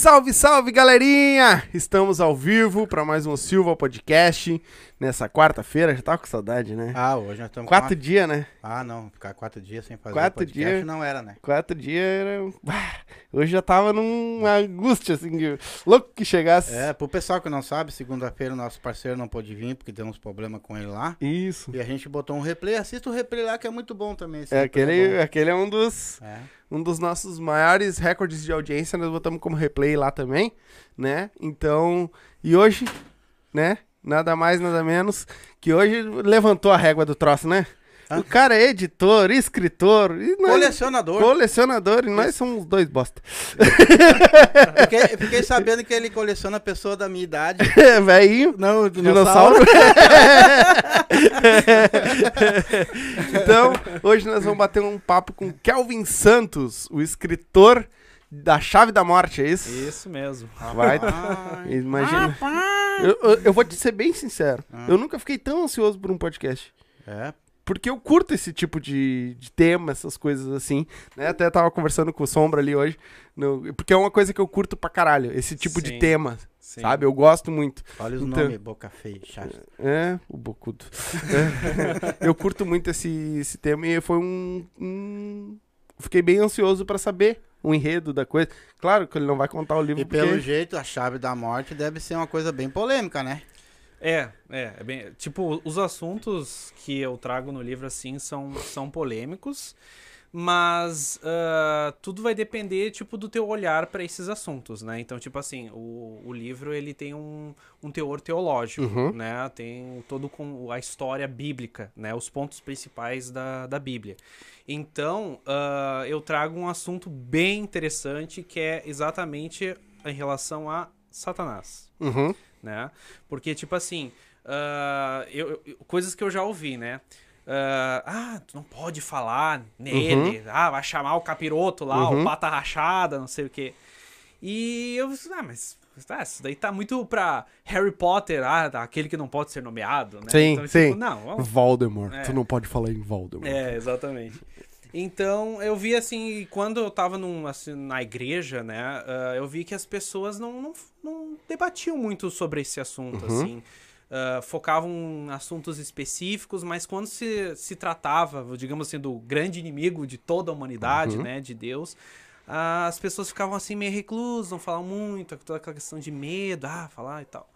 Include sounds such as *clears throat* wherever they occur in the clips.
Salve, salve, galerinha! Estamos ao vivo para mais um Silva Podcast nessa quarta-feira. Já tava com saudade, né? Ah, hoje nós estamos quatro com... dias, né? Ah, não. Ficar quatro dias sem fazer quatro podcast dias... não era, né? Quatro dias era... Hoje já tava numa angústia, assim, louco que chegasse. É, pro pessoal que não sabe, segunda-feira o nosso parceiro não pôde vir porque deu uns problemas com ele lá. Isso. E a gente botou um replay. Assista o replay lá que é muito bom também. É, aquele é, aquele é um dos... É um dos nossos maiores recordes de audiência, nós botamos como replay lá também, né? Então, e hoje, né? Nada mais, nada menos que hoje levantou a régua do troço, né? O cara é editor, escritor. E nós, colecionador. Colecionador, e nós somos dois bosta. Fiquei, fiquei, sabendo que ele coleciona pessoa da minha idade. *laughs* É, velhinho. Não, dinossauro. dinossauro. *laughs* então, hoje nós vamos bater um papo com Kelvin Santos, o escritor da Chave da Morte, é isso? Isso mesmo. Vai. Imagina. Eu, eu, eu, vou te ser bem sincero. Ah. Eu nunca fiquei tão ansioso por um podcast. É, porque eu curto esse tipo de, de tema, essas coisas assim. Né? Até tava conversando com o Sombra ali hoje. No, porque é uma coisa que eu curto pra caralho, esse tipo Sim. de tema. Sim. Sabe? Eu gosto muito. Olha os então, nomes, boca feia, chato. É, o bocudo. é. *laughs* Eu curto muito esse, esse tema e foi um. um... Fiquei bem ansioso para saber o enredo da coisa. Claro que ele não vai contar o livro. E porque... pelo jeito, a chave da morte deve ser uma coisa bem polêmica, né? É, é, é bem, tipo, os assuntos que eu trago no livro, assim, são, são polêmicos, mas uh, tudo vai depender, tipo, do teu olhar para esses assuntos, né? Então, tipo assim, o, o livro, ele tem um, um teor teológico, uhum. né? Tem todo com a história bíblica, né? Os pontos principais da, da Bíblia. Então, uh, eu trago um assunto bem interessante, que é exatamente em relação a Satanás. Uhum né? Porque, tipo assim, uh, eu, eu, coisas que eu já ouvi, né? Uh, ah, tu não pode falar nele, uhum. ah, vai chamar o capiroto lá, uhum. o pata rachada, não sei o quê. E eu ah, mas ah, isso daí tá muito pra Harry Potter, ah, aquele que não pode ser nomeado, né? Sim, então, sim. Tipo, não, vamos... Voldemort, é. tu não pode falar em Voldemort. É, exatamente. Então, eu vi assim, quando eu tava num, assim, na igreja, né, uh, eu vi que as pessoas não, não, não, debatiam muito sobre esse assunto, uhum. assim. Uh, focavam em assuntos específicos, mas quando se, se tratava, digamos assim, do grande inimigo de toda a humanidade, uhum. né, de Deus, uh, as pessoas ficavam assim meio reclusas, não falavam muito, toda aquela questão de medo, ah, falar e tal.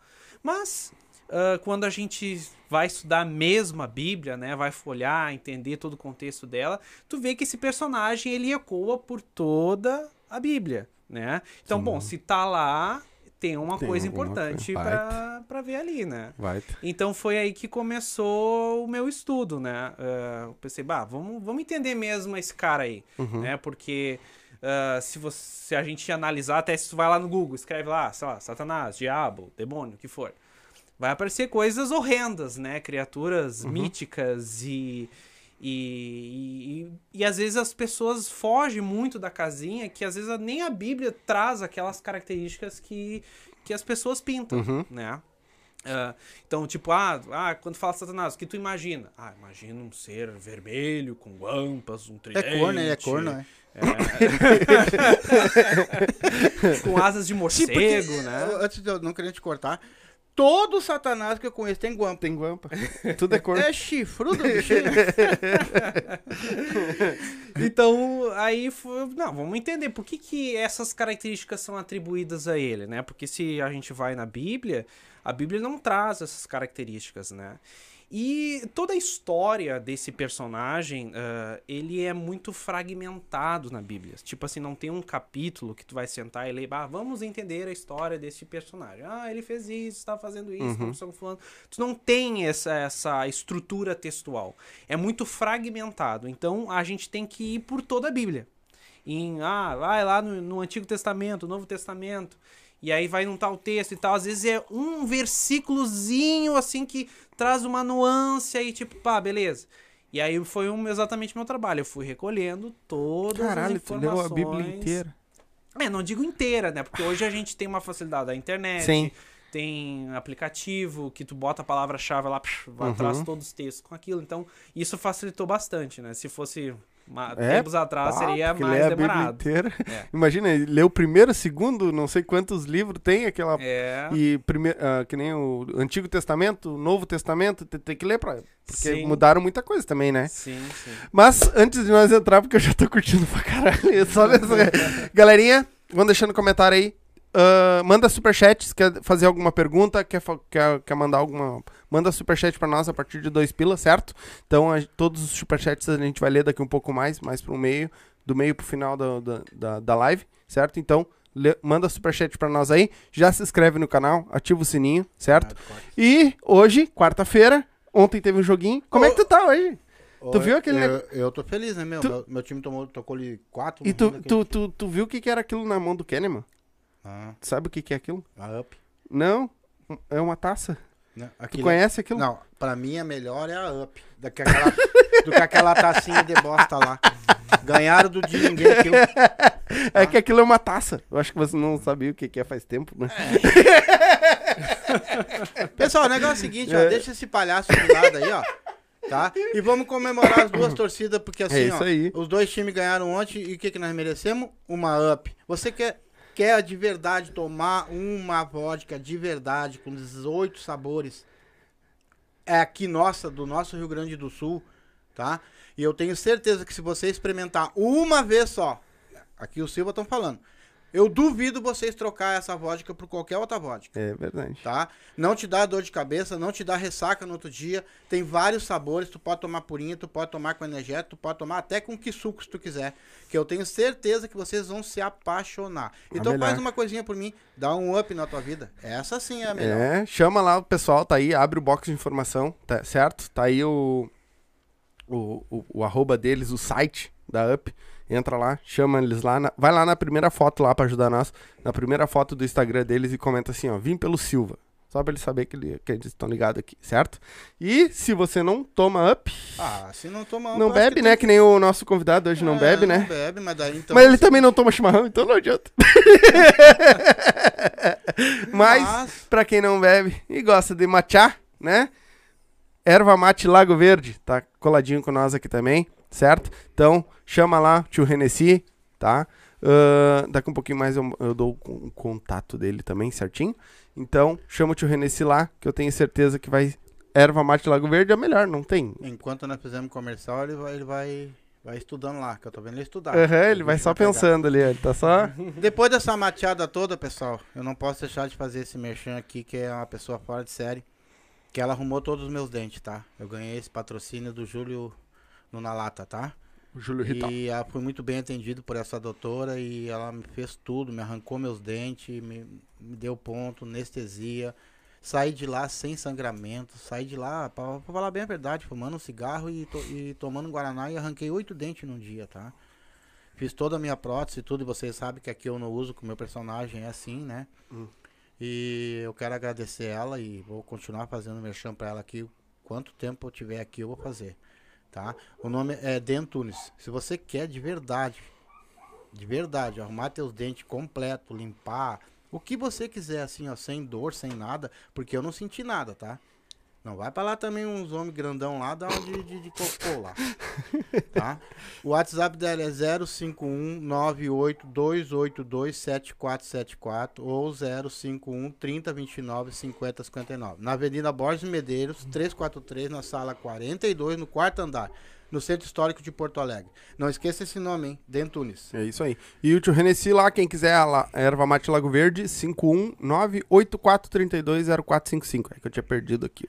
Mas uh, quando a gente vai estudar mesmo a Bíblia, né, vai folhar, entender todo o contexto dela, tu vê que esse personagem ele ecoa por toda a Bíblia, né? Então, Sim. bom, se tá lá, tem uma tem coisa importante para ver ali, né? Vai. Então foi aí que começou o meu estudo, né? Uh, eu pensei, bah, vamos, vamos entender mesmo esse cara aí, uhum. né? Porque uh, se, você, se a gente analisar, até se tu vai lá no Google, escreve lá, sei lá, Satanás, diabo, demônio, o que for vai aparecer coisas horrendas, né? Criaturas uhum. míticas e e, e, e, às vezes as pessoas fogem muito da casinha, que às vezes nem a Bíblia traz aquelas características que, que as pessoas pintam, uhum. né? Uh, então, tipo, ah, ah, quando fala Satanás, o que tu imagina? Ah, imagina um ser vermelho, com guampas, um tridente. É corno, é corno, é. é. *laughs* com asas de morcego, tipo né? Antes de eu não queria te cortar, Todo Satanás que eu conheço tem guampa. Tem guampa. Tudo é cor. É chifrudo, bichinho. *laughs* então, aí, não, vamos entender por que, que essas características são atribuídas a ele, né? Porque se a gente vai na Bíblia, a Bíblia não traz essas características, né? E toda a história desse personagem, uh, ele é muito fragmentado na Bíblia. Tipo assim, não tem um capítulo que tu vai sentar e ler, ah, vamos entender a história desse personagem. Ah, ele fez isso, está fazendo isso, uhum. estamos falando. Tu não tem essa, essa estrutura textual. É muito fragmentado. Então, a gente tem que ir por toda a Bíblia. Em, ah, vai lá no, no Antigo Testamento, Novo Testamento e aí vai num tal texto e tal. Às vezes é um versículozinho assim que traz uma nuance aí, tipo, pá, beleza. E aí foi um, exatamente meu trabalho. Eu fui recolhendo todas Caralho, as informações. Caralho, tu leu a Bíblia inteira? É, não digo inteira, né? Porque hoje a gente tem uma facilidade da internet. Sim. Tem aplicativo que tu bota a palavra-chave lá, psh, uhum. traz todos os textos com aquilo. Então, isso facilitou bastante, né? Se fosse É, Tempos atrás pá, seria mais lê demorado. É. *laughs* Imagina, lê o primeiro, segundo, não sei quantos livros tem aquela. É. E primeiro, que nem o Antigo Testamento, Novo Testamento, tem, que ler pra. Porque Sim. mudaram muita coisa também, né? Sim, sim. Mas antes de nós entrar, porque eu já tô curtindo pra caralho. Só nessa... *laughs* Galerinha, vão deixando comentário aí. Ah, manda superchat, se quer fazer alguma pergunta, quer, quer, quer mandar alguma. Manda superchat pra nós a partir de dois pilas, certo? Então a- todos os superchats a gente vai ler daqui um pouco mais, mais pro meio, do meio pro final da, da, da, da live, certo? Então manda superchat pra nós aí, já se inscreve no canal, ativa o sininho, certo? E hoje, quarta-feira, ontem teve um joguinho. Como é que tu tá hoje? Tu viu aquele Eu, eu tô feliz, né, meu? Tu- Meu, time tomou, tocou ali quatro. E tu, fim tu, tu, tu viu o que, que era aquilo na mão do Kahneman? Ah, sabe o que, que é aquilo? a up. Não, é uma taça. Né? Tu Aquilo- conhece aquilo? Não, pra mim a melhor é a up. Do que aquela, do que aquela tacinha de bosta lá. Ganharam do de ninguém aquilo. *laughs* É que aquilo é uma taça. Eu acho que você não sabia o que, que é faz tempo, né? *laughs* Pessoal, o negócio é o seguinte, ó. É. Deixa esse palhaço de lado aí, ó. Tá? E vamos comemorar as duas torcidas, porque assim, É ó. Os dois times ganharam ontem e o que, que nós merecemos? Uma up. Você quer, quer de verdade tomar uma vodka de verdade, com 18 sabores? É aqui nossa, do nosso Rio Grande do Sul, tá? E eu tenho certeza que se você experimentar uma vez só, aqui o Silva estão falando, eu duvido vocês trocar essa vodka por qualquer outra vodka É verdade. tá? Não te dá dor de cabeça, não te dá ressaca no outro dia. Tem vários sabores, tu pode tomar purinha, tu pode tomar com energético, tu pode tomar até com que suco se tu quiser. Que eu tenho certeza que vocês vão se apaixonar. Então melhor. faz uma coisinha por mim, dá um up na tua vida. Essa sim é a melhor. É, chama lá o pessoal, tá aí, abre o box de informação, tá certo? Tá aí o, o, o, o arroba deles, o site da UP. Entra lá, chama eles lá, na- vai lá na primeira foto lá pra ajudar nós, na primeira foto do Instagram deles e comenta assim, ó, vim pelo Silva. Só pra eles saberem que, ele- que eles estão ligados aqui, certo? E se você não toma up, Ah, se não tomar não eu acho bebe, que né? tem Que nem o nosso convidado hoje não É, bebe, né? Não bebe, mas daí então. Mas ele também não toma chimarrão, então não adianta. *laughs* Mas, Mas- pra quem não bebe e gosta de matcha, né? Erva Mate Lago Verde, tá coladinho com nós aqui também, certo? Então, chama lá, tio Renessi, tá? Ahn, daqui um pouquinho mais eu, eu dou o contato dele também, certinho? Então, chama o tio Renessi lá, que eu tenho certeza que vai... Erva Mate Lago Verde é melhor, não tem? Enquanto nós fizemos comercial, ele vai, ele vai, vai estudando lá, que eu tô vendo ele estudar. Aham, ele vai só pensando ali, ele tá só... *laughs* Depois dessa mateada toda, pessoal, eu não posso deixar de fazer esse merchan aqui, que é uma pessoa fora de série, que ela arrumou todos os meus dentes, tá? Eu ganhei esse patrocínio do Júlio no Na Lata, tá? O Júlio Rital. E ela fui muito bem atendido por essa doutora e ela me fez tudo, me arrancou meus dentes, me, me deu ponto, anestesia. Saí de lá sem sangramento, saí de lá, pra, pra falar bem a verdade, fumando um cigarro e, to- e tomando um Guaraná e arranquei oito dentes num dia, tá? Fiz toda a minha prótese e tudo, e vocês sabem que aqui eu não uso, que o meu personagem é assim, né? Hum. E eu quero agradecer ela e vou continuar fazendo merchan pra ela aqui. Quanto tempo eu tiver aqui, eu vou fazer, tá? O nome é Dentunes. Se você quer de verdade, de verdade, arrumar teus dentes completo, limpar, o que você quiser, assim, ó, sem dor, sem nada, porque eu não senti nada, tá? Não vai pra lá também uns homens grandão lá, dá uma de, de, de cocô lá. *laughs* Tá? O WhatsApp dela é 051-98-282-7474 ou 051-3029-5059. Na Avenida Borges Medeiros, 343, na sala 42, no quarto andar, no Centro Histórico de Porto Alegre. Não esqueça esse nome, hein? Dentunes. É isso aí. E o tio Renessi lá, quem quiser, a la- erva mate Lago Verde, 51984320455. É que eu tinha perdido aqui.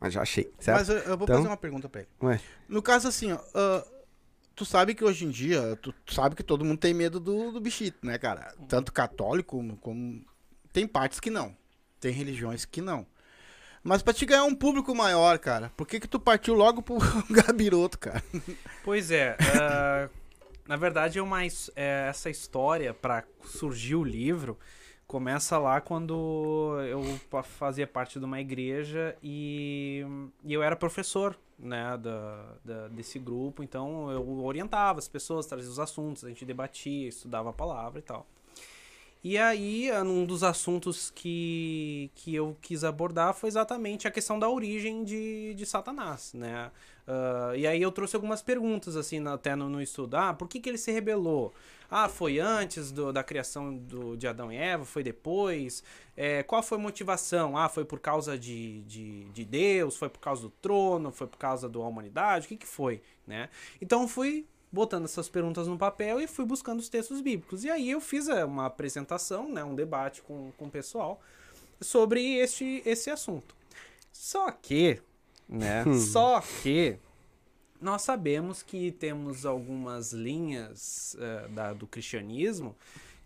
Mas já achei, certo? Mas eu, eu vou Então- fazer uma pergunta pra ele. Ué. No caso assim, ó, ah, tu sabe que hoje em dia, tu, tu sabe que todo mundo tem medo do, do bichito, né, cara? Tanto católico como, como- Tem partes que não. Tem religiões que não. Mas pra te ganhar um público maior, cara, por que que tu partiu logo pro *laughs* gabiroto, cara? Pois é, ah, na verdade é uma, é, essa história para surgir o livro começa lá quando eu fazia parte de uma igreja e, e eu era professor né, da, da- desse grupo, então eu orientava as pessoas, trazia os assuntos, a gente debatia, estudava a palavra e tal. E aí, um dos assuntos que, que eu quis abordar foi exatamente a questão da origem de, de Satanás, né? Uh, e aí eu trouxe algumas perguntas, assim, até no, no, estudo. Ah, por que, que ele se rebelou? Ah, foi antes do, da criação do, de Adão e Eva? Foi depois? É, qual foi a motivação? Ah, foi por causa de, de, de, Deus? Foi por causa do trono? Foi por causa da humanidade? O que, que foi? Né? Então fui botando essas perguntas no papel e fui buscando os textos bíblicos. E aí eu fiz é, uma apresentação, né, um debate com, com o pessoal sobre este, esse assunto. Só que né? *laughs* Só que nós sabemos que temos algumas linhas uh, da, do cristianismo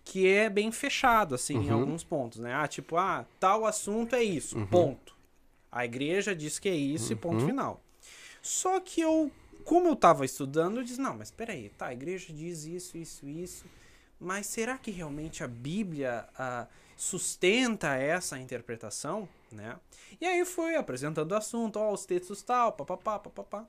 que é bem fechado, assim, uhum. em alguns pontos, né? Ah, tipo, ah, tal assunto é isso, uhum. ponto. A igreja diz que é isso uhum. e ponto final. Só que eu, como eu estava estudando, eu disse, não, mas peraí, tá, a igreja diz isso, isso, isso, mas será que realmente a Bíblia uh, sustenta essa interpretação, né? E aí fui apresentando o assunto, ó, os textos tal, papapá, papapá.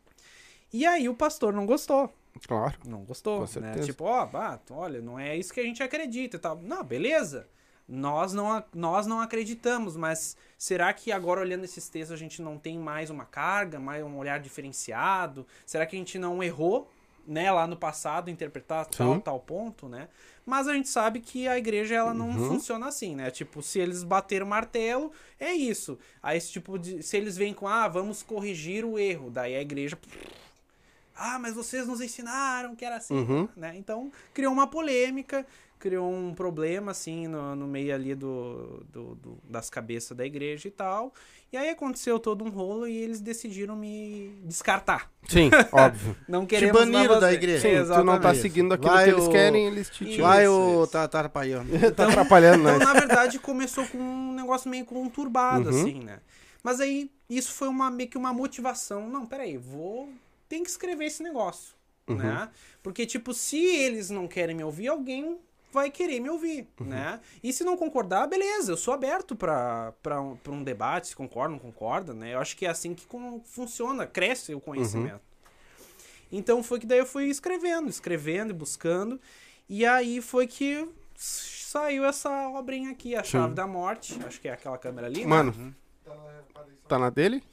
E aí o pastor não gostou. Claro. Não gostou, né? Tipo, ó, oh, olha, não é isso que a gente acredita e tal. Não, beleza. Nós não, nós não acreditamos, mas será que agora olhando esses textos a gente não tem mais uma carga, mais um olhar diferenciado? Será que a gente não errou, né, lá no passado, interpretar Sim. tal tal ponto, né? Mas a gente sabe que a igreja ela não uhum. funciona assim, né? Tipo, se eles bateram o martelo, é isso. Aí esse tipo de se eles vêm com ah, vamos corrigir o erro, daí a igreja ah, mas vocês nos ensinaram que era assim, uhum. né? Então, criou uma polêmica, criou um problema, assim, no, no meio ali do, do, do, das cabeças da igreja e tal. E aí aconteceu todo um rolo e eles decidiram me descartar. Sim, *laughs* óbvio. não queremos te baniram da igreja. Sim, Exatamente. tu não tá seguindo aquilo Vai que eles o... querem, eles te tiram. Vai o... Tá, *laughs* tá atrapalhando. tá então, atrapalhando, né? Então, na verdade, começou com um negócio meio conturbado, uhum. assim, né? Mas aí, isso foi uma, meio que uma motivação. Não, peraí, vou... Tem que escrever esse negócio, uhum. né? Porque, tipo, se eles não querem me ouvir, alguém vai querer me ouvir, uhum. né? E se não concordar, beleza, eu sou aberto para um, um debate, se concorda, não concorda, né? Eu acho que é assim que funciona, cresce o conhecimento. Uhum. Então foi que daí eu fui escrevendo, escrevendo e buscando, e aí foi que saiu essa obrinha aqui, A Chave Sim. da Morte, acho que é aquela câmera ali, né? Mano, né? tá na dele?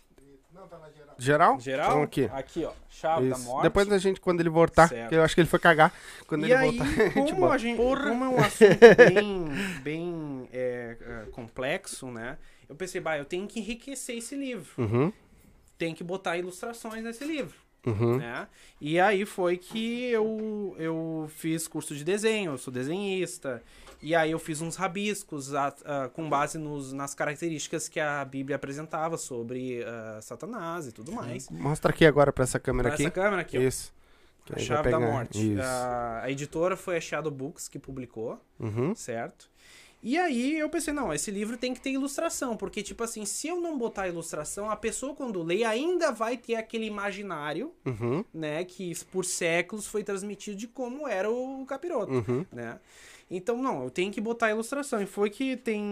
Na geral. Geral? Geral? Então, aqui. Aqui, ó. Chave Isso. da morte. Depois a gente, quando ele voltar, eu acho que ele foi cagar. Quando e ele aí, voltar, *laughs* como, a gente, como é um assunto *laughs* bem, bem é, é, complexo, né? Eu pensei, bah, eu tenho que enriquecer esse livro. Uhum. Tem que botar ilustrações nesse livro. Uhum. Né? E aí foi que eu, eu fiz curso de desenho, eu sou desenhista. E aí eu fiz uns rabiscos a, a, com base nos, nas características que a Bíblia apresentava sobre uh, Satanás e tudo mais. Mostra aqui agora para essa câmera pra aqui. essa câmera aqui, Isso. A Chave da Morte. A, a, editora foi a Shadow Books que publicou, uhum. certo? E aí eu pensei, não, esse livro tem que ter ilustração, porque, tipo assim, se eu não botar ilustração, a pessoa quando lê ainda vai ter aquele imaginário, uhum. né, que por séculos foi transmitido de como era o capiroto, uhum. né? Então, não, eu tenho que botar ilustração. E foi que tem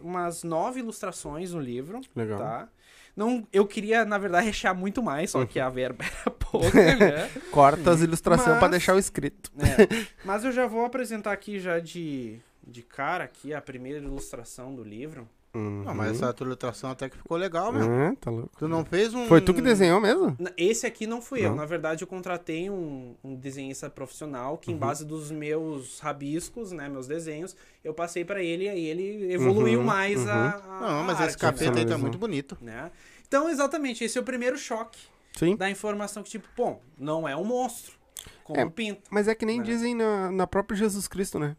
umas nove ilustrações no livro. Legal. Tá? Não, eu queria, na verdade, rechear muito mais, só que a verba *laughs* era pouca, né? *laughs* Corta as ilustrações para deixar o escrito. É, *laughs* mas eu já vou apresentar aqui já de, de cara aqui a primeira ilustração do livro. Uhum. Não, mas essa tua ilustração até que ficou legal, meu. É, tá louco. Tu não fez um. Foi tu que desenhou mesmo? Esse aqui não fui não. eu. Na verdade, eu contratei um, um desenhista profissional que, uhum. em base dos meus rabiscos, né, meus desenhos, eu passei para ele e aí ele evoluiu uhum. mais uhum. a, a, Não, mas esse capeta aí tá muito bonito. Né? Então, exatamente, esse é o primeiro choque Sim. da informação que, tipo, bom, não é um monstro, como é, pinta. Mas é que nem né? dizem na, na própria Jesus Cristo, né?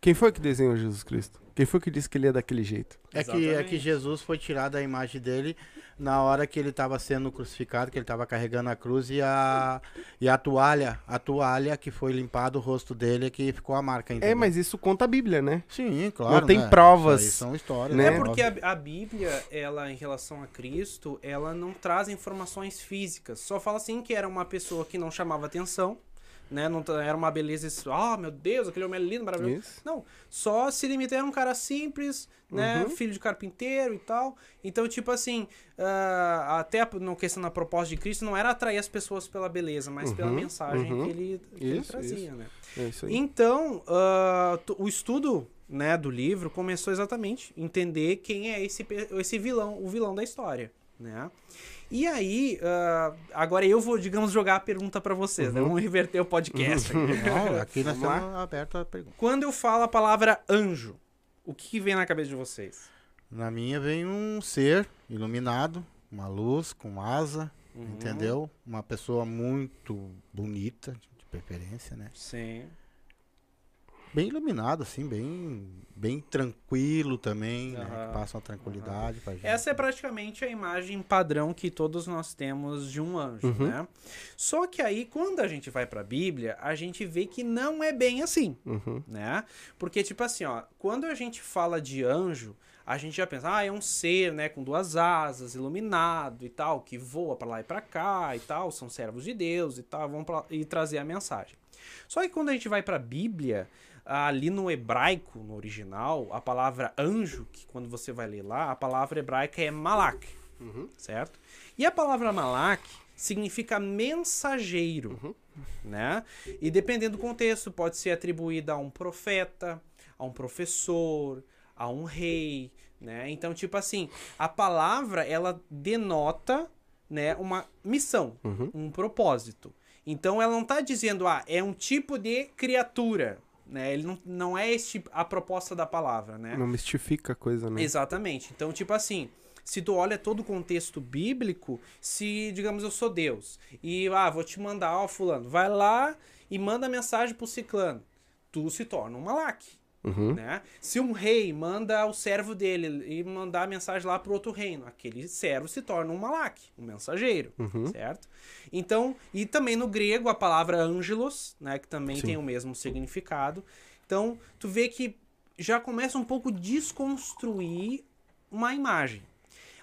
Quem foi que desenhou Jesus Cristo? Quem foi que disse que ele é daquele jeito? É que, é que Jesus foi tirado a imagem dele na hora que ele estava sendo crucificado, que ele estava carregando a cruz e a, e a toalha, a toalha que foi limpada o rosto dele, que ficou a marca. Entendeu? É, mas isso conta a Bíblia, né? Sim, claro. Não tem né? provas. são histórias. Né? É porque a, a, Bíblia, ela, em relação a Cristo, ela não traz informações físicas. Só fala assim que era uma pessoa que não chamava atenção né? Não era uma beleza, ah, oh, meu Deus, aquele homem é lindo, maravilhoso. Isso. Não, só se limita a um cara simples, né? Uhum. Filho de carpinteiro e tal. Então, tipo assim, uh, até no questão da proposta de Cristo, não era atrair as pessoas pela beleza, mas uhum. pela mensagem uhum. que, ele, que isso, ele trazia, isso. né? É então, uh, o estudo né, do livro começou exatamente entender quem é esse, esse vilão, o vilão da história. né? E aí, uh, agora eu vou, digamos, jogar a pergunta para vocês, né? uhum. né? Vamos reverter o podcast. Aqui. Não, *laughs* aqui nós estamos abertos a pergunta. Quando eu falo a palavra anjo, o que vem na cabeça de vocês? Na minha vem um ser iluminado, uma luz com asa, uhum. entendeu? Uma pessoa muito bonita, de preferência, né? Sim bem iluminado, assim, bem, bem tranquilo também, uhum. né? Que passa uma tranquilidade uhum. pra gente. Essa é praticamente a imagem padrão que todos nós temos de um anjo, uhum. né? Só que aí, quando a gente vai pra Bíblia, a gente vê que não é bem assim, uhum. né? Porque, tipo assim, ó, quando a gente fala de anjo, a gente já pensa, ah, é um ser, né, com duas asas, iluminado e tal, que voa para lá e para cá e tal, são servos de Deus e tal, vão pra, e trazer a mensagem. Só que quando a gente vai para a Bíblia, ali no hebraico, no original, a palavra anjo, que quando você vai ler lá, a palavra hebraica é malak, uhum. certo? E a palavra malak significa mensageiro, uhum. né? E dependendo do contexto, pode ser atribuída a um profeta, a um professor, a um rei, né? Então, tipo assim, a palavra ela denota, né, uma missão, uhum. um propósito. Então ela não está dizendo, ah, é um tipo de criatura, né? Ele não, não é este a proposta da palavra, né? Não mistifica a coisa, né? Exatamente. Então, tipo assim, se tu olha todo o contexto bíblico, se, digamos, eu sou Deus, e, ah, vou te mandar, ó, fulano, vai lá e manda mensagem pro ciclano, tu se torna um malaque. Uhum. Né? Se um rei manda o servo dele e mandar a mensagem lá para outro reino, aquele servo se torna um malak, um mensageiro, uhum. certo? Então, e também no grego a palavra angelos, né, que também Sim. tem o mesmo significado. Então, tu vê que já começa um pouco desconstruir uma imagem.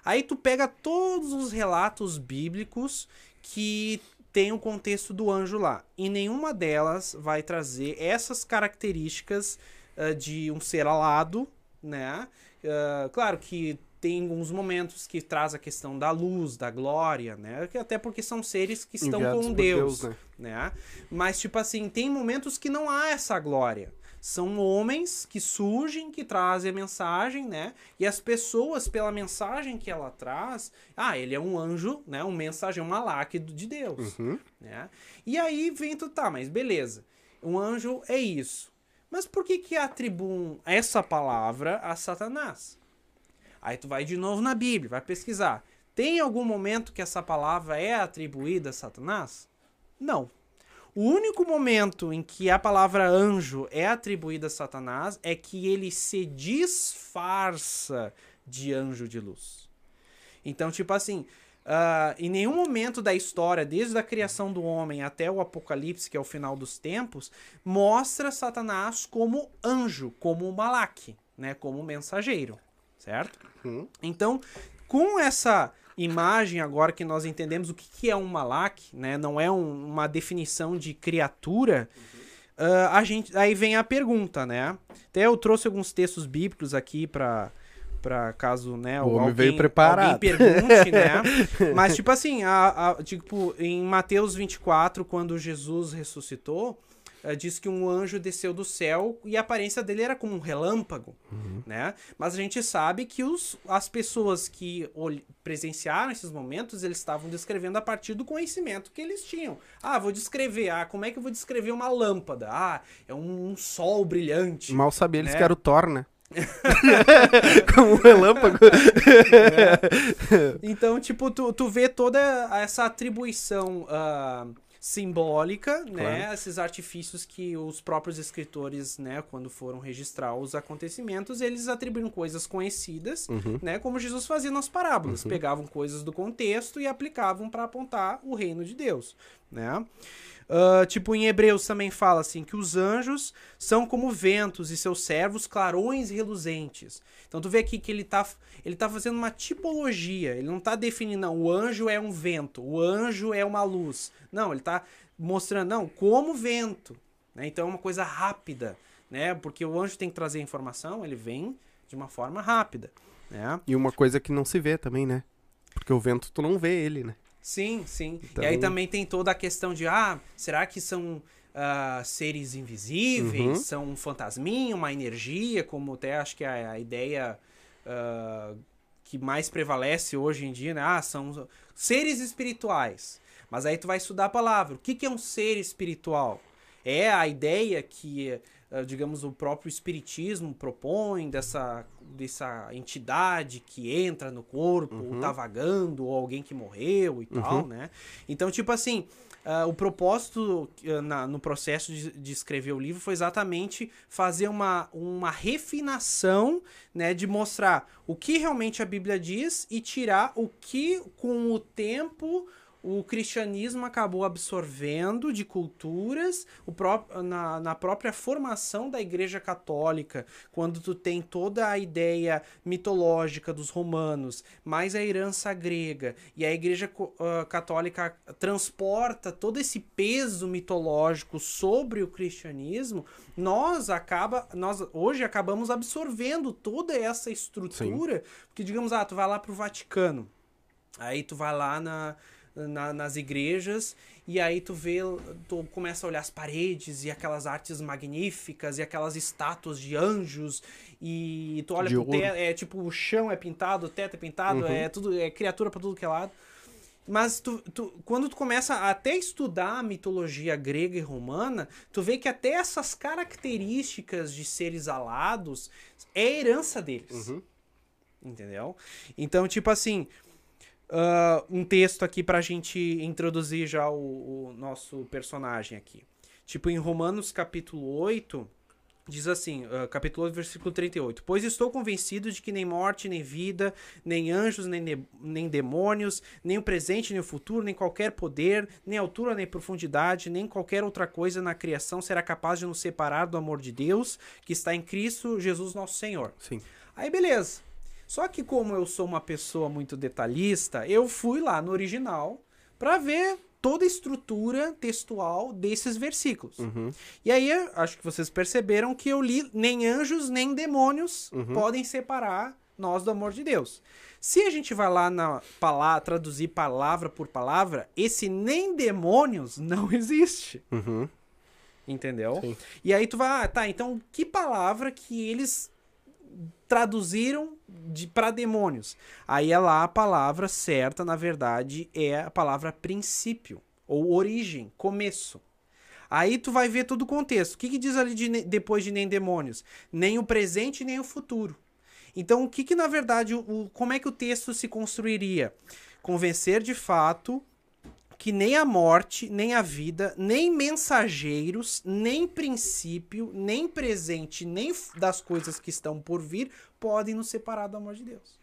Aí tu pega todos os relatos bíblicos que tem o contexto do anjo lá. E nenhuma delas vai trazer essas características uh, de um ser alado, né? Uh, claro que tem alguns momentos que traz a questão da luz, da glória, né? Até porque são seres que estão Enviados com Deus, Deus né? né? Mas, tipo assim, tem momentos que não há essa glória. São homens que surgem, que trazem a mensagem, né? E as pessoas, pela mensagem que ela traz, ah, ele é um anjo, né? Um mensageiro, um malaque de Deus, uhum. né? E aí vem tu, tá, mas beleza. Um anjo é isso. Mas por que que atribuem essa palavra a Satanás? Aí tu vai de novo na Bíblia, vai pesquisar. Tem algum momento que essa palavra é atribuída a Satanás? Não. O único momento em que a palavra anjo é atribuída a Satanás é que ele se disfarça de anjo de luz. Então, tipo assim, Uh, em nenhum momento da história, desde a criação do homem até o Apocalipse, que é o final dos tempos, mostra Satanás como anjo, como Malak, né, como mensageiro, certo? Uhum. Então, com essa imagem agora que nós entendemos o que, que é um Malak, né, não é um, uma definição de criatura, uhum. uh, a gente, aí vem a pergunta, né? Até eu trouxe alguns textos bíblicos aqui para para caso, né, o alguém, veio preparado. alguém pergunte, né? *laughs* Mas tipo assim, a, a, tipo em Mateus 24, quando Jesus ressuscitou, uh, diz que um anjo desceu do céu e a aparência dele era como um relâmpago, uhum. né? Mas a gente sabe que os, as pessoas que presenciaram esses momentos, eles estavam descrevendo a partir do conhecimento que eles tinham. Ah, vou descrever. Ah, como é que eu vou descrever uma lâmpada? Ah, é um, um sol brilhante. Mal sabia eles né? que era o Thor, né? *laughs* Como um relâmpago. É. Então, tipo, tu, tu vê toda essa atribuição uh, simbólica, né? claro. né? Esses artifícios que os próprios escritores, né, quando foram registrar os acontecimentos, eles atribuíram coisas conhecidas, uhum. né? Como Jesus fazia nas parábolas. Uhum. Pegavam coisas do contexto e aplicavam para apontar o reino de Deus, né? Uh, tipo, em Hebreus também fala assim que os anjos são como ventos e seus servos clarões reluzentes. Então tu vê aqui que ele tá, ele tá fazendo uma tipologia. Ele não tá definindo, não, o anjo é um vento, o anjo é uma luz. Não, ele tá mostrando, não, como vento. Né? Então é uma coisa rápida, né? Porque o anjo tem que trazer informação, ele vem de uma forma rápida. Né? E uma coisa que não se vê também, né? Porque o vento tu não vê ele, né? Sim, sim. Então... E aí também tem toda a questão de, ah, será que são uh, seres invisíveis? Uhum. São um fantasminha, uma energia, como até acho que a, a ideia uh, que mais prevalece hoje em dia, né? Ah, são seres espirituais. Mas aí tu vai estudar a palavra. O que, que é um ser espiritual? É a ideia que digamos, o próprio espiritismo propõe dessa, dessa entidade que entra no corpo, uhum. ou tá vagando, ou alguém que morreu e uhum. tal, né? Então, tipo assim, uh, o propósito uh, na, no processo de, de, escrever o livro foi exatamente fazer uma, uma refinação, né? De mostrar o que realmente a Bíblia diz e tirar o que, com o tempo o cristianismo acabou absorvendo de culturas o pró na, na própria formação da igreja católica, quando tu tem toda a ideia mitológica dos romanos, mais a herança grega, e a igreja uh, católica transporta todo esse peso mitológico sobre o cristianismo, nós acaba nós hoje acabamos absorvendo toda essa estrutura, Sim. porque digamos, ah, tu vai lá pro Vaticano, aí tu vai lá na na, nas igrejas e aí tu vê, tu começa a olhar as paredes e aquelas artes magníficas e aquelas estátuas de anjos e tu olha de pro teto, é tipo o chão é pintado, o teto é pintado, uhum. é tudo é criatura para tudo que é lado. Mas tu, tu, quando tu começa a até estudar a mitologia grega e romana, tu vê que até essas características de seres alados é herança deles. Uhum. Entendeu? Então, tipo assim, uh, um texto aqui pra gente introduzir já o, o, nosso personagem aqui. Tipo, em Romanos capítulo 8, diz assim, uh, capítulo 8, versículo 38. Pois estou convencido de que nem morte, nem vida, nem anjos, nem, nem demônios, nem o presente, nem o futuro, nem qualquer poder, nem altura, nem profundidade, nem qualquer outra coisa na criação será capaz de nos separar do amor de Deus que está em Cristo Jesus nosso Senhor. Sim. Aí beleza. Só que como eu sou uma pessoa muito detalhista, eu fui lá no original para ver toda a estrutura textual desses versículos. Uhum. E aí, acho que vocês perceberam que eu li nem anjos nem demônios uhum. podem separar nós do amor de Deus. Se a gente vai lá na palavra, traduzir palavra por palavra, esse nem demônios não *laughs* existe. Uhum. Entendeu? Sim. E aí tu vai, ah, tá, então que palavra que eles traduziram de para demônios. Aí é lá a palavra certa, na verdade, é a palavra princípio ou origem, começo. Aí tu vai ver todo o contexto. O que, que diz ali de, depois de nem demônios? Nem o presente nem o futuro. Então, o que que na verdade, o, como é que o texto se construiria? Convencer de fato que nem a morte, nem a vida, nem mensageiros, nem princípio, nem presente, nem das coisas que estão por vir podem nos separar do amor de Deus.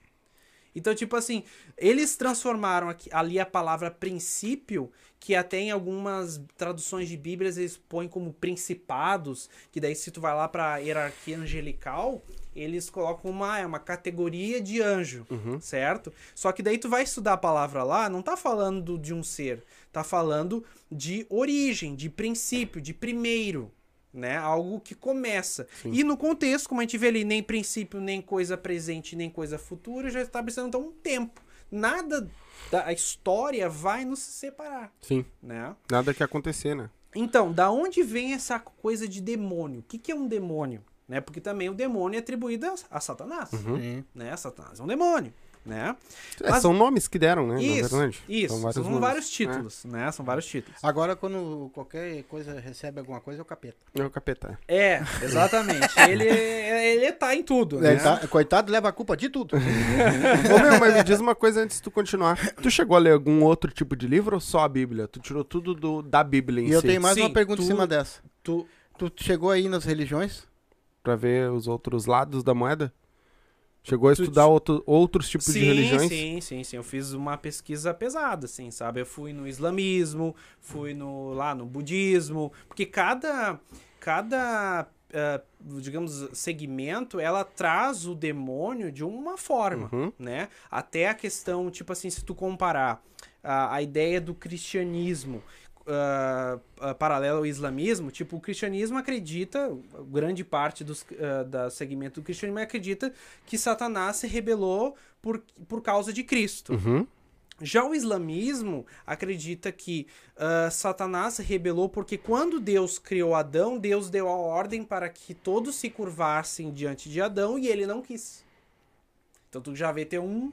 Então, tipo assim, eles transformaram aqui, ali a palavra princípio, que até em algumas traduções de Bíblias eles põem como principados, que daí se tu vai lá para hierarquia angelical, eles colocam uma, é uma categoria de anjo, uhum. certo? Só que daí tu vai estudar a palavra lá, não tá falando de um ser, tá falando de origem, de princípio, de primeiro, né? Algo que começa. Sim. E no contexto, como a gente vê ali, nem princípio, nem coisa presente, nem coisa futura, já está precisando então um tempo. Nada da história vai nos separar. Sim. Né? Nada que acontecer, né? Então, da onde vem essa coisa de demônio? O que, que é um demônio? né? Porque também o demônio é atribuído a, a Satanás, uhum. né? Satanás é um demônio, né? É, Mas, são nomes que deram, né? Isso, isso. São vários, são vários títulos, né? né? São vários títulos. Agora, quando qualquer coisa recebe alguma coisa, é o capeta. É o capeta. É, exatamente. *laughs* ele, ele tá em tudo, né? Tá, coitado, leva a culpa de tudo. Ô, meu, mas me diz uma coisa antes de tu continuar. Tu chegou a ler algum outro tipo de livro ou só a Bíblia? Tu tirou tudo do, da Bíblia em e si? eu tenho mais Sim, uma pergunta tu, em cima dessa. Tu, tu chegou aí nas religiões? para ver os outros lados da moeda? Chegou a estudar outro, outros tipos sim, de religiões? Sim, sim, sim. Eu fiz uma pesquisa pesada, assim, sabe? Eu fui no islamismo, fui no lá no budismo, porque cada cada uh, digamos segmento ela traz o demônio de uma forma, uhum. né? Até a questão tipo assim, se tu comparar a, a ideia do cristianismo uh, paralelo ao islamismo, tipo, o cristianismo acredita, grande parte dos, uh, da segmento do cristianismo acredita que Satanás se rebelou por, por causa de Cristo. Uhum. Já o islamismo acredita que uh, Satanás se rebelou porque quando Deus criou Adão, Deus deu a ordem para que todos se curvassem diante de Adão e ele não quis. Então tu já vê ter um,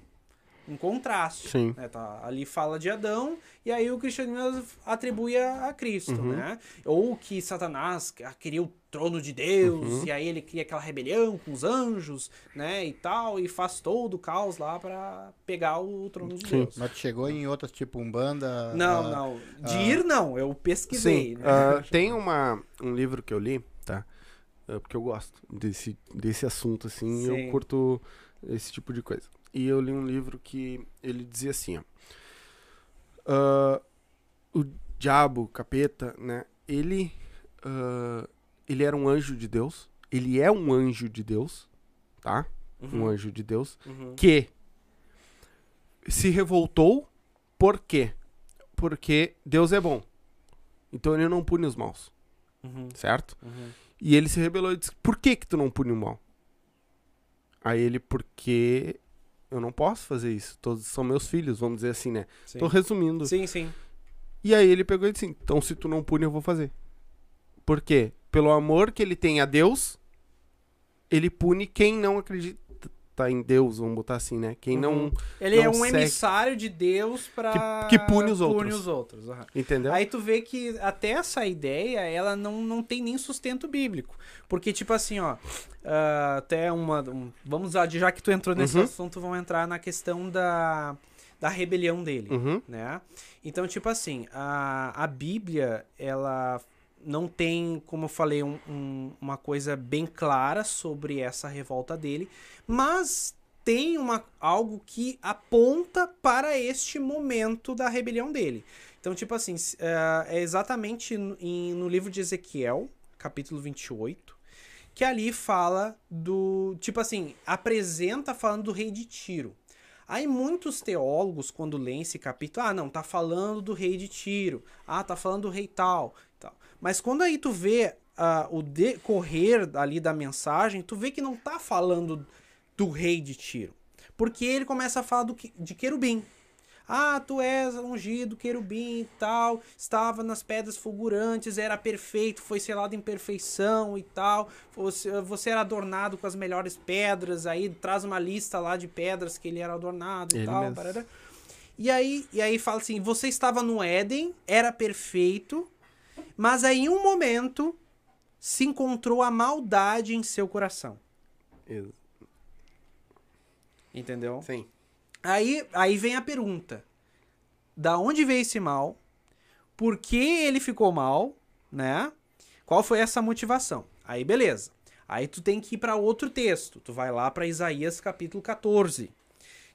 um contraste. Sim. né? Tá, ali fala de Adão, e aí o cristianismo atribui a, a Cristo, Uhum. né? Ou que Satanás queria o trono de Deus, Uhum. e aí ele cria aquela rebelião com os anjos, né? E tal, e faz todo o caos lá pra pegar o trono de Sim. Deus. Mas chegou em outras, tipo Umbanda? Não, ah, não. De ir, não. Eu pesquisei. Sim, né? ah, tem uma, um livro que eu li, tá? Ah, porque eu gosto desse, desse assunto, assim, Sim. eu curto esse tipo de coisa. E eu li um livro que ele dizia assim, ó. ah, o diabo, o capeta, né? Ele, ah, ele era um anjo de Deus. Ele é um anjo de Deus, tá? Um Uhum, anjo de Deus. uhum. Que se revoltou, por quê? Porque Deus é bom. Então ele não pune os maus, Uhum, certo? uhum. E ele se rebelou e disse: Por que que tu não pune o mal? Aí ele, porque eu não posso fazer isso. Todos são meus filhos, vamos dizer assim, né? Sim. Tô resumindo. sim, sim. E aí ele pegou e disse: Então se tu não pune, eu vou fazer. Por quê? Pelo amor que ele tem a Deus, ele pune quem não acredita em Deus, vamos botar assim, né? Quem não. Uhum. Ele é não um segue- emissário de Deus pra... Que- que pune os Pune outros. os outros. aham. Entendeu? Aí tu vê que até essa ideia, ela não, não tem nem sustento bíblico. Porque, tipo assim, ó, ah, até uma. um- vamos lá, já que tu entrou nesse Uhum. assunto, vamos entrar na questão da, da rebelião dele. Uhum. né? Então, tipo assim, a, a Bíblia, ela não tem, como eu falei, um- um- uma coisa bem clara sobre essa revolta dele, mas tem uma, algo que aponta para este momento da rebelião dele. Então, tipo assim, s- é exatamente no, no livro de Ezequiel, capítulo 28, que ali fala do. Tipo assim, apresenta falando do rei de Tiro. Aí muitos teólogos, quando leem esse capítulo, ah, não, tá falando do rei de Tiro. Ah, tá falando do rei tal. Tal. Mas quando aí tu vê ah, o decorrer ali da mensagem, tu vê que não tá falando do rei de Tiro. Porque ele começa a falar do, que- de querubim. Ah, tu és ungido, querubim e tal, estava nas pedras fulgurantes, era perfeito, foi selado em perfeição e tal. Você, você era adornado com as melhores pedras, aí traz uma lista lá de pedras que ele era adornado e Ele tal. mesmo. parará. E aí, e aí fala assim: você estava no Éden, era perfeito, mas aí em um momento se encontrou a maldade em seu coração. Entendeu? Sim. Aí, aí vem a pergunta: da onde veio esse mal? Por que ele ficou mal, né? Qual foi essa motivação? Aí beleza. Aí tu tem que ir para outro texto. Tu vai lá para Isaías capítulo 14,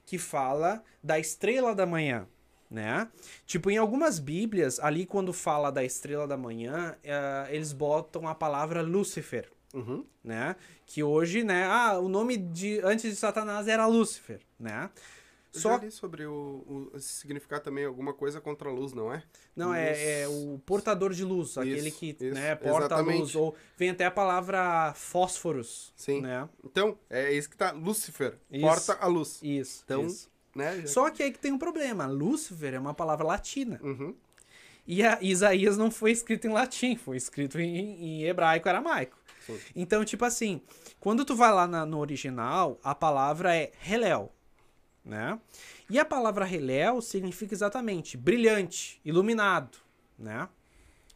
que fala da estrela da manhã, né? Tipo, em algumas bíblias, ali quando fala da estrela da manhã, eh, eles botam a palavra Lúcifer, Uhum. né? Que hoje, né? Ah, o nome de antes de Satanás era Lúcifer, né? Eu Só sobre o, o significar também alguma coisa contra a luz, não é? Não, é, é o portador de luz, aquele Isso, que isso, né, porta a luz. Ou vem até a palavra fósforos. Sim. Né? Então, é isso que tá. Lúcifer, Isso. porta a luz. Isso. Então, isso. Né? já- Só que aí que tem um problema. Lúcifer é uma palavra latina. Uhum. E a Isaías não foi escrito em latim, foi escrito em, em hebraico aramaico. Sim. Então, tipo assim, quando tu vai lá na- no original, a palavra é Helel, né? E a palavra Helel significa exatamente brilhante, iluminado, né?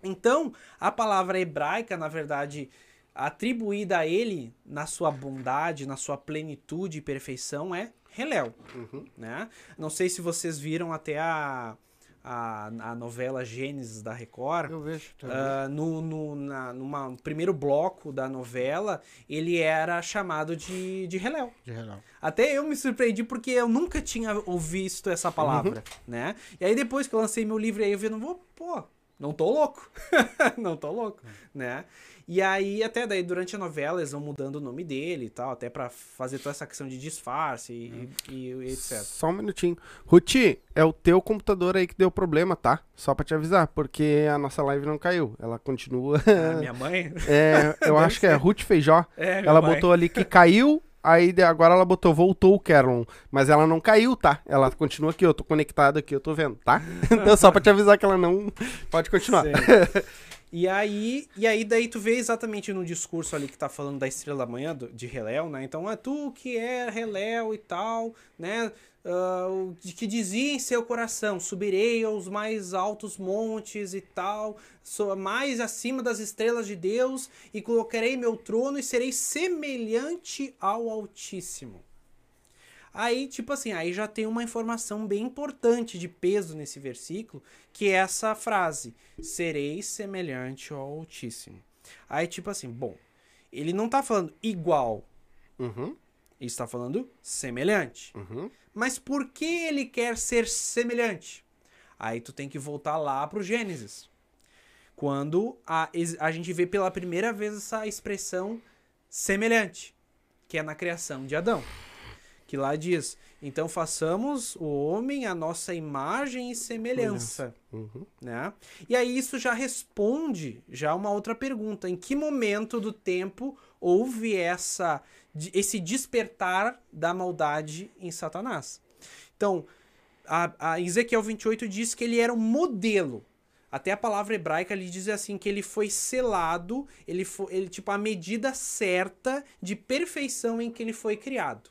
Então, a palavra hebraica, na verdade, atribuída a ele na sua bondade, na sua plenitude e perfeição é Helel, Uhum. né? Não sei se vocês viram até a, a, a novela Gênesis da Record. Eu vejo. tá Ah, no, no, na, numa, no primeiro bloco da novela, ele era chamado de, de Helel. de real. Até eu me surpreendi porque eu nunca tinha ouvido essa palavra, né? E aí depois que eu lancei meu livro aí, eu vi, não vou, pô, não tô louco. *laughs* não tô louco, né? E aí até daí durante a novela eles vão mudando o nome dele e tal, até pra fazer toda essa questão de disfarce e, e- e etc. Só um minutinho. Ruti, é o teu computador aí que deu problema, tá? Só pra te avisar, porque a nossa live não caiu. Ela continua. A *laughs* minha mãe? *laughs* É, eu acho que é Ruth Feijó. É, Ela mãe. botou ali que caiu, aí agora ela botou voltou o Carolyn. Mas ela não caiu, tá? Ela continua aqui, eu tô conectado aqui, eu tô vendo, tá? *laughs* Então só pra te avisar que ela não. Pode continuar. E aí, e aí daí tu vê exatamente no discurso ali que tá falando da estrela da manhã, do, de Reléu, né? Então, é tu que é Reléu e tal, né? Uh, que dizia em seu coração, subirei aos mais altos montes e tal, sou mais acima das estrelas de Deus, e colocarei meu trono e serei semelhante ao Altíssimo. Aí, tipo assim, aí já tem uma informação bem importante de peso nesse versículo, que é essa frase: serei semelhante ao Altíssimo. Aí, tipo assim, bom, ele não tá falando igual. Uhum. Ele está falando semelhante. Uhum. Mas por que ele quer ser semelhante? Aí tu tem que voltar lá pro Gênesis. Quando a, a gente vê pela primeira vez essa expressão semelhante, que é na criação de Adão que lá diz: então façamos o homem a nossa imagem e semelhança, Uhum. né? E aí isso já responde já uma outra pergunta: em que momento do tempo houve essa esse despertar da maldade em Satanás? Então, a, a Ezequiel 28 diz que ele era um modelo. Até a palavra hebraica lhe diz assim que ele foi selado, ele foi, ele tipo a medida certa de perfeição em que ele foi criado.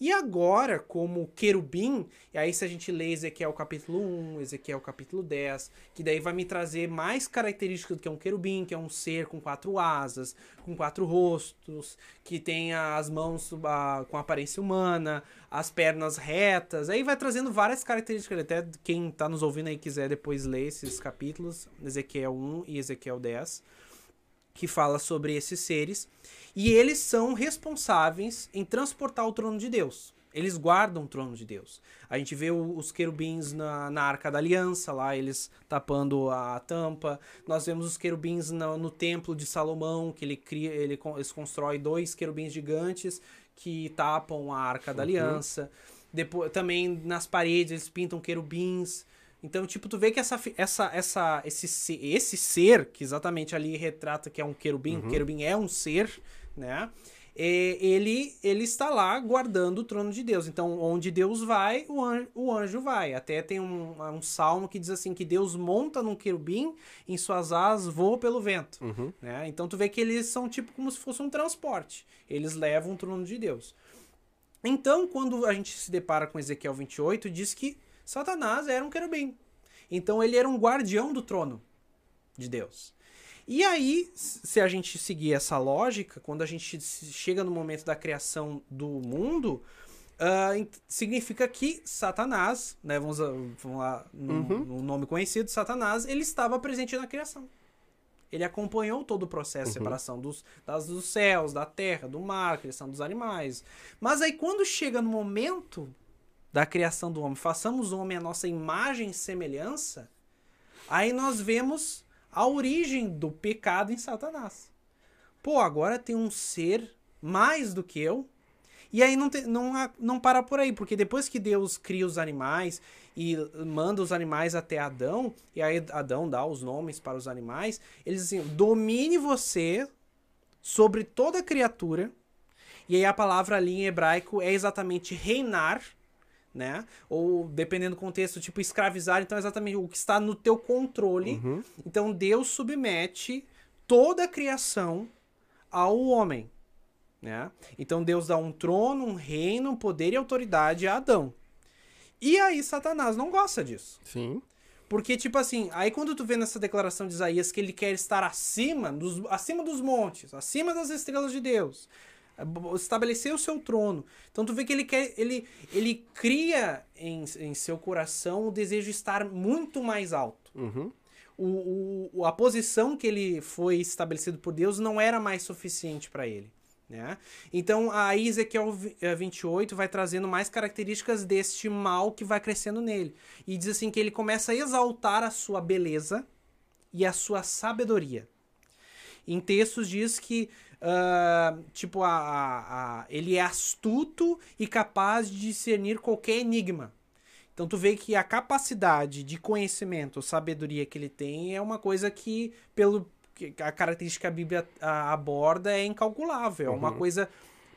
E agora, como querubim, e aí se a gente lê Ezequiel capítulo 1, Ezequiel capítulo 10, que daí vai me trazer mais características do que é um querubim, que é um ser com quatro asas, com quatro rostos, que tem as mãos uh, com aparência humana, as pernas retas, aí vai trazendo várias características, até quem está nos ouvindo aí quiser depois ler esses capítulos, Ezequiel 1 e Ezequiel 10, que fala sobre esses seres. E eles são responsáveis em transportar o trono de Deus. Eles guardam o trono de Deus. A gente vê os querubins na, na Arca da Aliança, lá eles tapando a tampa. Nós vemos os querubins no, no Templo de Salomão, que ele cria, ele, eles constrói dois querubins gigantes que tapam a Arca da Aliança. Depois, também nas paredes eles pintam querubins. Então, tipo, tu vê que essa, essa, essa, esse, esse ser, que exatamente ali retrata que é um querubim, uhum. querubim é um ser, né? E, ele, ele está lá guardando o trono de Deus. Então, onde Deus vai, o anjo, o anjo vai. Até tem um, um salmo que diz assim, que Deus monta num querubim, em suas asas voa pelo vento. Uhum. Né? Então, tu vê que eles são tipo como se fosse um transporte. Eles levam o trono de Deus. Então, quando a gente se depara com Ezequiel 28, diz que Satanás era um querubim. Então, ele era um guardião do trono de Deus. E aí, se a gente seguir essa lógica, quando a gente chega no momento da criação do mundo, uh, significa que Satanás, né, vamos, vamos lá, no, uhum. no, nome conhecido, Satanás, ele estava presente na criação. Ele acompanhou todo o processo de uhum. separação dos, das, dos céus, da terra, do mar, criação dos animais. Mas aí, quando chega no momento da criação do homem, façamos o homem a nossa imagem e semelhança, aí nós vemos a origem do pecado em Satanás. Pô, agora tem um ser mais do que eu. E aí não, te, não, não para por aí, porque depois que Deus cria os animais e manda os animais até Adão, e aí Adão dá os nomes para os animais, eles assim, domine você sobre toda criatura. E aí a palavra ali em hebraico é exatamente reinar, né? Ou dependendo do contexto, tipo escravizar, então é exatamente o que está no teu controle. Uhum. Então Deus submete toda a criação ao homem, né? Então Deus dá um trono, um reino, um poder e autoridade a Adão. E aí Satanás não gosta disso. Sim. Porque, tipo assim, aí quando tu vê nessa declaração de Isaías que ele quer estar acima dos, acima dos montes, acima das estrelas de Deus, estabelecer o seu trono. Então tu vê que ele quer, ele, ele cria em, em seu coração o desejo de estar muito mais alto. Uhum. O, o, a posição que ele foi estabelecido por Deus não era mais suficiente para ele. Né? Então a Ezequiel 28 vai trazendo mais características deste mal que vai crescendo nele. E diz assim que ele começa a exaltar a sua beleza e a sua sabedoria. Em textos diz que Uh, tipo, a, a, a, ele é astuto e capaz de discernir qualquer enigma. Então tu vê que a capacidade de conhecimento, sabedoria que ele tem é uma coisa que, pelo a característica que a Bíblia aborda, é incalculável. Uhum. É uma uhum. coisa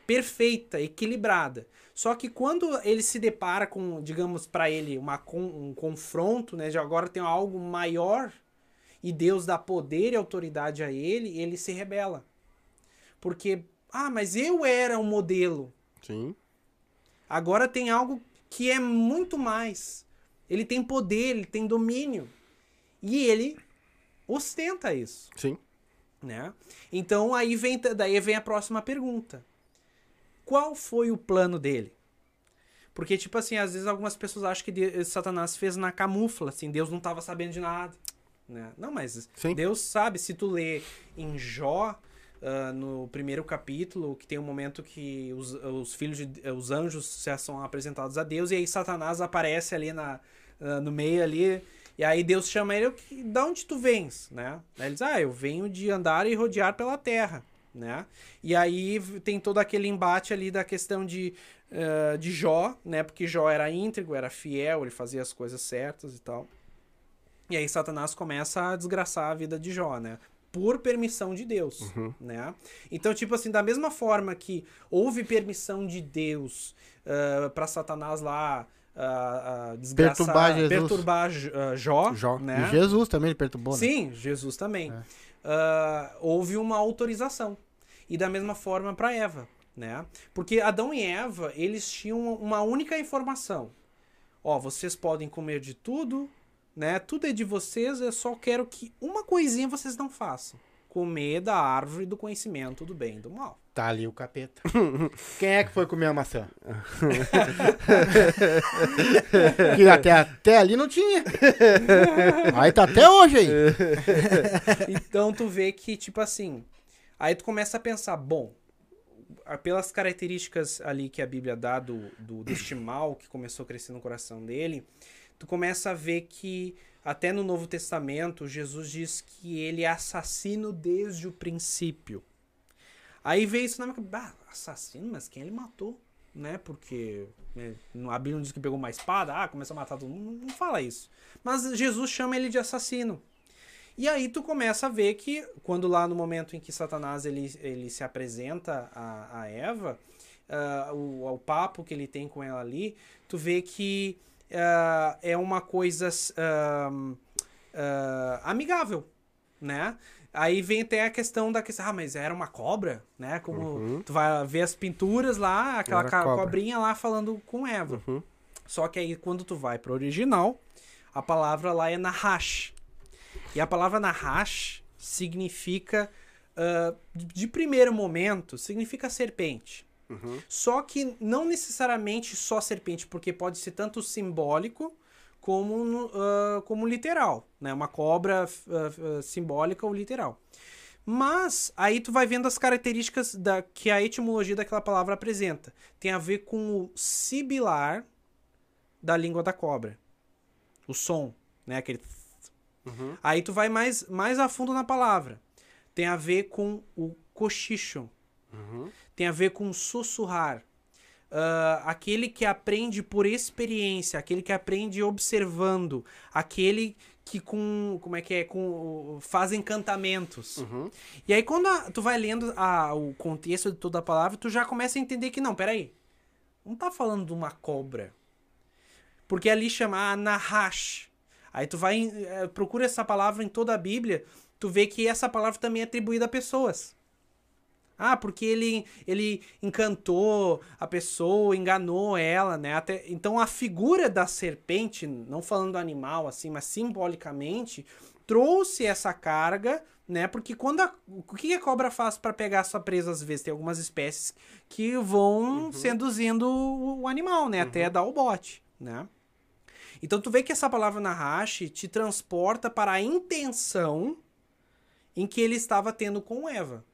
perfeita, equilibrada. Só que quando ele se depara com, digamos, para ele, uma, um confronto, né? Já agora tem algo maior e Deus dá poder e autoridade a ele, ele se rebela. Porque, ah, mas eu era o modelo. Sim. Agora tem algo que é muito mais. Ele tem poder, ele tem domínio. E ele ostenta isso. Sim. Né? Então aí vem, daí vem a próxima pergunta. Qual foi o plano dele? Porque, tipo assim, às vezes algumas pessoas acham que Deus, Satanás fez na camufla, assim, Deus não estava sabendo de nada. Né? Não, mas Sim. Deus sabe. Se tu lê em Jó, uh, no primeiro capítulo, que tem um momento que os, os filhos, de, os anjos são apresentados a Deus, e aí Satanás aparece ali na, uh, no meio ali, e aí Deus chama ele, da onde tu vens, né? Aí ele diz, ah, eu venho de andar e rodear pela terra, né? E aí tem todo aquele embate ali da questão de, uh, de Jó, né? Porque Jó era íntegro, era fiel, ele fazia as coisas certas e tal. E aí Satanás começa a desgraçar a vida de Jó, né? Por permissão de Deus, Uhum. né? Então, tipo assim, da mesma forma que houve permissão de Deus uh, para Satanás lá uh, uh, desgraçar, Perturbar Jesus. perturbar uh, Jó, Jó. né? E Jesus também perturbou, né? Sim, Jesus também. É. Ah, houve uma autorização. E da mesma forma para Eva, né? Porque Adão e Eva, eles tinham uma única informação. Ó, vocês podem comer de tudo, né? Tudo é de vocês, eu só quero que uma coisinha vocês não façam. Comer da árvore do conhecimento do bem e do mal. Tá ali o capeta. *laughs* Quem é que foi comer a maçã? *laughs* que até, até ali não tinha. Aí tá até hoje aí. *laughs* Então tu vê que, tipo assim, aí tu começa a pensar, bom, pelas características ali que a Bíblia dá do, do deste mal que começou a crescer no coração dele, tu começa a ver que até no Novo Testamento Jesus diz que ele é assassino desde o princípio. Aí veio isso na minha cabeça, ah, assassino, mas quem ele matou? Né? Porque né, a Bíblia não diz que pegou uma espada, ah, começou a matar todo mundo, não fala isso. Mas Jesus chama ele de assassino. E aí tu começa a ver que, quando lá no momento em que Satanás ele, ele se apresenta a, a Eva, ah, o, o papo que ele tem com ela ali, tu vê que ah, é uma coisa ah, ah, amigável, né? Aí vem até a questão da questão, ah, mas era uma cobra, né? Como Uhum. tu vai ver as pinturas lá, aquela cobra. cobrinha lá falando com Eva. Uhum. Só que aí quando tu vai pro original, a palavra lá é Nahash. E a palavra Nahash significa, de de primeiro momento, significa serpente. Uhum. Só que não necessariamente só serpente, porque pode ser tanto simbólico como, ah, como literal, né? Uma cobra ah, simbólica ou literal. Mas aí tu vai vendo as características da, que a etimologia daquela palavra apresenta. Tem a ver com o sibilar da língua da cobra. O som, né? Aquele... Uhum. Aí tu vai mais, mais a fundo na palavra. Tem a ver com o cochicho. Uhum. Tem a ver com sussurrar. Ah, aquele que aprende por experiência, aquele que aprende observando, aquele que com como é que é com faz encantamentos. Uhum. E aí quando a- tu vai lendo a- o contexto de toda a palavra, tu já começa a entender que não, peraí, não tá falando de uma cobra, porque ali chama Nahash. Aí tu vai eh, procura essa palavra em toda a Bíblia, tu vê que essa palavra também é atribuída a pessoas. Ah, porque ele, ele encantou a pessoa, enganou ela, né? Até, então a figura da serpente, não falando do animal assim, mas simbolicamente, trouxe essa carga, né? Porque quando a, o que a cobra faz para pegar sua presa às vezes? Tem algumas espécies que vão seduzindo o, animal, né? Até dar o bote, né? Então tu vê que essa palavra Nahash te transporta para a intenção em que ele estava tendo com Eva.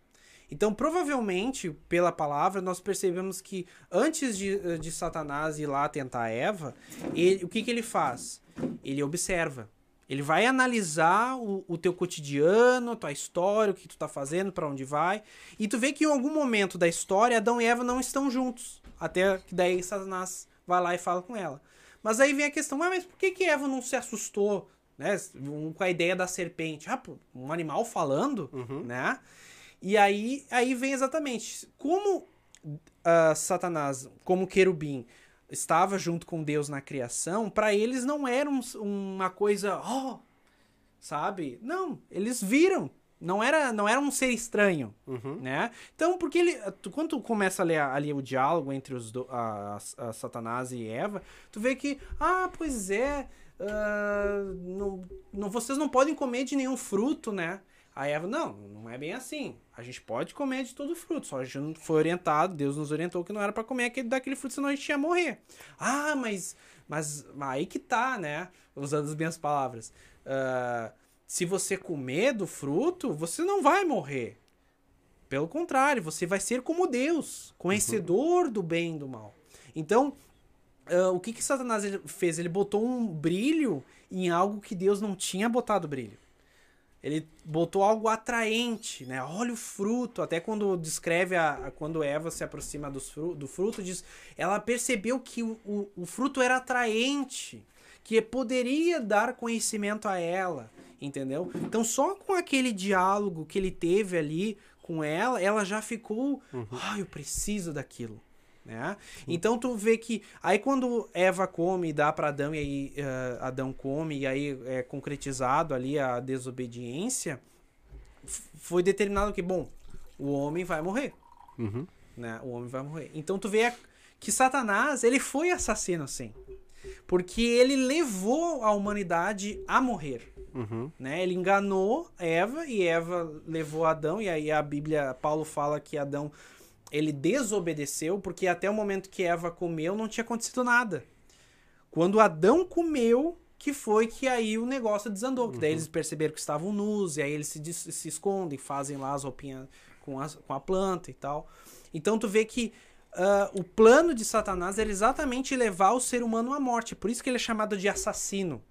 Então, provavelmente, pela palavra, nós percebemos que antes de, de Satanás ir lá tentar Eva, ele- o que, que ele faz? Ele observa. Ele vai analisar o, o teu cotidiano, a tua história, o que tu tá fazendo, para onde vai. E tu vê que em algum momento da história, Adão e Eva não estão juntos. Até que daí Satanás vai lá e fala com ela. Mas aí vem a questão, "Ah, mas por que, que Eva não se assustou? Né? Com a ideia da serpente. Ah, um animal falando, né? E aí, aí vem exatamente como ah, Satanás, como querubim, estava junto com Deus na criação, para eles não era um- uma coisa, oh, sabe? Não, eles viram. Não era, não era um ser estranho, Uhum. né? Então, porque ele, tu, quando tu começa a ler ali o diálogo entre os do, a, a- a Satanás e Eva, tu vê que, ah, pois é, ah, não, não, vocês não podem comer de nenhum fruto, né? A Eva, não, não é bem assim. A gente pode comer de todo fruto, só a gente não foi orientado, Deus nos orientou que não era pra comer aquele, daquele fruto, senão a gente ia morrer. Ah, mas, mas, mas aí que tá, né? Usando as minhas palavras. Ah, se você comer do fruto, você não vai morrer. Pelo contrário, você vai ser como Deus, conhecedor do bem e do mal. Então, ah, o que que Satanás fez? Ele botou um brilho em algo que Deus não tinha botado brilho. Ele botou algo atraente, né? Olha o fruto. Até quando descreve a, a- quando Eva se aproxima dos fru, do fruto, diz, ela percebeu que o, o, o fruto era atraente, que poderia dar conhecimento a ela, entendeu? Então só com aquele diálogo que ele teve ali com ela, ela já ficou, ah, eu preciso daquilo. Né? Então tu vê que aí quando Eva come e dá para Adão e aí eh, Adão come e aí é concretizado ali a desobediência, foi determinado que bom, o homem vai morrer, Uhum. né? O homem vai morrer. Então tu vê a- que Satanás, ele foi assassino sim. Porque ele levou a humanidade a morrer Uhum. né? Ele enganou Eva e Eva levou Adão e aí a Bíblia, Paulo fala que Adão ele desobedeceu porque até o momento que Eva comeu não tinha acontecido nada. Quando Adão comeu, que foi que aí o negócio desandou, que daí eles perceberam que estavam nus e aí eles se, se escondem, fazem lá as roupinhas com, as- com a planta e tal. Então tu vê que ah, o plano de Satanás era exatamente levar o ser humano à morte, por isso que ele é chamado de assassino.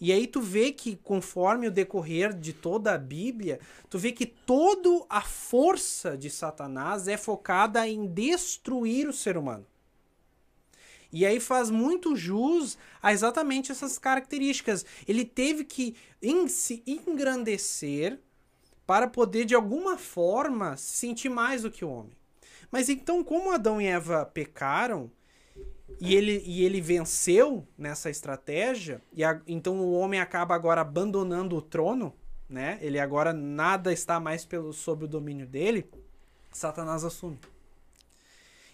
E aí tu vê que conforme o decorrer de toda a Bíblia, tu vê que toda a força de Satanás é focada em destruir o ser humano. E aí faz muito jus a exatamente essas características. Ele teve que se engrandecer para poder de alguma forma se sentir mais do que o homem. Mas então, como Adão e Eva pecaram, e ele, e ele venceu nessa estratégia, e a- então o homem acaba agora abandonando o trono, né? Ele agora nada está mais pelo, sob o domínio dele. Satanás assume.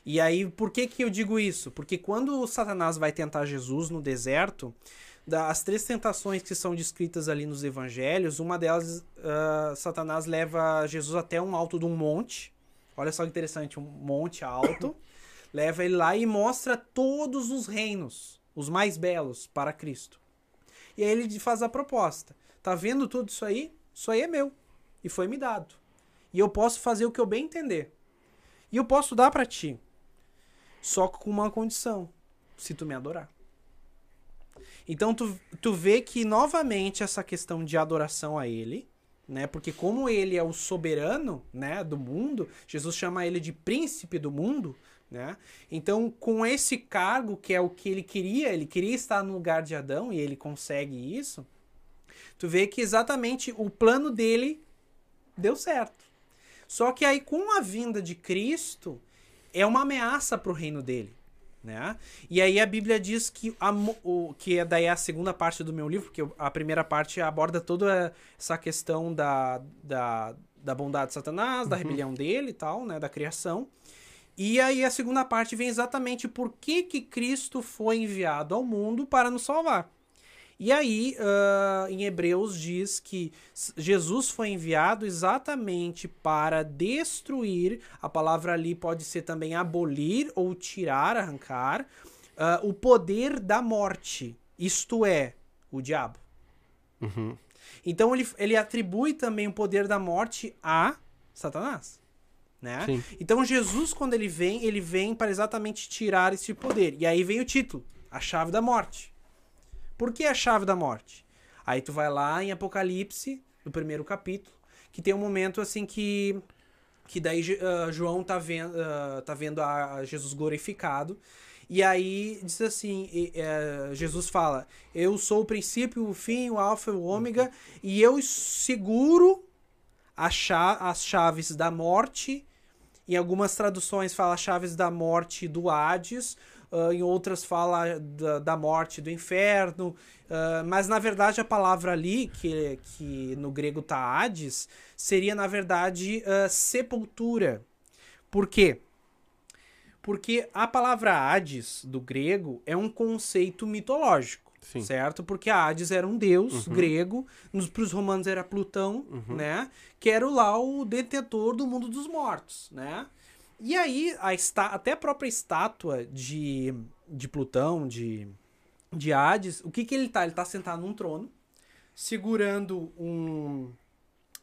E aí, por que que eu digo isso? Porque quando Satanás vai tentar Jesus no deserto, das três tentações que são descritas ali nos evangelhos, uma delas, ah, Satanás leva Jesus até um alto de um monte. Olha só que interessante, um monte alto. Leva ele lá e mostra todos os reinos, os mais belos, para Cristo. E aí ele faz a proposta. Tá vendo tudo isso aí? Isso aí é meu. E foi me dado. E eu posso fazer o que eu bem entender. E eu posso dar para ti. Só com uma condição. Se tu me adorar. Então tu, tu vê que novamente essa questão de adoração a ele, né? Porque como ele é o soberano, né, do mundo, Jesus chama ele de príncipe do mundo, né? Então, com esse cargo que é o que ele queria, ele queria estar no lugar de Adão e ele consegue isso. Tu vê que exatamente o plano dele deu certo. Só que aí com a vinda de Cristo é uma ameaça para o reino dele. Né? E aí a Bíblia diz que, a, o, que é daí a segunda parte do meu livro, porque a primeira parte aborda toda essa questão da, da, da bondade de Satanás, da rebelião dele e tal, né? Da criação. E aí a segunda parte vem exatamente por que, que Cristo foi enviado ao mundo para nos salvar. E aí, ah, em Hebreus diz que Jesus foi enviado exatamente para destruir, a palavra ali pode ser também abolir ou tirar, arrancar, ah, o poder da morte, isto é, o diabo. Uhum. Então ele, ele atribui também o poder da morte a Satanás. Né? Sim. Então Jesus, quando ele vem, ele vem para exatamente tirar esse poder. E aí vem o título, a chave da morte. Por que a chave da morte? Aí tu vai lá em Apocalipse, no primeiro capítulo, que tem um momento assim que que daí ah, João tá vendo, ah, tá vendo a Jesus glorificado. E aí diz assim, e, eh, Jesus fala: "Eu sou o princípio, o fim, o alfa e o ômega, e eu seguro a cha- as chaves da morte em algumas traduções fala chaves da morte do Hades, uh, em outras fala da, da morte, do inferno, uh, mas na verdade a palavra ali, que, que no grego tá Hades, seria na verdade uh, sepultura. Por quê? Porque a palavra Hades, do grego, é um conceito mitológico. Sim. Certo? Porque a Hades era um deus uhum. grego, para os romanos era Plutão, uhum. né? Que era lá o detentor do mundo dos mortos, né? E aí, a está, até a própria estátua de, de Plutão, de, de Hades, o que, que ele tá? Ele tá sentado num trono, segurando um.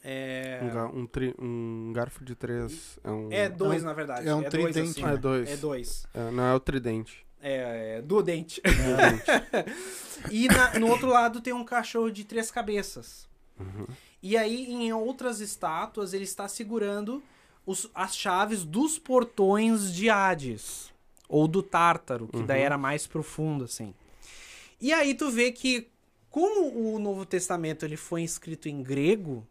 É... Um, um, tri, um garfo de três. É, um... é dois, na verdade. É um é tridente. Dois, assim, é dois. É dois. É, não é o tridente. É, é duodente. É *laughs* e na, no outro lado tem um cachorro de três cabeças. Uhum. E aí, em outras estátuas, ele está segurando os, as chaves dos portões de Hades. Ou do Tártaro, que uhum. daí era mais profundo, assim. E aí tu vê que, como o Novo Testamento ele foi escrito em grego,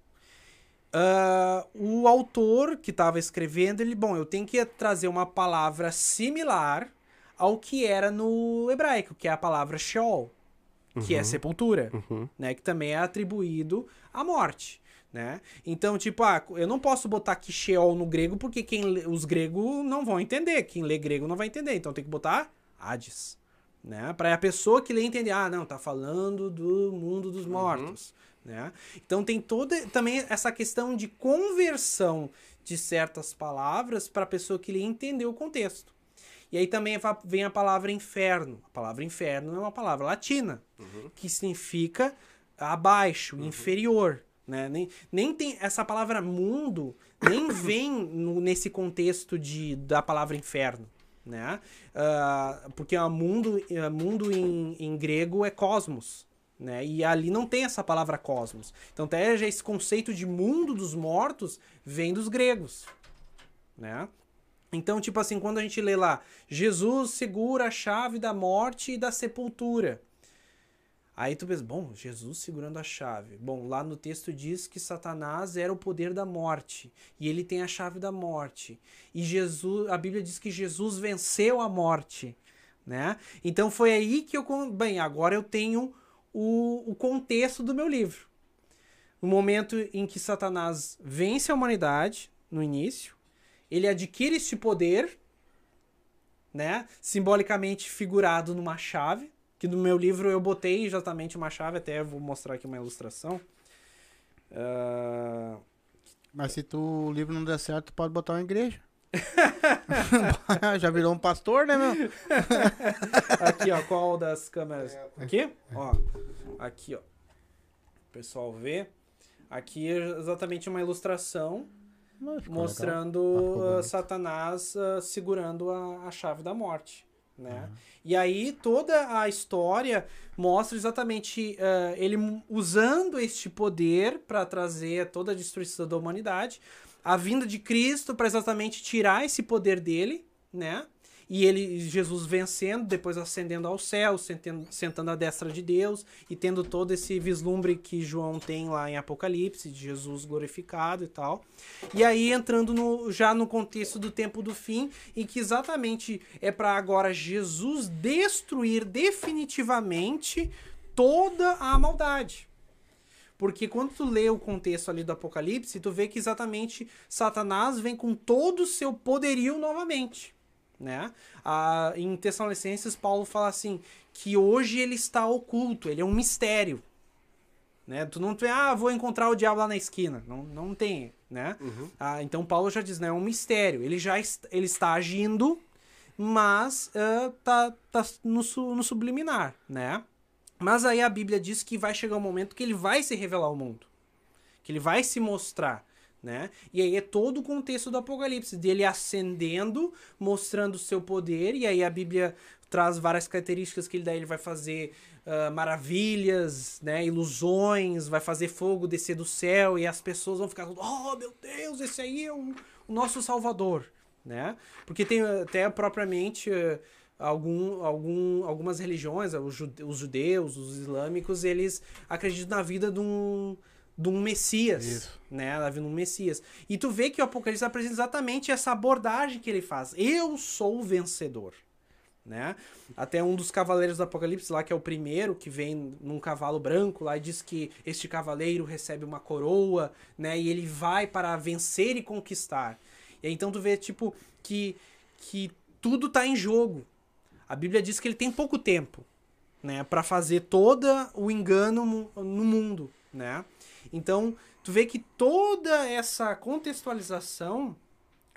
uh, o autor que estava escrevendo, ele, bom, eu tenho que trazer uma palavra similar ao que era no hebraico, que é a palavra Sheol, que é uhum. é sepultura, uhum. né? Que também é atribuído à morte né? Então, tipo, ah, eu não posso botar aqui Sheol no grego porque quem os gregos não vão entender, quem lê grego não vai entender, então tem que botar Hades, né? Para a pessoa que lê entender, ah, não, tá falando do mundo dos uhum. mortos, uhum. né? Então tem toda também essa questão de conversão de certas palavras para a pessoa que lê entender o contexto. E aí também vem a palavra inferno. A palavra inferno é uma palavra latina, uhum. que significa abaixo, uhum. inferior. Né? Nem, nem tem essa palavra mundo *coughs* nem vem no, nesse contexto de, da palavra inferno. Né? Uh, porque o mundo, uh, mundo em, em grego é cosmos. Né? E ali não tem essa palavra cosmos. Então, até já esse conceito de mundo dos mortos vem dos gregos. Né? Então, tipo assim, quando a gente lê lá, Jesus segura a chave da morte e da sepultura. Aí tu pensa, bom, Jesus segurando a chave. Bom, lá no texto diz que Satanás era o poder da morte e ele tem a chave da morte. E Jesus, a Bíblia diz que Jesus venceu a morte, né? Então foi aí que eu, bem, agora eu tenho o, o contexto do meu livro. No momento em que Satanás vence a humanidade, no início, ele adquire esse poder, né? Simbolicamente figurado numa chave que no meu livro eu botei exatamente uma chave, até vou mostrar aqui uma ilustração. Uh... Mas se tu, o livro não der certo, tu pode botar uma igreja. *laughs* Já virou um pastor, né, meu? *laughs* aqui, ó, qual das câmeras? Aqui? Ó, aqui, ó. O pessoal vê. Aqui é exatamente uma ilustração mostrando uh, Satanás uh, segurando a, a chave da morte né? Uhum. E aí toda a história mostra exatamente uh, ele usando este poder para trazer toda a destruição da humanidade, a vinda de Cristo para exatamente tirar esse poder dele, né? E ele, Jesus vencendo, depois ascendendo ao céu, sentando, sentando à destra de Deus e tendo todo esse vislumbre que João tem lá em Apocalipse, de Jesus glorificado e tal. E aí entrando no, já no contexto do tempo do fim, em que exatamente é para agora Jesus destruir definitivamente toda a maldade. Porque quando tu lê o contexto ali do Apocalipse, tu vê que exatamente Satanás vem com todo o seu poderio novamente né? Ah, em Tessalonicenses, Paulo fala assim, que hoje ele está oculto, ele é um mistério. Né? Tu não tem, ah, vou encontrar o diabo lá na esquina. Não, não tem, né? Uhum. Ah, então Paulo já diz, né? É um mistério. Ele já est ele está agindo, mas uh, tá, tá no, su no subliminar, né? Mas aí a Bíblia diz que vai chegar um momento que ele vai se revelar ao mundo. Que ele vai se mostrar né? E aí é todo o contexto do Apocalipse, dele ascendendo, mostrando o seu poder, e aí a Bíblia traz várias características que ele daí ele vai fazer uh, maravilhas, né, ilusões, vai fazer fogo descer do céu e as pessoas vão ficar, oh meu Deus, esse aí é o, o nosso Salvador, né? Porque tem até propriamente uh, algum, algum, algumas religiões, os judeus, os islâmicos, eles acreditam na vida de um de um Messias, Isso. né? Ela vindo um Messias. E tu vê que o Apocalipse apresenta exatamente essa abordagem que ele faz. Eu sou o vencedor, né? Até um dos cavaleiros do Apocalipse lá, que é o primeiro, que vem num cavalo branco lá, e diz que este cavaleiro recebe uma coroa, né? E ele vai para vencer e conquistar. E aí, então tu vê, tipo, que, que tudo tá em jogo. A Bíblia diz que ele tem pouco tempo, né? para fazer todo o engano no mundo, né? Então, tu vê que toda essa contextualização,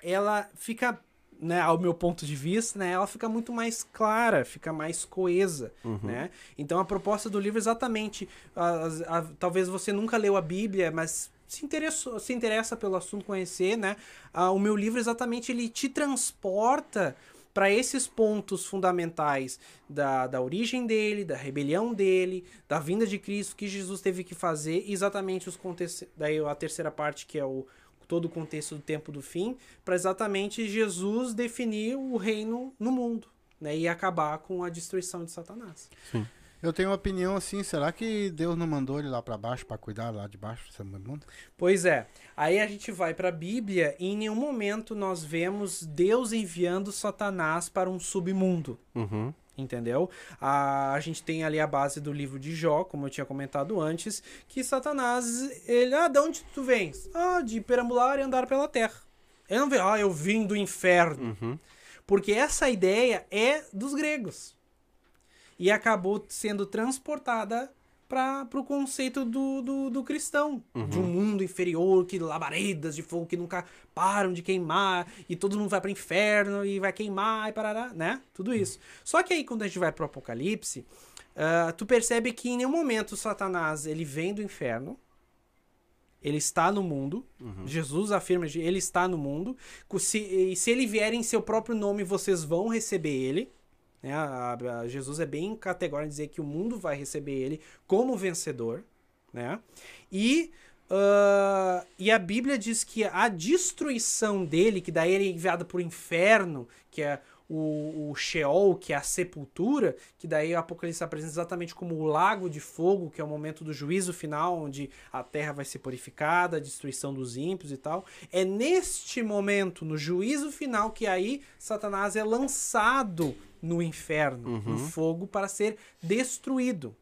ela fica né, ao meu ponto de vista, né, ela fica muito mais clara, fica mais coesa, uhum. né? Então a proposta do livro é exatamente, a, a, talvez você nunca leu a Bíblia, mas se, interessou, se interessa pelo assunto, conhecer, né? o meu livro exatamente ele te transporta para esses pontos fundamentais da, da origem dele, da rebelião dele, da vinda de Cristo, que Jesus teve que fazer, exatamente os. Daí a terceira parte, que é o, todo o contexto do tempo do fim, para exatamente Jesus definir o reino no mundo, né, e acabar com a destruição de Satanás. Sim. Eu tenho uma opinião assim, será que Deus não mandou ele lá para baixo para cuidar lá de baixo do mundo? Pois é. Aí a gente vai para a Bíblia e em nenhum momento nós vemos Deus enviando Satanás para um submundo. Uhum. Entendeu? A, a gente tem ali a base do livro de Jó, como eu tinha comentado antes, que Satanás, ele, ah, de onde tu vens? Ah, de perambular e andar pela terra. Ele não vê, ah, eu vim do inferno. Uhum. Porque essa ideia é dos gregos. E acabou sendo transportada para o conceito do, do, do cristão, uhum. de um mundo inferior, que labaredas de fogo que nunca param de queimar, e todo mundo vai para o inferno e vai queimar e parará, né? Tudo isso. Só que aí quando a gente vai para o Apocalipse, uh, tu percebe que em nenhum momento Satanás ele vem do inferno, ele está no mundo. Uhum. Jesus afirma que ele está no mundo. Se, e se ele vier em seu próprio nome, vocês vão receber ele. Né? A, a, Jesus é bem categórico em dizer que o mundo vai receber ele como vencedor. Né? E, uh, e a Bíblia diz que a destruição dele, que daí ele é enviado para o inferno, que é o, o Sheol, que é a sepultura, que daí o Apocalipse apresenta exatamente como o lago de fogo, que é o momento do juízo final, onde a terra vai ser purificada, a destruição dos ímpios e tal. É neste momento, no juízo final, que aí Satanás é lançado no inferno, uhum. no fogo, para ser destruído.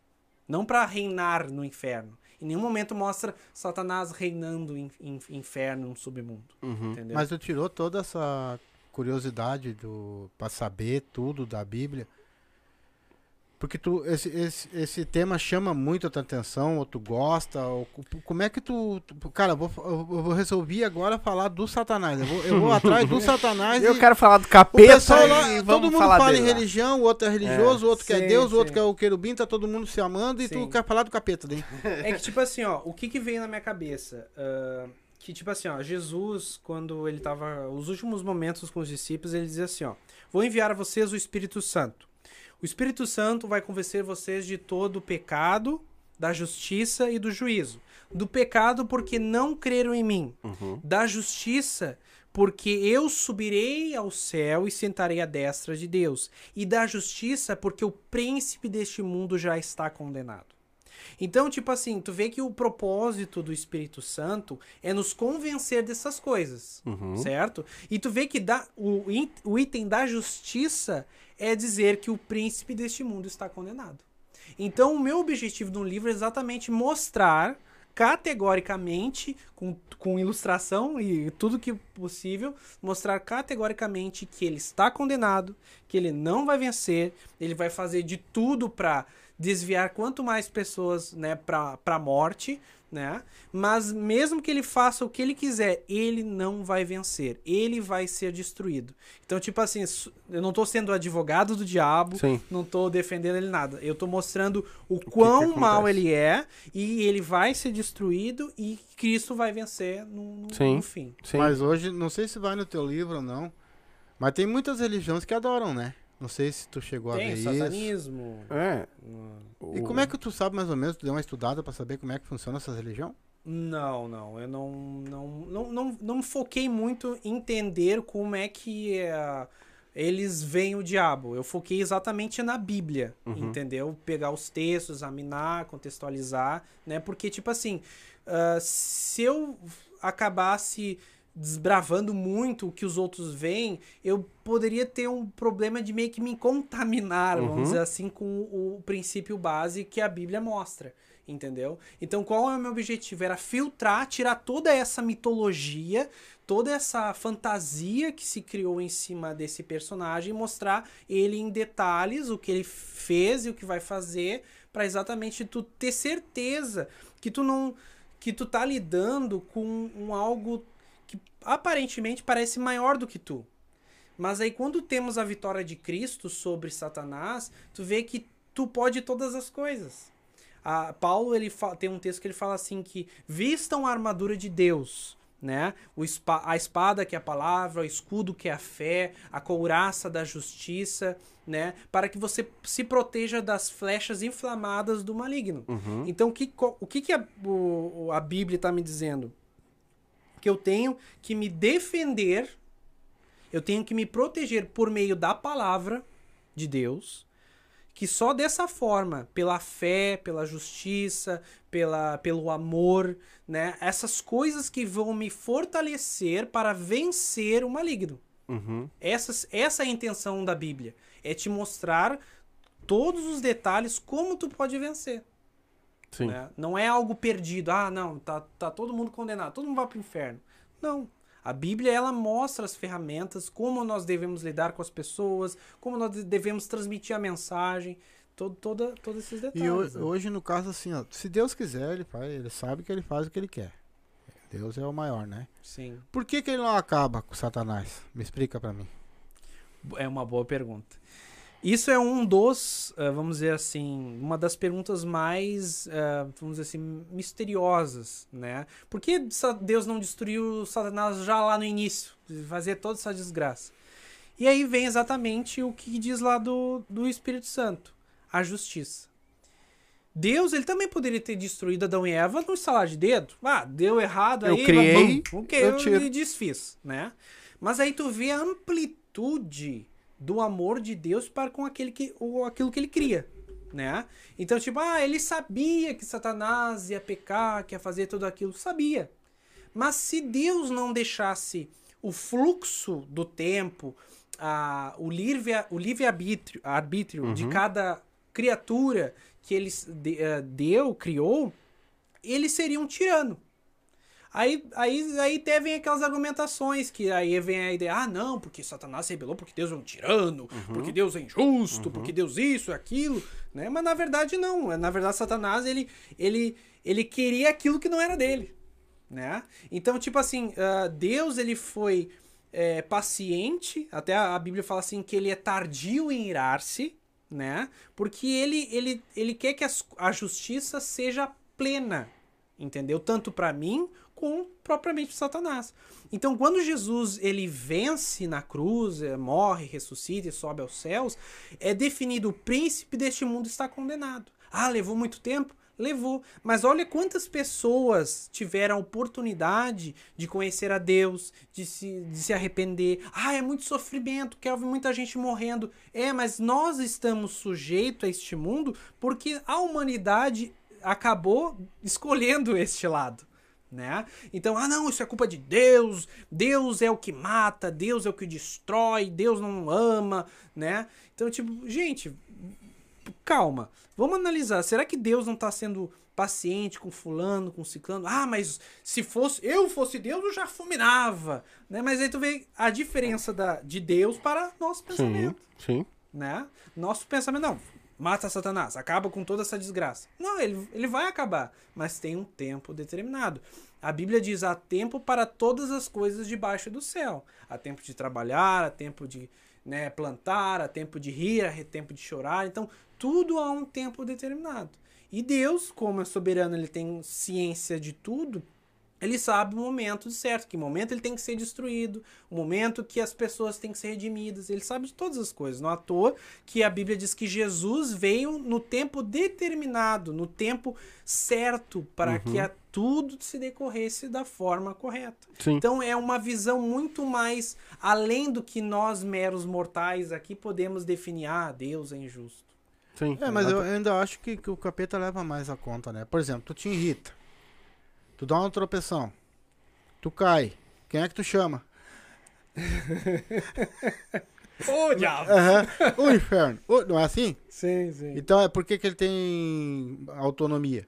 Não para reinar no inferno. Em nenhum momento mostra Satanás reinando em, em inferno, no submundo. Uhum. Mas tu tirou toda essa curiosidade do para saber tudo da Bíblia porque tu, esse, esse, esse tema chama muito a tua atenção, ou tu gosta, ou como é que tu. tu cara, eu vou, eu resolvi agora falar do Satanás. Eu vou, eu vou atrás do *laughs* Satanás. eu e, quero falar do capeta. Lá, todo mundo fala em religião, o outro é religioso, é, o outro sim, quer Deus, sim. o outro quer o querubim, tá todo mundo se amando sim. e tu quer falar do capeta, né? É que, tipo assim, ó, o que que veio na minha cabeça? Uh, que, tipo assim, ó, Jesus, quando ele tava. Os últimos momentos com os discípulos, ele dizia assim, ó: Vou enviar a vocês o Espírito Santo. O Espírito Santo vai convencer vocês de todo o pecado, da justiça e do juízo. Do pecado, porque não creram em mim. Uhum. Da justiça, porque eu subirei ao céu e sentarei à destra de Deus. E da justiça, porque o príncipe deste mundo já está condenado. Então, tipo assim, tu vê que o propósito do Espírito Santo é nos convencer dessas coisas, uhum. certo? E tu vê que dá, o, o item da justiça é dizer que o príncipe deste mundo está condenado. Então, o meu objetivo no livro é exatamente mostrar categoricamente, com, com ilustração e tudo que possível, mostrar categoricamente que ele está condenado, que ele não vai vencer, ele vai fazer de tudo para desviar quanto mais pessoas né, para a morte, né? Mas mesmo que ele faça o que ele quiser, ele não vai vencer. Ele vai ser destruído. Então, tipo assim, eu não estou sendo advogado do diabo, Sim. não estou defendendo ele nada. Eu estou mostrando o, o quão que que mal ele é e ele vai ser destruído e Cristo vai vencer no, no, Sim. no fim. Sim. Mas hoje, não sei se vai no teu livro ou não, mas tem muitas religiões que adoram, né? Não sei se tu chegou Tem, a ver satanismo. isso. É. E como é que tu sabe mais ou menos, tu deu uma estudada para saber como é que funciona essa religião? Não, não, eu não não, não, não, não foquei muito em entender como é que uh, eles veem o diabo. Eu foquei exatamente na Bíblia, uhum. entendeu? Pegar os textos, examinar, contextualizar, né? Porque, tipo assim, uh, se eu acabasse desbravando muito o que os outros veem, eu poderia ter um problema de meio que me contaminar, vamos Uhum. dizer assim, com o, o princípio base que a Bíblia mostra. Entendeu? Então, qual é o meu objetivo? Era filtrar, tirar toda essa mitologia, toda essa fantasia que se criou em cima desse personagem e mostrar ele em detalhes, o que ele fez e o que vai fazer, para exatamente tu ter certeza que tu não que tu tá lidando com um algo aparentemente parece maior do que tu. Mas aí quando temos a vitória de Cristo sobre Satanás, tu vê que tu pode todas as coisas. A, Paulo ele tem um texto que ele fala assim que vistam a armadura de Deus, né? O espa- a espada que é a palavra, o escudo que é a fé, a couraça da justiça, né? Para que você se proteja das flechas inflamadas do maligno. Uhum. Então, o que, o que, que a, o- a Bíblia está me dizendo? Que eu tenho que me defender, eu tenho que me proteger por meio da palavra de Deus, que só dessa forma, pela fé, pela justiça, pela, pelo amor, né? Essas coisas que vão me fortalecer para vencer o maligno. Uhum. Essas, essa é a intenção da Bíblia. É te mostrar todos os detalhes como tu pode vencer. Sim. né? Não é algo perdido. Ah, não, tá, tá todo mundo condenado, todo mundo vai pro inferno. Não. A Bíblia, ela mostra as ferramentas, como nós devemos lidar com as pessoas, como nós devemos transmitir a mensagem, todo, toda, todos esses E detalhes. ho- né? hoje, no caso, assim, ó, se Deus quiser, ele faz, ele sabe que ele faz o que ele quer. Deus é o maior, né? Sim, Por que, que ele não acaba com Satanás? Me explica pra mim. é uma boa pergunta. Isso é um dos, eh, vamos dizer assim, uma das perguntas mais, eh, vamos dizer assim, misteriosas, né? Por que Deus não destruiu Satanás já lá no início, fazer toda essa desgraça? E aí vem exatamente o que diz lá do, do Espírito Santo, a justiça. Deus, ele também poderia ter destruído Adão e Eva no estalar de dedo. Ah, deu errado Eu aí, criei, bum, ok, eu eu, me desfiz, né? Mas aí tu vê a amplitude do amor de Deus para com aquele que, ou aquilo que ele cria, né? Então, tipo, ah, ele sabia que Satanás ia pecar, que ia fazer tudo aquilo, sabia. Mas se Deus não deixasse o fluxo do tempo, a, o livre, o livre arbítrio, arbítrio de cada criatura que ele de- eh, deu, criou, ele seria um tirano. Aí, aí, aí até vem aquelas argumentações que aí vem a ideia, ah, não, porque Satanás se rebelou porque Deus é um tirano, porque Deus é injusto, porque Deus isso, aquilo, né? Mas na verdade não, na verdade Satanás, ele, ele, ele queria aquilo que não era dele, né? Então, tipo assim, ah, Deus, ele foi é, paciente, até a, a Bíblia fala assim que ele é tardio em irar-se, né? Porque ele, ele, ele quer que as- a justiça seja plena, entendeu? Tanto para mim como propriamente Satanás. Então, quando Jesus ele vence na cruz, eh, morre, ressuscita e sobe aos céus, é definido o príncipe deste mundo está condenado. Ah, levou muito tempo? Levou. Mas olha quantas pessoas tiveram a oportunidade de conhecer a Deus, de se, de se arrepender. Ah, é muito sofrimento, quer ver muita gente morrendo. É, mas nós estamos sujeitos a este mundo porque a humanidade acabou escolhendo este lado. Né? Então, ah, não, isso é culpa de Deus, Deus é o que mata, Deus é o que destrói, Deus não ama, né? Então, tipo, gente, calma, vamos analisar. Será que Deus não está sendo paciente com fulano, com ciclano? Ah, mas se fosse eu fosse Deus, eu já fulminava, né? Mas aí tu vê a diferença da, de Deus para nosso Sim, pensamento, sim. né? Nosso pensamento não, mata Satanás, acaba com toda essa desgraça. Não, ele, ele vai acabar, mas tem um tempo determinado. A Bíblia diz: há tempo para todas as coisas debaixo do céu. Há tempo de trabalhar, há tempo de né, plantar, há tempo de rir, há tempo de chorar. Então, tudo há um tempo determinado. E Deus, como é soberano, ele tem ciência de tudo. Ele sabe o momento certo, que momento ele tem que ser destruído, o momento que as pessoas têm que ser redimidas. Ele sabe de todas as coisas. Não à toa que a Bíblia diz que Jesus veio no tempo determinado, no tempo certo, para que a, tudo se decorresse da forma correta. Sim. Então é uma visão muito mais além do que nós, meros mortais, aqui podemos definir: ah, Deus é injusto. Sim. É, mas eu ainda acho que, que o capeta leva mais a conta, né? Por exemplo, tu te irrita. Tu dá uma tropeção. Tu cai. Quem é que tu chama? *laughs* Ô, diabo! Aham. O inferno. O- não é assim? Sim, sim. Então é por que, que ele tem autonomia?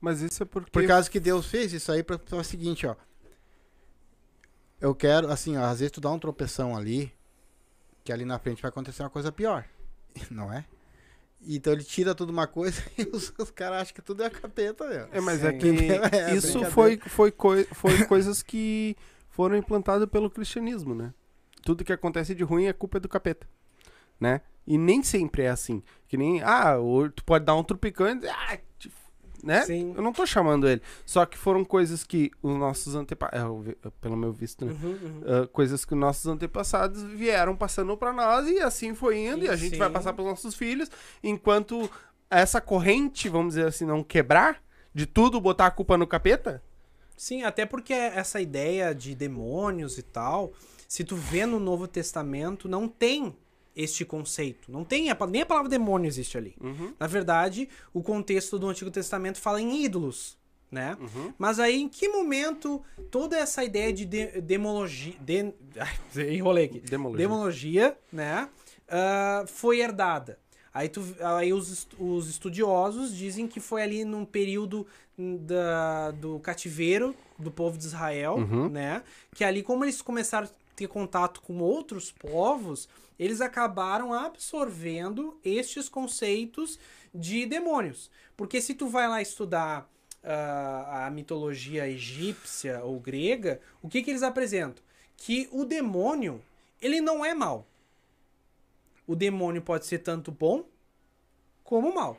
Mas isso é porque. Por causa que Deus fez isso aí pra, pra o seguinte, ó. Eu quero, assim, ó, às vezes tu dá um tropeção ali, que ali na frente vai acontecer uma coisa pior. *laughs* Não é? Então ele tira tudo uma coisa *laughs* e os, os caras acham que tudo é capeta, meu. É, mas é Sim. que É, isso foi, foi, coi- foi coisas que foram implantadas pelo cristianismo, né? Tudo que acontece de ruim é culpa do capeta, né? E nem sempre é assim. Que nem, ah, tu pode dar um trupicão e dizer, ah, né? Sim. Eu não tô chamando ele. Só que foram coisas que os nossos antepassados, pelo meu visto, né? Uhum, uhum. Ah, coisas que os nossos antepassados vieram passando pra nós e assim foi indo e, a gente vai Sim. passar pros nossos filhos enquanto essa corrente, vamos dizer assim, não quebrar de tudo botar a culpa no capeta. Sim, até porque essa ideia de demônios e tal, se tu vê no Novo Testamento, não tem este conceito. Não tem, a nem a palavra demônio existe ali. Uhum. Na verdade, o contexto do Antigo Testamento fala em ídolos, né? Mas aí, em que momento toda essa ideia de, de demologia... De, *laughs* enrolei aqui. Demologia. Demologia, né? ah, foi herdada. Aí, tu, aí os, os estudiosos dizem que foi ali num período da, do cativeiro do povo de Israel, Uhum. né? Que ali, como eles começaram a ter contato com outros povos, eles acabaram absorvendo estes conceitos de demônios. Porque se tu vai lá estudar ah, a mitologia egípcia ou grega, o que, que eles apresentam? Que o demônio, ele não é mal. O demônio pode ser tanto bom como mal.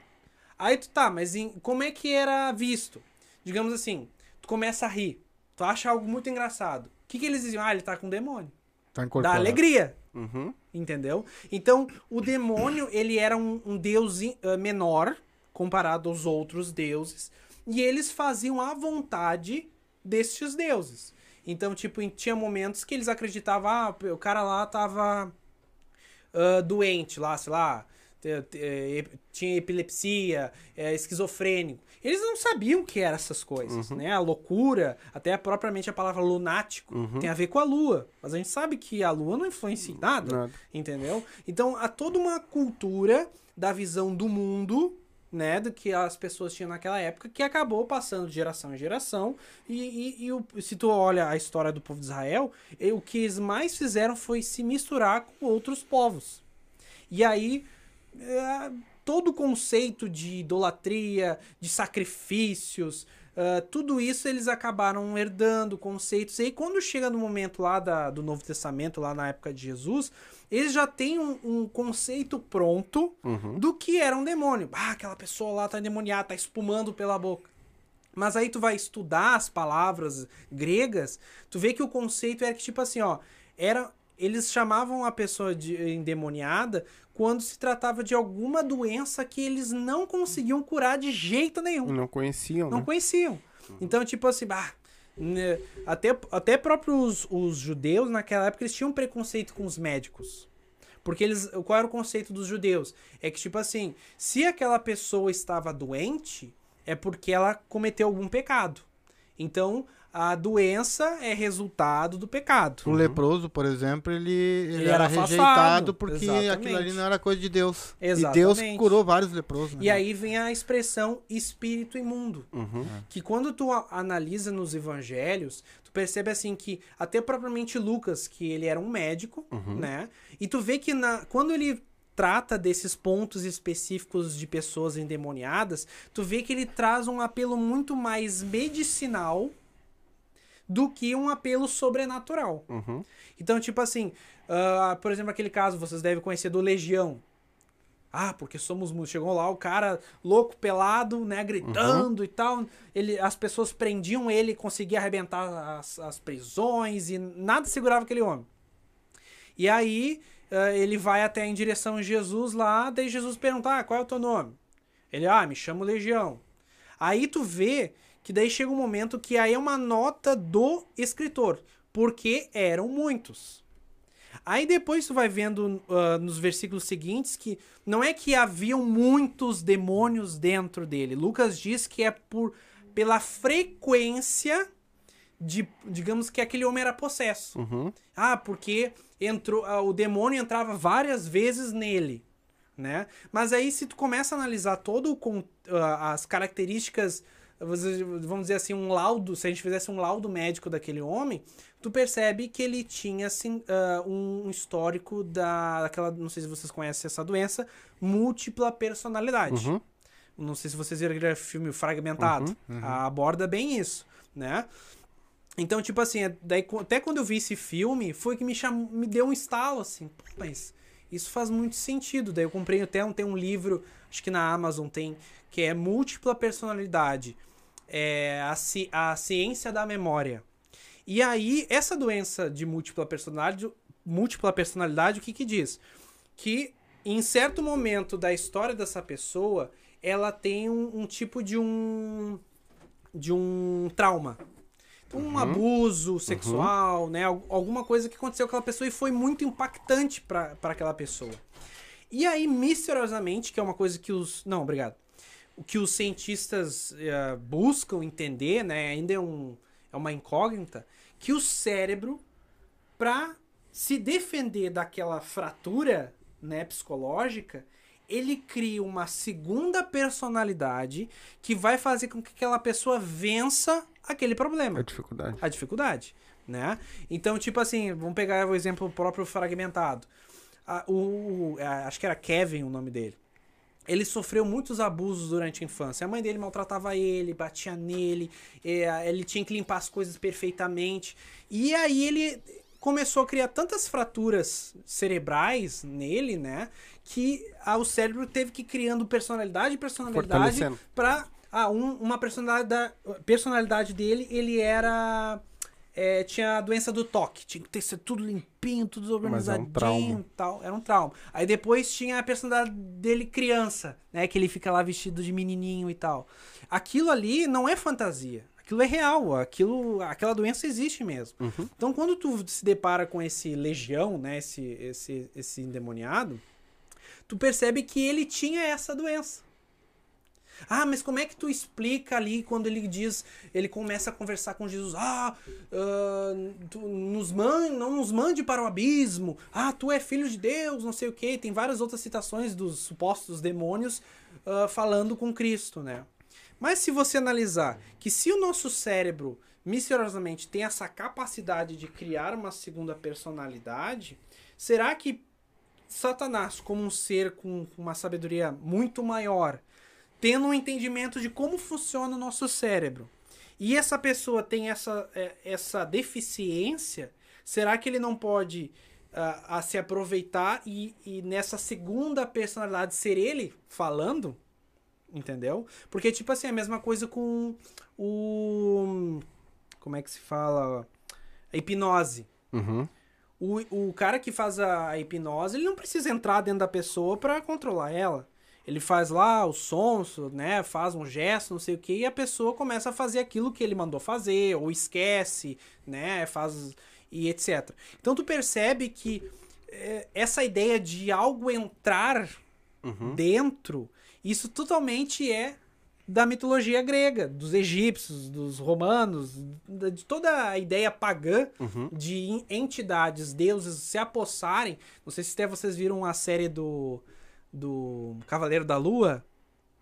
Aí tu tá, mas em- como é que era visto? Digamos assim, tu começa a rir, tu acha algo muito engraçado. O que, que eles diziam? Ah, ele tá com demônio. Tá Dá incorporado. alegria. Uhum. Entendeu? Então, o demônio, *clears throat* ele era um, um deus eh, menor comparado aos outros deuses. E eles faziam à vontade destes deuses. Então, tipo, tinha momentos que eles acreditavam, ah, o cara lá tava ah, doente, lá, sei lá, eh, tinha epilepsia, é, esquizofrênico. Eles não sabiam o que eram essas coisas, né? A loucura, até propriamente a palavra lunático, tem a ver com a lua. Mas a gente sabe que a lua não influencia em nada, Nada. entendeu? Então, há toda uma cultura da visão do mundo, né, do que as pessoas tinham naquela época, que acabou passando de geração em geração. E, e- e o- se tu olha a história do povo de Israel, e o que eles mais fizeram foi se misturar com outros povos. E aí, é, todo o conceito de idolatria, de sacrifícios, é, tudo isso eles acabaram herdando conceitos. E aí, quando chega no momento lá da- do Novo Testamento, lá na época de Jesus, eles já têm um, um conceito pronto Uhum. do que era um demônio. Ah, aquela pessoa lá tá endemoniada, tá espumando pela boca. Mas aí tu vai estudar as palavras gregas, tu vê que o conceito era que, tipo assim, ó, era. Eles chamavam a pessoa de endemoniada quando se tratava de alguma doença que eles não conseguiam curar de jeito nenhum. Não conheciam, Não né? conheciam. Então, tipo assim, bah, né, até, até próprios os judeus, naquela época, eles tinham preconceito com os médicos. Porque eles. Qual era o conceito dos judeus? É que, tipo assim, se aquela pessoa estava doente, é porque ela cometeu algum pecado. Então, a doença é resultado do pecado. O leproso, por exemplo, ele, ele, Ele era, era rejeitado porque exatamente. aquilo ali não era coisa de Deus. E Exatamente. Deus curou vários leprosos. né? E aí vem a expressão espírito imundo. Uhum. Que quando tu analisa nos evangelhos, tu percebe assim que até propriamente Lucas, que ele era um médico, né? E tu vê que na, quando ele trata desses pontos específicos de pessoas endemoniadas, tu vê que ele traz um apelo muito mais medicinal do que um apelo sobrenatural. Uhum. Então, tipo assim, ah, por exemplo, aquele caso, vocês devem conhecer do Legião. Ah, porque somos. Chegou lá o cara louco, pelado, né, gritando e tal. Ele, as pessoas prendiam ele, conseguia arrebentar as, as prisões e nada segurava aquele homem. E aí ah, ele vai até em direção a Jesus lá, daí Jesus pergunta, ah, qual é o teu nome? Ele, ah, me chamo Legião. Aí tu vê que daí chega um momento que aí é uma nota do escritor, porque eram muitos. Aí depois tu vai vendo ah, nos versículos seguintes que não é que haviam muitos demônios dentro dele. Lucas diz que é por pela frequência de, digamos que aquele homem era possesso. Uhum. Ah, porque entrou, ah, o demônio entrava várias vezes nele, né? Mas aí se tu começa a analisar todo o, ah, as características, vamos dizer assim, um laudo, se a gente fizesse um laudo médico daquele homem, tu percebe que ele tinha assim, ah, um histórico da, daquela, não sei se vocês conhecem essa doença, múltipla personalidade. Uhum. Não sei se vocês viram aquele filme Fragmentado. Aborda bem isso, né? Então, tipo assim, é- daí, até quando eu vi esse filme, foi que me, cham... me deu um estalo, assim. Pô, mas isso faz muito sentido. Daí eu comprei até um, tem um livro, acho que na Amazon tem, que é Múltipla Personalidade. É a, ci... a Ciência da Memória. E aí, essa doença de múltipla personalidade, múltipla personalidade, o que que diz? Que em certo momento da história dessa pessoa, ela tem um, um tipo de um de um trauma. Então, um abuso sexual, né? Al- Alguma coisa que aconteceu com aquela pessoa e foi muito impactante para aquela pessoa. E aí, misteriosamente, que é uma coisa que os. Não, obrigado. O que os cientistas eh, buscam entender, né? Ainda é, um, é uma incógnita, que o cérebro, para se defender daquela fratura né, psicológica, ele cria uma segunda personalidade que vai fazer com que aquela pessoa vença aquele problema É dificuldade. a dificuldade, né? Então, tipo assim, vamos pegar o exemplo próprio fragmentado. Ah, o, o- acho que era Kevin o nome dele. Ele sofreu muitos abusos durante a infância. A mãe dele maltratava ele, batia nele, eh, ele tinha que limpar as coisas perfeitamente. E aí ele começou a criar tantas fraturas cerebrais nele, né? Que ah, o cérebro teve que ir criando personalidade e personalidade pra. Ah, um- uma personalidade, personalidade dele, ele era. É, tinha a doença do toque. Tinha que ter sido tudo limpinho, tudo Mas é um organizadinho e tal. Era um trauma. Aí depois tinha a personalidade dele criança, né? Que ele fica lá vestido de menininho e tal. Aquilo ali não é fantasia. Aquilo é real. Aquilo, aquela doença existe mesmo. Uhum. Então, quando tu se depara com esse legião, né? Esse, esse, esse endemoniado, tu percebe que ele tinha essa doença. Ah, mas como é que tu explica ali quando ele diz, ele começa a conversar com Jesus, ah, tu nos man, não nos mande para o abismo, ah, tu é filho de Deus, não sei o que, tem várias outras citações dos supostos demônios ah, falando com Cristo, né? Mas se você analisar que se o nosso cérebro misteriosamente tem essa capacidade de criar uma segunda personalidade, será que Satanás, como um ser com uma sabedoria muito maior, tendo um entendimento de como funciona o nosso cérebro, e essa pessoa tem essa, é, essa deficiência, será que ele não pode a se aproveitar e, e nessa segunda personalidade ser ele falando? Entendeu? Porque, tipo assim, é a mesma coisa com o. Como é que se fala? A hipnose. Uhum. O, o cara que faz a, a hipnose, ele não precisa entrar dentro da pessoa pra controlar ela. Ele faz lá o sons, né? Faz um gesto, não sei o que, e a pessoa começa a fazer aquilo que ele mandou fazer, ou esquece, né? Faz. e etc. Então tu percebe que eh, essa ideia de algo entrar Uhum. dentro, isso totalmente é da mitologia grega, dos egípcios, dos romanos, de toda a ideia pagã Uhum. de en- entidades, deuses se apossarem. Não sei se até vocês viram a série do, do Cavaleiro da Lua,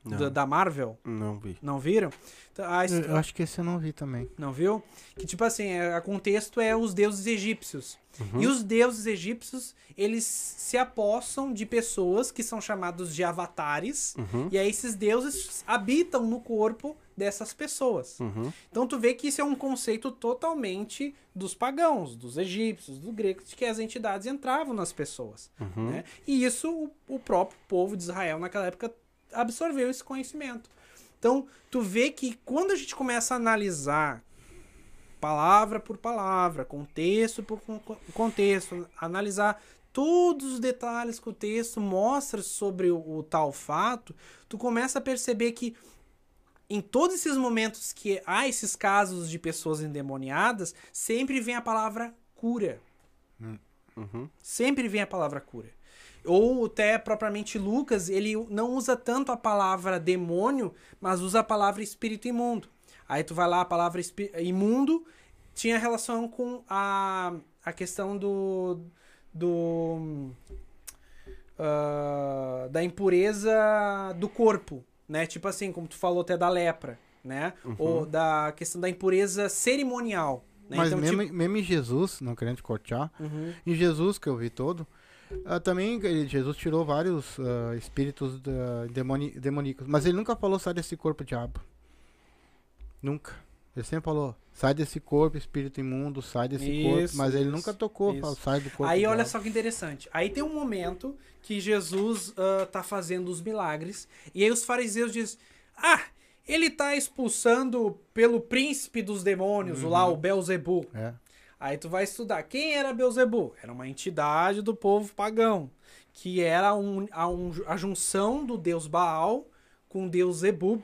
da, da Marvel. Não vi. Não viram? Então, a Eu, eu acho que esse eu não vi também. não viu? Que tipo assim, é, a contexto é os deuses egípcios. Uhum. E os deuses egípcios, eles se apossam de pessoas que são chamados de avatares. Uhum. E aí esses deuses habitam no corpo dessas pessoas. Uhum. Então tu vê que isso é um conceito totalmente dos pagãos, dos egípcios, do grego, de que as entidades entravam nas pessoas. Uhum. Né? E isso o, o próprio povo de Israel naquela época absorveu esse conhecimento. Então tu vê que quando a gente começa a analisar palavra por palavra, contexto por con- contexto, analisar todos os detalhes que o texto mostra sobre o, o tal fato, tu começa a perceber que em todos esses momentos que há esses casos de pessoas endemoniadas, sempre vem a palavra cura. Uhum. Sempre vem a palavra cura. Ou até propriamente Lucas, ele não usa tanto a palavra demônio, mas usa a palavra espírito imundo. Aí tu vai lá, a palavra imundo tinha relação com a, a questão do. do ah, da impureza do corpo, né? Tipo assim, como tu falou até da lepra, né? Ou da questão da impureza cerimonial. Né? Mas Então, mesmo, tipo- mesmo em Jesus, não querendo te cortar, Uhum. em Jesus que eu vi todo, ah, também ele- Jesus tirou vários ah, espíritos da- demoni- demoníacos, mas ele nunca falou sai desse corpo, diabo. Nunca. Ele sempre falou sai desse corpo, espírito imundo, sai desse corpo, Isso, mas ele isso, nunca tocou, sai do corpo. Aí olha diabo." só que interessante. Aí tem um momento que Jesus ah, tá fazendo os milagres. E aí os fariseus dizem: Ah, ele tá expulsando pelo príncipe dos demônios, o lá, o Belzebu. É. Aí tu vai estudar. Quem era Belzebu? Era uma entidade do povo pagão. Que era um, a, um- a junção do deus Baal com o deus Zebub.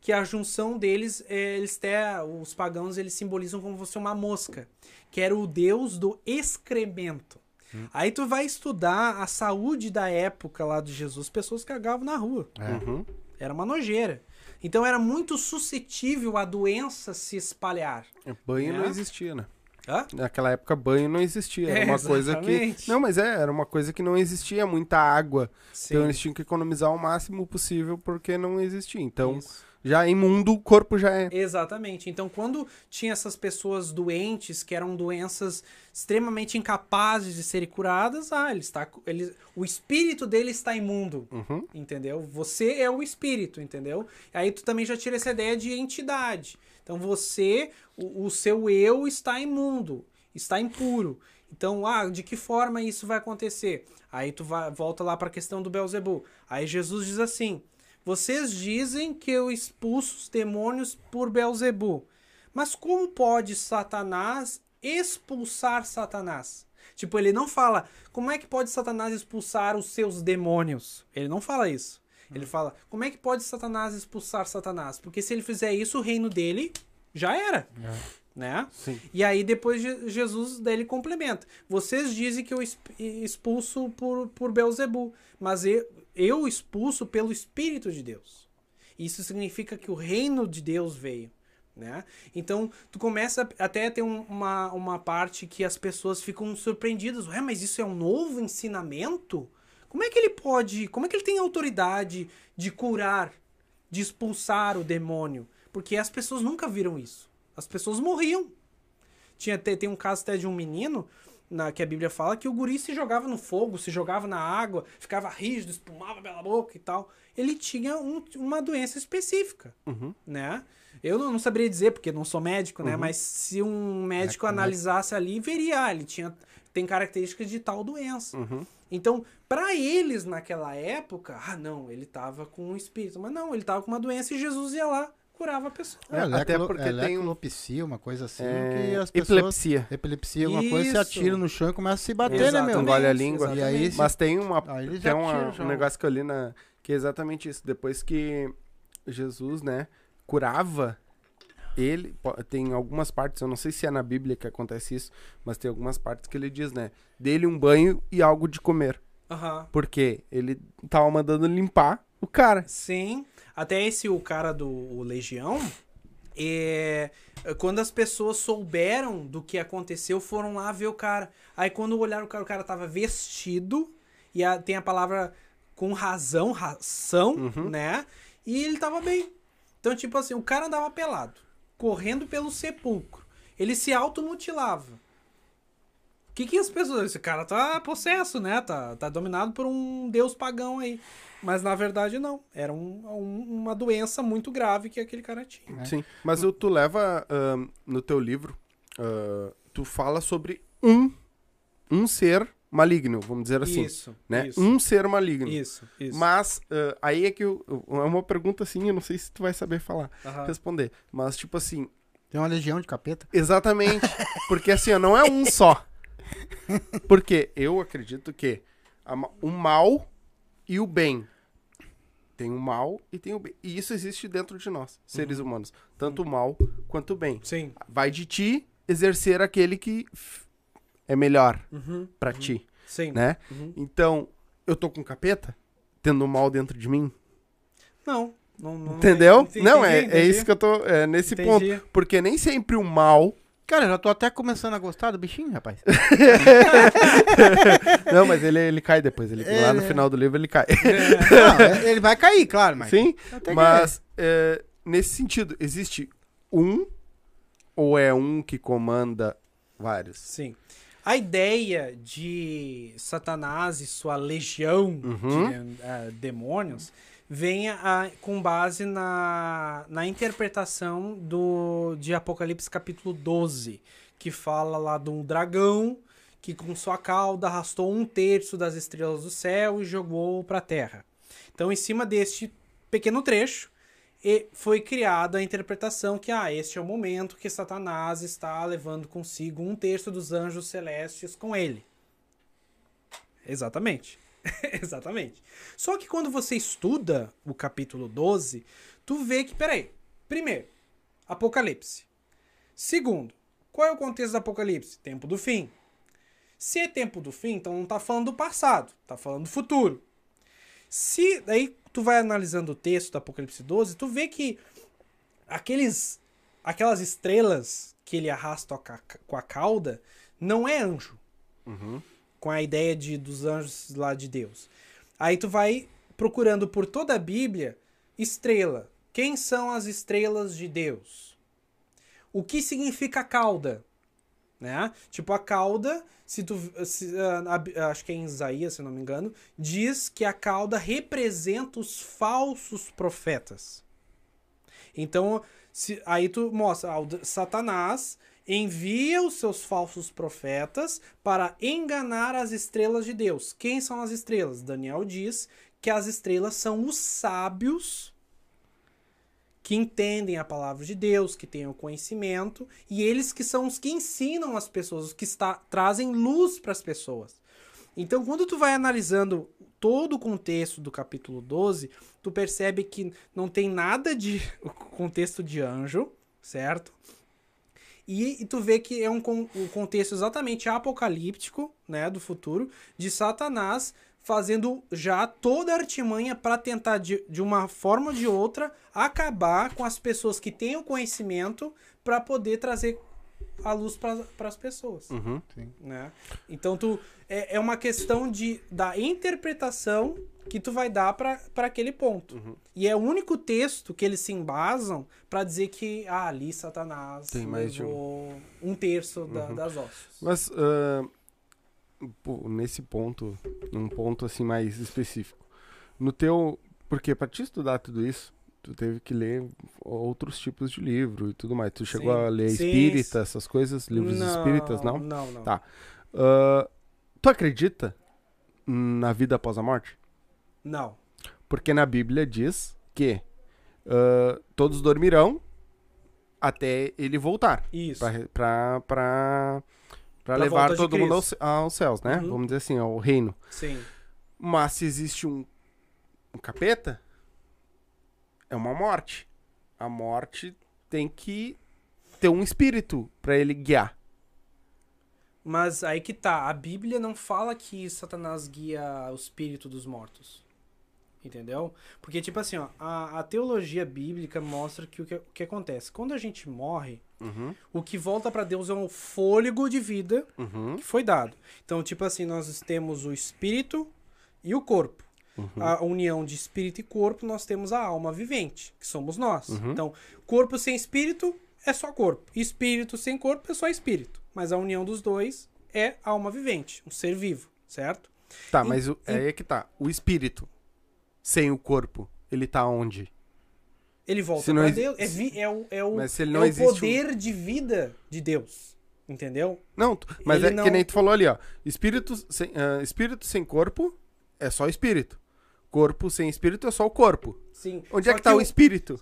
Que a junção deles, eh, eles têm, os pagãos, eles simbolizam como se fosse uma mosca. Que era o deus do excremento. Aí tu vai estudar a saúde da época lá de Jesus. Pessoas cagavam na rua. É. Uhum. Era uma nojeira. Então era muito suscetível a doença se espalhar. Banho É. não existia, né? Hã? Naquela época, banho não existia. Era É, uma coisa que. exatamente. Não, mas é, era uma coisa que não existia muita água. Sim. Então eles tinham que economizar o máximo possível porque não existia. Então, Isso. Já imundo, o corpo já é. Exatamente. Então, quando tinha essas pessoas doentes, que eram doenças extremamente incapazes de serem curadas, ah, ele está, ele, o espírito dele está imundo, Uhum. entendeu? Você é o espírito, entendeu? Aí tu também já tira essa ideia de entidade. Então, você, o, o seu eu está imundo, está impuro. Então, ah, de que forma isso vai acontecer? Aí tu vai, volta lá para a questão do Belzebu. Aí Jesus diz assim: Vocês dizem que eu expulso os demônios por Belzebu. Mas como pode Satanás expulsar Satanás? Tipo, ele não fala, como é que pode Satanás expulsar os seus demônios? Ele não fala isso. Ele fala, como é que pode Satanás expulsar Satanás? Porque se ele fizer isso, o reino dele já era, né? Sim. E aí depois Je- Jesus daí ele complementa. Vocês dizem que eu exp- expulso por, por Belzebu, mas eu, eu expulso pelo Espírito de Deus. Isso significa que o reino de Deus veio. Né? Então, tu começa até a ter um- uma, uma parte que as pessoas ficam surpreendidas. Ué, mas isso é um novo ensinamento? Como é que ele pode. Como é que ele tem autoridade de curar, de expulsar o demônio? Porque as pessoas nunca viram isso. As pessoas morriam. Tinha, tem, tem um caso até de um menino na, que a Bíblia fala que o guri se jogava no fogo, se jogava na água, ficava rígido, espumava pela boca e tal. Ele tinha um- uma doença específica, Uhum. né? Eu não, não saberia dizer, porque não sou médico, né? Mas se um médico É, como é- analisasse ali, veria, ah, ele tinha, tem características de tal doença. Uhum. Então, pra eles naquela época, ah, não, ele tava com um espírito. Mas não, ele tava com uma doença e Jesus ia lá, curava a pessoa. É, É, até porque é tem um- lecropsia, uma coisa assim, É, que as pessoas... epilepsia. Epilepsia, uma coisa, você atira no chão e começa a se bater, Exatamente, né, meu? Engole a língua. exatamente. E aí, Mas tem uma Aí tem uma- um negócio que eu li na que é exatamente isso. Depois que Jesus, né, curava ele, tem algumas partes, eu não sei se é na Bíblia que acontece isso, mas tem algumas partes que ele diz, né, dele um banho e algo de comer, Aham. porque ele tava mandando limpar o cara. Sim. Até esse, o cara do o Legião, é, quando as pessoas souberam do que aconteceu, foram lá ver o cara. Aí quando olharam o cara, o cara tava vestido, e a- tem a palavra com razão, ração, Uhum. né? E ele tava bem. Então, tipo assim, o cara andava pelado, correndo pelo sepulcro. Ele se automutilava. O que, que as pessoas. Esse cara tá possesso, né? Tá, tá dominado por um deus pagão aí. Mas na verdade não. Era um- um- uma doença muito grave que aquele cara tinha. Sim, mas o- tu leva ahn, no teu livro, ah, tu fala sobre um um ser maligno, vamos dizer assim, isso, né? isso, Um ser maligno. isso, isso. Mas ah, aí é que eu, é uma pergunta assim, eu não sei se tu vai saber falar, Aham. responder. Mas tipo assim, Tem uma legião de capeta. exatamente, porque assim, ó, não é um só. *laughs* Porque eu acredito que a o mal e o bem tem o mal e tem o bem. E isso existe dentro de nós, seres humanos, tanto o mal quanto o bem. Sim. Vai de ti exercer aquele que é melhor Uhum. pra ti, Sim. né? Uhum. Então, eu tô com capeta tendo o mal dentro de mim, Não, não, não. entendeu? entendi, não, é, é entendi. isso que eu tô é, nesse Entendi. ponto, porque nem sempre o mal Cara, eu já tô até começando a gostar do bichinho, rapaz. *laughs* Não, mas ele, ele cai depois. Ele, lá no É. final do livro ele cai. *laughs* Não, é- ele vai cair, claro, mas. Sim, mas é, nesse sentido, existe um ou é um que comanda vários? Sim. A ideia de Satanás e sua legião Uhum. de eh, demônios vem a- com base na, na interpretação do, de Apocalipse capítulo 12, que fala lá de um dragão que com sua cauda arrastou um terço das estrelas do céu e jogou para a terra. Então, em cima deste pequeno trecho, foi criada a interpretação que ah, este é o momento que Satanás está levando consigo um terço dos anjos celestes com ele. Exatamente. *laughs* Exatamente. Só que quando você estuda o capítulo 12, tu vê que, peraí, primeiro, Apocalipse. Segundo, qual é o contexto do Apocalipse? Tempo do fim. Se é tempo do fim, então não tá falando do passado, tá falando do futuro. Se daí tu vai analisando o texto do Apocalipse 12, tu vê que aqueles aquelas estrelas que ele arrasta com a, com a cauda não é anjo. Com a ideia de dos anjos lá de Deus. Aí tu vai procurando por toda a Bíblia estrela. Quem são as estrelas de Deus? O que significa cauda? Né? Tipo, a cauda, se tu. se, Bí- acho que é em Isaías, se não me engano, diz que a cauda representa os falsos profetas. Então, se, aí tu mostra, ah, Satanás envia os seus falsos profetas para enganar as estrelas de Deus. Quem são as estrelas? Daniel diz que as estrelas são os sábios que entendem a palavra de Deus, que têm o conhecimento, e eles que são os que ensinam as pessoas, os que está, trazem luz para as pessoas. Então, quando tu vai analisando todo o contexto do capítulo 12, tu percebe que não tem nada de *laughs* contexto de anjo, certo? E, e tu vê que é um, um contexto exatamente apocalíptico, né, do futuro, de Satanás fazendo já toda a artimanha para tentar, de, de uma forma ou de outra, acabar com as pessoas que têm o conhecimento para poder trazer a luz para as pessoas Uhum. né? Então tu é, é uma questão de da interpretação que tu vai dar para aquele ponto. Uhum. E é o único texto que eles se embasam para dizer que ah, ali Satanás Tem mais de um. Uhum. um terço da- das ossos. Mas ah, pô, nesse ponto, num ponto assim mais específico, no teu, porque para te estudar tudo isso, tu teve que ler outros tipos de livro e tudo mais. Tu chegou Sim. a ler Sim, espírita, essas coisas, livros espíritas, não? Não, não. Tá. Ah, tu acredita na vida após a morte? Não. Porque na Bíblia diz que ah, todos dormirão até ele voltar. Isso. Pra, pra, pra, pra levar todo mundo aos, aos céus, né? Uhum. Vamos dizer assim, ao reino. Sim. Mas se existe um, um capeta, é uma morte. A morte tem que ter um espírito pra ele guiar. Mas aí que tá, a Bíblia não fala que Satanás guia o espírito dos mortos. Entendeu? Porque, tipo assim, ó, a, a teologia bíblica mostra que o, que o que acontece? Quando a gente morre, Uhum, o que volta pra Deus é um fôlego de vida uhum, que foi dado. Então, tipo assim, nós temos o espírito e o corpo. Uhum. A união de espírito e corpo, nós temos a alma vivente, que somos nós. Uhum. Então, corpo sem espírito é só corpo. Espírito sem corpo é só espírito. Mas a união dos dois é alma vivente, um ser vivo, certo? Tá, E- mas o, e- aí é que tá. O espírito sem o corpo, ele tá onde? Ele volta Se pra Deus. É, vi- é o, é o, é o existe um- poder de vida de Deus. Entendeu? Não, mas Ele é não- que nem tu falou ali, ó. Espírito sem, ah, espírito sem corpo é só espírito. Corpo sem espírito é só o corpo. Sim. Onde Só é que tá o o- espírito?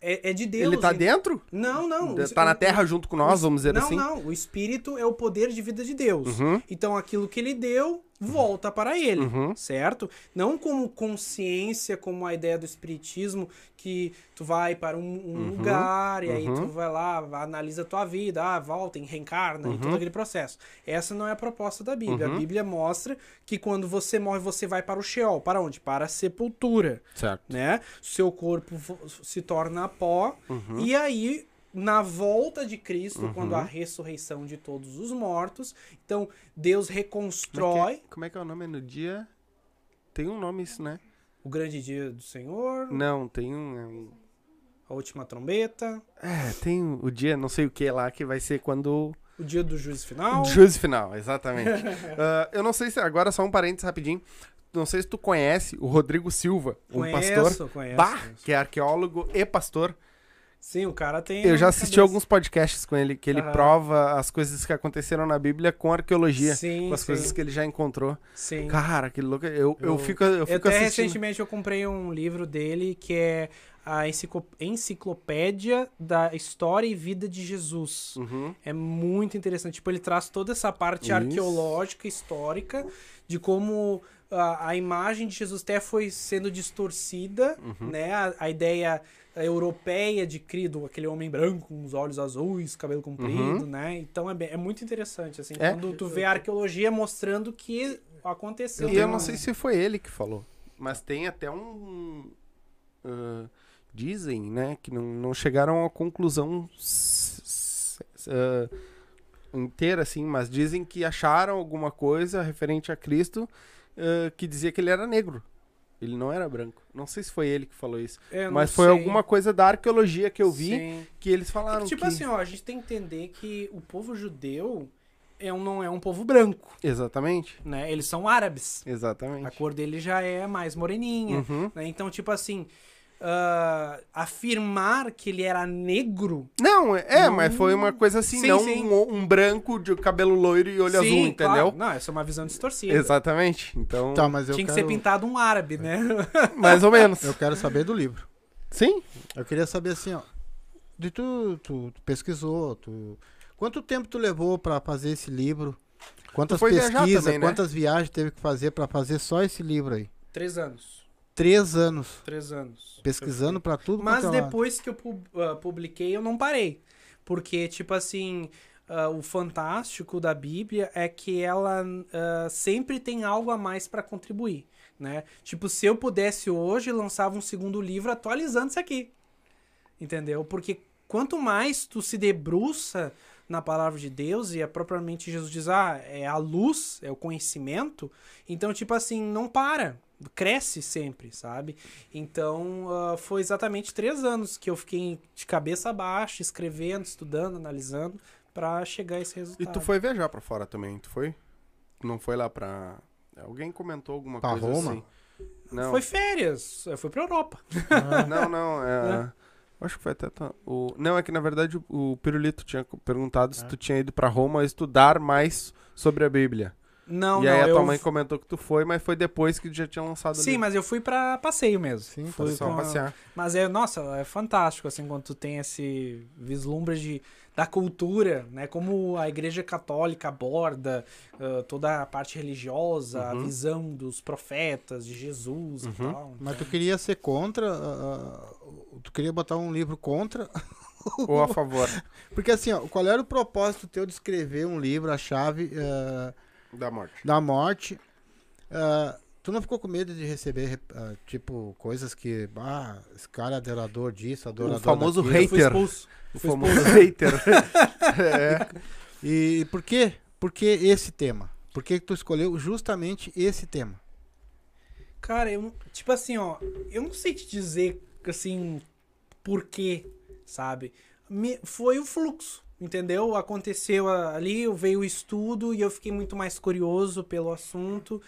É, é de Deus. ele tá hein? dentro? Não, não. Tá na o- terra junto com nós, vamos dizer não, assim? Não, O espírito é o poder de vida de Deus. Uhum. Então aquilo que ele deu volta para ele, Uhum. certo? Não como consciência, como a ideia do espiritismo que tu vai para um, um Uhum. lugar e aí Uhum. tu vai lá, analisa a tua vida, ah, volta e reencarna e Uhum. todo aquele processo. Essa não é a proposta da Bíblia. Uhum. A Bíblia mostra que quando você morre, você vai para o Sheol. Para onde? Para a sepultura Certo. né? Seu corpo se torna pó Uhum. e aí na volta de Cristo, Uhum. quando a ressurreição de todos os mortos. Então, Deus Como é, reconstrói que, como é que é o nome no dia? Tem um nome isso, né? o grande dia do Senhor, Não, tem um. é um- a última trombeta, É, tem o dia, não sei o que lá, que vai ser quando. o dia do juízo final. *laughs* Juízo final, exatamente. *laughs* Ah, eu não sei se. Agora só um parênteses rapidinho. Não sei se tu conhece o Rodrigo Silva, um pastor. Conheço. Bah, conheço. que é arqueólogo e pastor. Sim, o cara tem. Eu já assisti cabeça. alguns podcasts com ele, que ele Aham. prova as coisas que aconteceram na Bíblia com arqueologia. Sim, com as sim, coisas que ele já encontrou. sim. Cara, que louco. Eu, eu, Eu- fico, eu fico até assistindo. recentemente eu comprei um livro dele que é a enciclo- enciclopédia da história e vida de Jesus. Uhum. É muito interessante. Tipo, ele traz toda essa parte Isso. arqueológica, histórica, de como a, a imagem de Jesus até foi sendo distorcida, Uhum. né? A, a ideia europeia de Cristo, aquele homem branco com os olhos azuis, cabelo comprido, né? Então é, bem- é muito interessante, assim, Uhum. É. quando tu vê a arqueologia mostrando que aconteceu. E eu não sei se foi ele que falou, mas tem até um. ah, dizem, né, que não, não chegaram a conclusão ah, inteira, assim, mas dizem que acharam alguma coisa referente a Cristo ah, que dizia que ele era negro. Ele não era branco. Não sei se foi ele que falou isso. Eu mas foi sei. alguma coisa da arqueologia que eu vi Sim. que eles falaram tipo que... assim, ó, a gente tem que entender que o povo judeu é um, não é um povo branco, Exatamente. né? Eles são árabes. A Exatamente. cor dele já é mais moreninha. Uhum. né? Então, tipo assim, ah, afirmar que ele era negro. Não, é, Não- mas foi uma coisa assim, Sim, não sim. Um, um branco de cabelo loiro e olho azul, Sim, entendeu? claro. Não, essa é uma visão distorcida. Exatamente. Então, Tá, mas eu Tinha que quero, ser pintado um árabe, né? *laughs* mais ou menos. eu quero saber do livro. Sim? Eu queria saber assim, ó. De tu, tu, tu pesquisou, tu. Quanto tempo tu levou pra fazer esse livro? Quantas pesquisas, também, né? quantas viagens teve que fazer pra fazer só esse livro aí? Três anos. Três anos Três anos. pesquisando pra tudo. Mas é lado. depois que eu ah, publiquei, eu não parei. Porque, tipo assim, ah, o fantástico da Bíblia é que ela ah, sempre tem algo a mais pra contribuir, né? Tipo, se eu pudesse hoje, lançava um segundo livro atualizando isso aqui. Entendeu? Porque quanto mais tu se debruça na palavra de Deus, e é propriamente Jesus diz, ah, é a luz, é o conhecimento, então, tipo assim, não para. Cresce sempre, sabe? Então, ah, foi exatamente três anos que eu fiquei de cabeça baixa, escrevendo, estudando, analisando, pra chegar a esse E resultado. tu foi viajar pra fora também, tu foi? Não foi lá pra... Alguém comentou alguma Pra coisa Roma? assim. Não, Foi férias, eu fui pra Europa. não, *laughs* não, é... Né? Acho que foi até... tá- O... Não, é que na verdade o, o Pirulito tinha perguntado se É. tu tinha ido pra Roma estudar mais sobre a Bíblia. Não, e não, aí a eu... tua mãe comentou que tu foi, mas foi depois que tu já tinha lançado o Sim, livro. mas eu fui pra passeio mesmo. Sim, Foi fui só com a- passear. Mas é, nossa, é fantástico, assim, quando tu tem esse vislumbre de, da cultura, né? Como a igreja católica aborda ah, toda a parte religiosa, a Uhum. visão dos profetas, de Jesus e Uhum. tal. Mas tu queria ser contra. ah, tu queria botar um livro contra. *laughs* Ou a favor Porque assim, ó, qual era o propósito teu de escrever um livro, a chave ah, da morte. da morte? Ah, tu não ficou com medo de receber, ah, tipo, coisas que. Ah, esse cara é adorador disso, adorador O famoso daquilo. Hater. expulso. O Fui famoso *laughs* hater. é. *laughs* E por quê? Por que esse tema? Por que tu escolheu justamente esse tema? Cara, eu, tipo assim, ó, eu não sei te dizer, assim, por quê, sabe? Me- foi o fluxo, entendeu? Aconteceu ali, veio o estudo e eu fiquei muito mais curioso pelo assunto.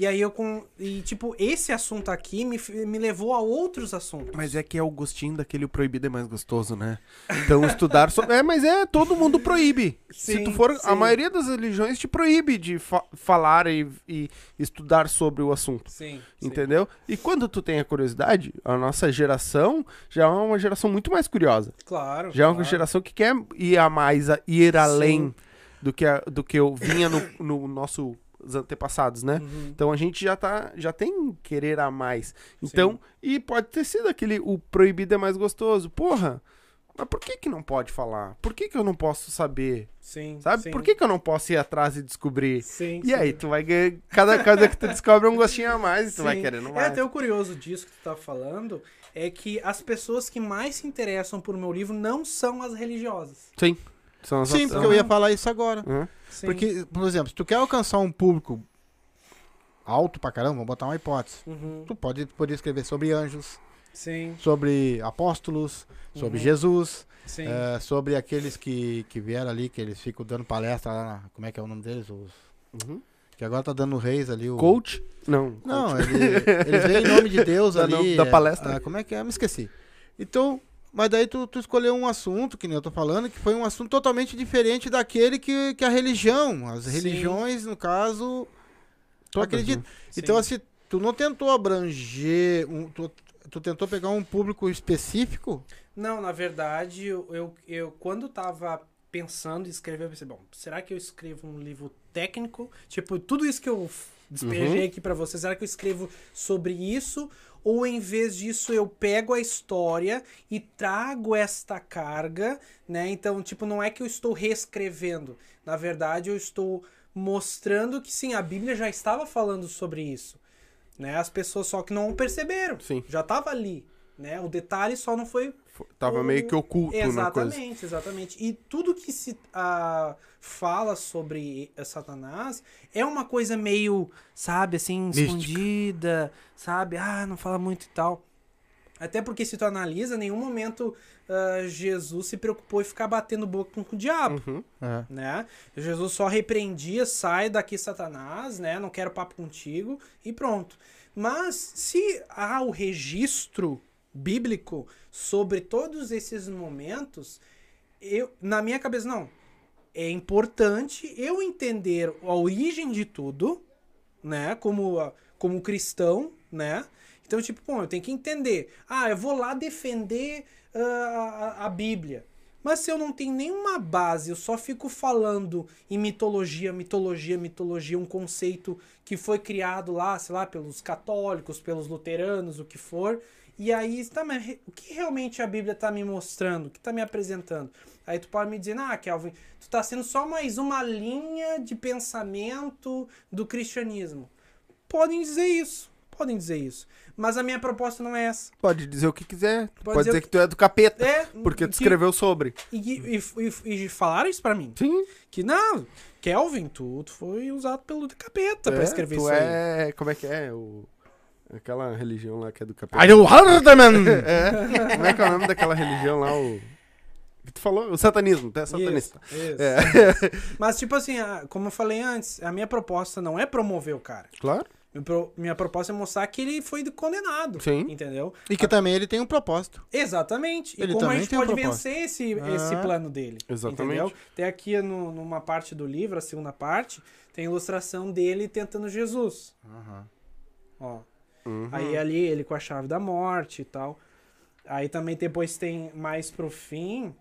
E aí eu com. E, tipo, esse assunto aqui me, me levou a outros assuntos. Mas é que é o gostinho daquele o proibido é mais gostoso, né? Então estudar sobre. É, mas é, todo mundo proíbe. Se Sim, tu for. A sim. maioria das religiões te proíbe de fa- falar e, e estudar sobre o assunto. Sim. sim. Entendeu? E quando tu tem a curiosidade, a nossa geração já é uma geração muito mais curiosa. Claro. Já é uma claro. geração que quer ir a mais, a- ir além do que, a- do que eu vinha no, no nossos antepassados, né? Uhum. Então a gente já tá, já tem querer a mais. Então, e pode ter sido aquele o proibido é mais gostoso. Porra, mas por que que não pode falar? Por que que eu não posso saber? Sim. Sabe? sim. Por que que eu não posso ir atrás e descobrir? Sim. E aí, sim. tu vai ganhar, cada coisa que tu descobre é um gostinho a mais e tu vai Sim. querendo É mais. até o curioso disso que tu tá falando é que as pessoas que mais se interessam por meu livro não são as religiosas. Sim. São as Sim, porque eu ia falar isso agora. Sim. Porque, por exemplo, se tu quer alcançar um público alto pra caramba, vamos botar uma hipótese. Uhum. Tu pode poder escrever sobre anjos, Sim, sobre apóstolos, sobre Uhum. Jesus, sim. é, sobre aqueles que, que vieram ali, que eles ficam dando palestra lá, na- como é que é o nome deles? Os, Uhum. que agora tá dando reis ali. O, Coach? Não. Não, coach. ele, eles vêm em nome de *laughs* Deus Da- ali. da é, palestra. ah, como é que é? Me esqueci. Então, mas daí tu, tu escolheu um assunto, que nem eu tô falando, que foi um assunto totalmente diferente daquele que, que a religião. As Sim. religiões, no caso, tu Todas, acredita. né? Então, Sim. assim, tu não tentou abranger, um, tu, tu tentou pegar um público específico? Não, na verdade, eu, eu, eu quando tava pensando em escrever, eu pensei, bom, será que eu escrevo um livro técnico? Tipo, tudo isso que eu despejei Uhum. aqui pra você, será que eu escrevo sobre isso? Ou em vez disso eu pego a história e trago esta carga, né? Então, tipo, não é que eu estou reescrevendo. Na verdade, eu estou mostrando que sim, a Bíblia já estava falando sobre isso. Né? As pessoas só que não perceberam. Sim. Já estava ali. Né? O detalhe só não foi Fo- Tava o- meio que oculto na coisa. Exatamente, exatamente. E tudo que se ah, fala sobre Satanás é uma coisa meio, sabe, assim, Mística. escondida, sabe? Ah, não fala muito e tal. Até porque se tu analisa, em nenhum momento ah, Jesus se preocupou em ficar batendo boca com, com o diabo Uhum. É. né? Jesus só repreendia, sai daqui Satanás, né? Não quero papo contigo e pronto. Mas se há o registro bíblico sobre todos esses momentos, eu na minha cabeça não. É importante eu entender a origem de tudo, né? Como como cristão, né? Então, tipo, bom, eu tenho que entender. Ah, eu vou lá defender ah, a, a Bíblia. Mas se eu não tenho nenhuma base, eu só fico falando em mitologia, mitologia, mitologia, um conceito que foi criado lá, sei lá, pelos católicos, pelos luteranos, o que for. E aí, tá, o que realmente a Bíblia tá me mostrando? O que tá me apresentando? Aí tu pode me dizer, ah, Kelvin, tu tá sendo só mais uma linha de pensamento do cristianismo. Podem dizer isso, podem dizer isso. Mas a minha proposta não é essa. Pode dizer o que quiser. Pode Pode, dizer dizer o que tu é do capeta. É, Porque tu que- escreveu sobre. E, e, e, e falaram isso pra mim. Sim. Que não, Kelvin, tu, tu foi usado pelo capeta pra É, escrever tu isso aí. é. Como é que é? O... Aquela religião lá que é do capeta. O Hardeman! É. Como é que é o nome daquela religião lá? O. que tu falou? O satanismo. Tu é satanista. Isso, isso. É. Mas, tipo assim, a- como eu falei antes, a minha proposta não é promover o cara. Claro. Minha pro- Minha proposta é mostrar que ele foi condenado. Sim. Entendeu? E que também ele tem um propósito. Exatamente. Ele e como a gente um pode propósito. vencer esse, Ah. esse plano dele. Exatamente. Entendeu? Tem aqui no- numa parte do livro, a segunda parte, tem a ilustração dele tentando Jesus. Ó. Uhum. Aí ali ele com a chave da morte e tal. Aí também depois tem mais pro fim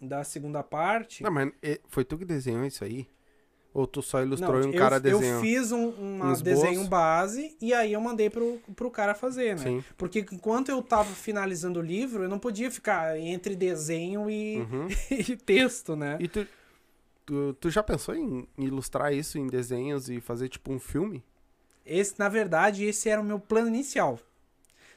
da segunda parte. Não, mas foi tu que desenhou isso aí? Ou tu só ilustrou Não, e um eu, cara eu desenhou? fiz um, um desenho base e aí eu mandei pro, pro cara fazer, né? Sim. Porque enquanto eu tava finalizando o livro, eu não podia ficar entre desenho e, Uhum. *laughs* e texto, né? E tu, tu, tu já pensou em ilustrar isso em desenhos e fazer tipo um filme? Esse, na verdade, esse era o meu plano inicial.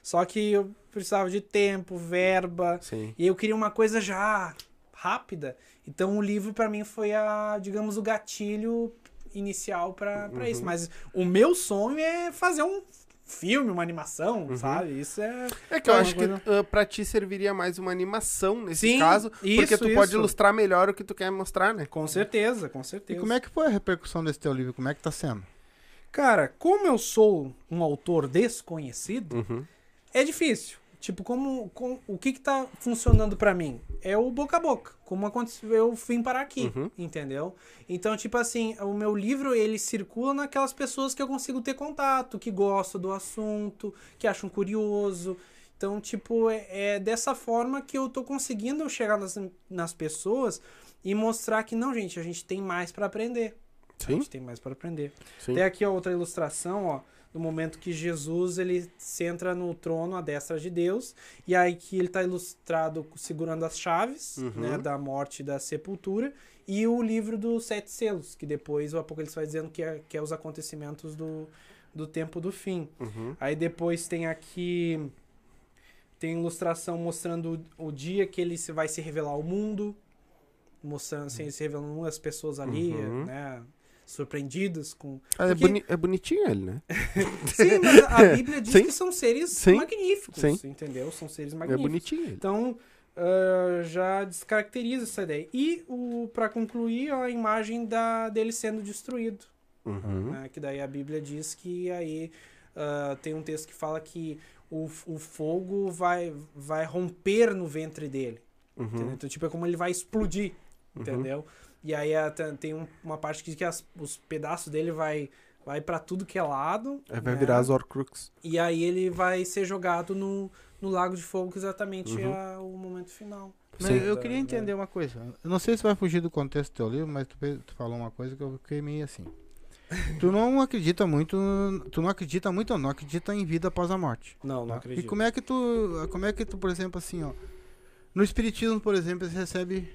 Só que eu precisava de tempo, verba, Sim. e eu queria uma coisa já rápida. Então o livro pra mim foi a, digamos, o gatilho inicial pra pra isso. Uhum. Mas o meu sonho é fazer um filme, uma animação, Uhum. sabe? Isso é É que eu acho que coisa- uh, pra ti serviria mais uma animação nesse Sim, caso, porque isso, tu pode isso. ilustrar melhor o que tu quer mostrar, né? com certeza, com E certeza. como é que foi a repercussão desse teu livro? Como é que tá sendo? Cara, como eu sou um autor desconhecido, Uhum. É difícil. Tipo, como, com- o que que tá funcionando pra mim? É o boca a boca. Como aconteceu, eu vim parar aqui, Uhum. entendeu? Então, tipo assim, o meu livro, ele circula naquelas pessoas que eu consigo ter contato, que gostam do assunto, que acham curioso. Então, tipo, é, é dessa forma que eu tô conseguindo chegar nas, nas pessoas e mostrar que, não, gente, a gente tem mais pra aprender. A Sim, gente tem mais pra aprender. sim. Tem aqui a outra ilustração, ó, do momento que Jesus ele se entra no trono à destra de Deus, e aí que ele está ilustrado segurando as chaves, Uhum. né, da morte e da sepultura, e o livro dos sete selos, que depois o Apocalipse vai dizendo que é, que é os acontecimentos do, do tempo do fim. Uhum. Aí depois tem aqui tem ilustração mostrando o, o dia que ele se vai se revelar ao mundo, mostrando assim, se revelando as pessoas ali, Uhum. né? Surpreendidas com. Ah, é, Porque- boni- é bonitinho ele, né? *laughs* Sim, mas a *laughs* Bíblia diz Sim. que são seres Sim. magníficos, Sim. entendeu? São seres É magníficos. bonitinho ele. Então, ah, já descaracteriza essa ideia. E, o para concluir, a imagem da, dele sendo destruído. Uhum. né? Que daí a Bíblia diz que aí ah, tem um texto que fala que o, o fogo vai, vai romper no ventre dele. Uhum. Então, tipo, é como ele vai explodir, Uhum. entendeu? E aí ah, tem- um- uma parte que diz que as- os pedaços dele vai, vai para tudo que é lado. Aí vai né? virar as Horcrux. E aí ele vai ser jogado no, no Lago de Fogo, que exatamente Uhum. é o momento final. Mas Sim. eu queria entender uma coisa. Eu não sei se vai fugir do contexto do teu livro, mas tu, tu falou uma coisa que eu fiquei meio assim. *laughs* Tu não acredita muito. Tu não acredita muito, não, não acredita em vida após a morte. Não, não tá? acredito. E como é que tu. Como é que tu, por exemplo, assim, ó. No Espiritismo, por exemplo, eles recebem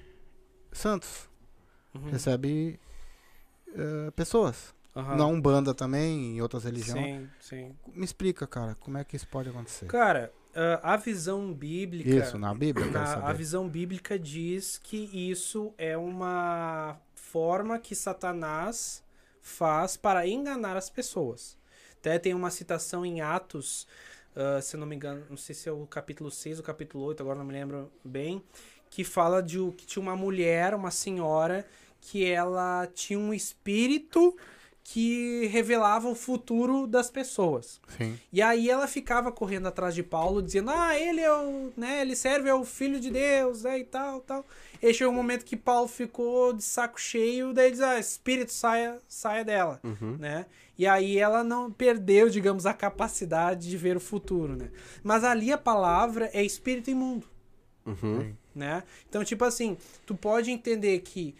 santos. Uhum. Recebe eh, pessoas. Aham. Na Umbanda também, em outras religiões. Sim, sim. Me explica, cara, como é que isso pode acontecer? Cara, ah, a visão bíblica. Isso, na Bíblia, Na- a visão bíblica diz que isso é uma forma que Satanás faz para enganar as pessoas. Até tem uma citação em Atos, ah, se não me engano, não sei se é o capítulo 6 ou capítulo 8, agora não me lembro bem, que fala de que tinha uma mulher, uma senhora, que ela tinha um espírito que revelava o futuro das pessoas. Sim. E aí ela ficava correndo atrás de Paulo, dizendo: "Ah, ele é o, né, ele serve ao filho de Deus, né, e tal, tal". E aí chegou um momento que Paulo ficou de saco cheio, daí ele diz: "Ah, espírito saia, saia dela", Uhum. né? E aí ela não perdeu, digamos, a capacidade de ver o futuro, né? Mas ali a palavra é espírito imundo Uhum. Né? Então, tipo assim, tu pode entender que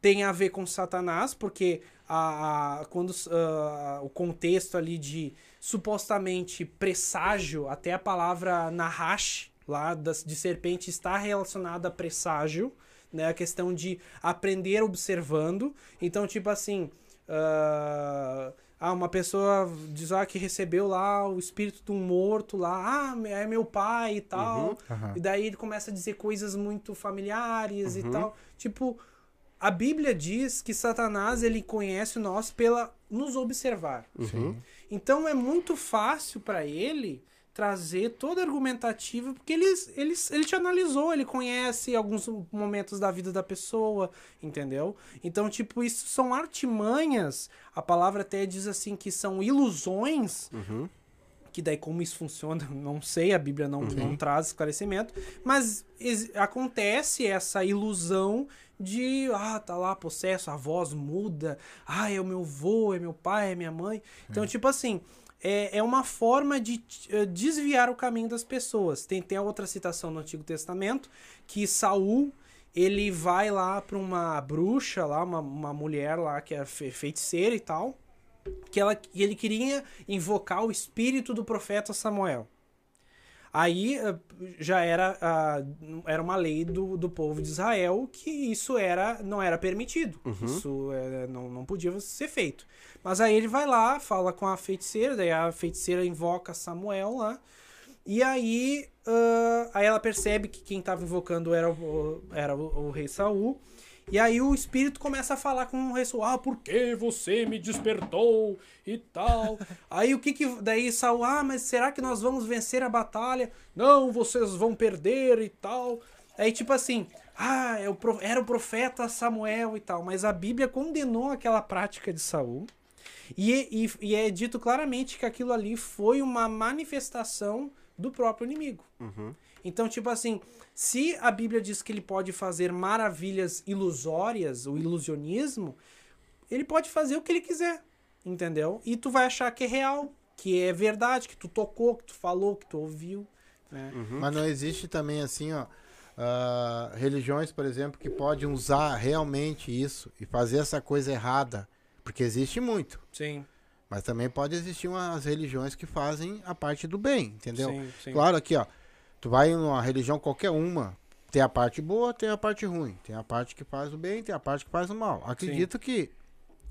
tem a ver com Satanás, porque a, a- quando ah, o contexto ali de supostamente presságio, até a palavra nahash, lá das, de serpente, está relacionada a presságio, né? A questão de aprender observando. Então, tipo assim, ah, ah, uma pessoa diz ah, que recebeu lá o espírito de um morto lá, ah, é meu pai e tal. Uhum. Aham. E daí ele começa a dizer coisas muito familiares Uhum. e tal. Tipo, a Bíblia diz que Satanás ele conhece nós pela nos observar. Uhum. Então é muito fácil para ele trazer toda a argumentativa, porque ele, ele, ele te analisou, ele conhece alguns momentos da vida da pessoa, entendeu? Então, tipo, isso são artimanhas, a palavra até diz assim que são ilusões Uhum. que daí como isso funciona, *laughs* não sei, a Bíblia não, Sim. não traz esclarecimento, mas acontece essa ilusão de, ah, tá lá, possesso, a voz muda, ah, é o meu avô, é meu pai, é minha mãe. Então, tipo assim, é, é uma forma de eh, desviar o caminho das pessoas. Tem, tem outra citação no Antigo Testamento, que Saul, ele vai lá pra uma bruxa lá, uma, uma mulher lá que é fe- feiticeira e tal, que ela, ele queria invocar o espírito do profeta Samuel. Aí eh, já era, era uma lei do, do povo de Israel que isso era não era permitido. Isso eh, não, não podia ser feito. Mas aí ele vai lá, fala com a feiticeira, daí a feiticeira invoca Samuel lá. E aí, aí ela percebe que quem estava invocando era, o, era o, o rei Saul. E aí o espírito começa a falar com o rei Saul, ah, por que você me despertou e tal. *laughs* aí o que que, daí Saul, ah, mas será que nós vamos vencer a batalha? Não, vocês vão perder e tal. Aí tipo assim, ah, é era o profeta Samuel e tal. Mas a Bíblia condenou aquela prática de Saul. E, e, e é dito claramente que aquilo ali foi uma manifestação do próprio inimigo. Uhum. Então, tipo assim, se a Bíblia diz que ele pode fazer maravilhas ilusórias, o ilusionismo, ele pode fazer o que ele quiser, entendeu? E tu vai achar que é real, que é verdade, que tu tocou, que tu falou, que tu ouviu, né? Mas não existe também assim, ó, ah, religiões, por exemplo, que podem usar realmente isso e fazer essa coisa errada, porque existe muito. Sim, Mas também pode existir umas religiões que fazem a parte do bem, entendeu? sim, sim. Claro, aqui, ó, tu vai numa religião qualquer uma, tem a parte boa, tem a parte ruim, tem a parte que faz o bem, tem a parte que faz o mal. Acredito que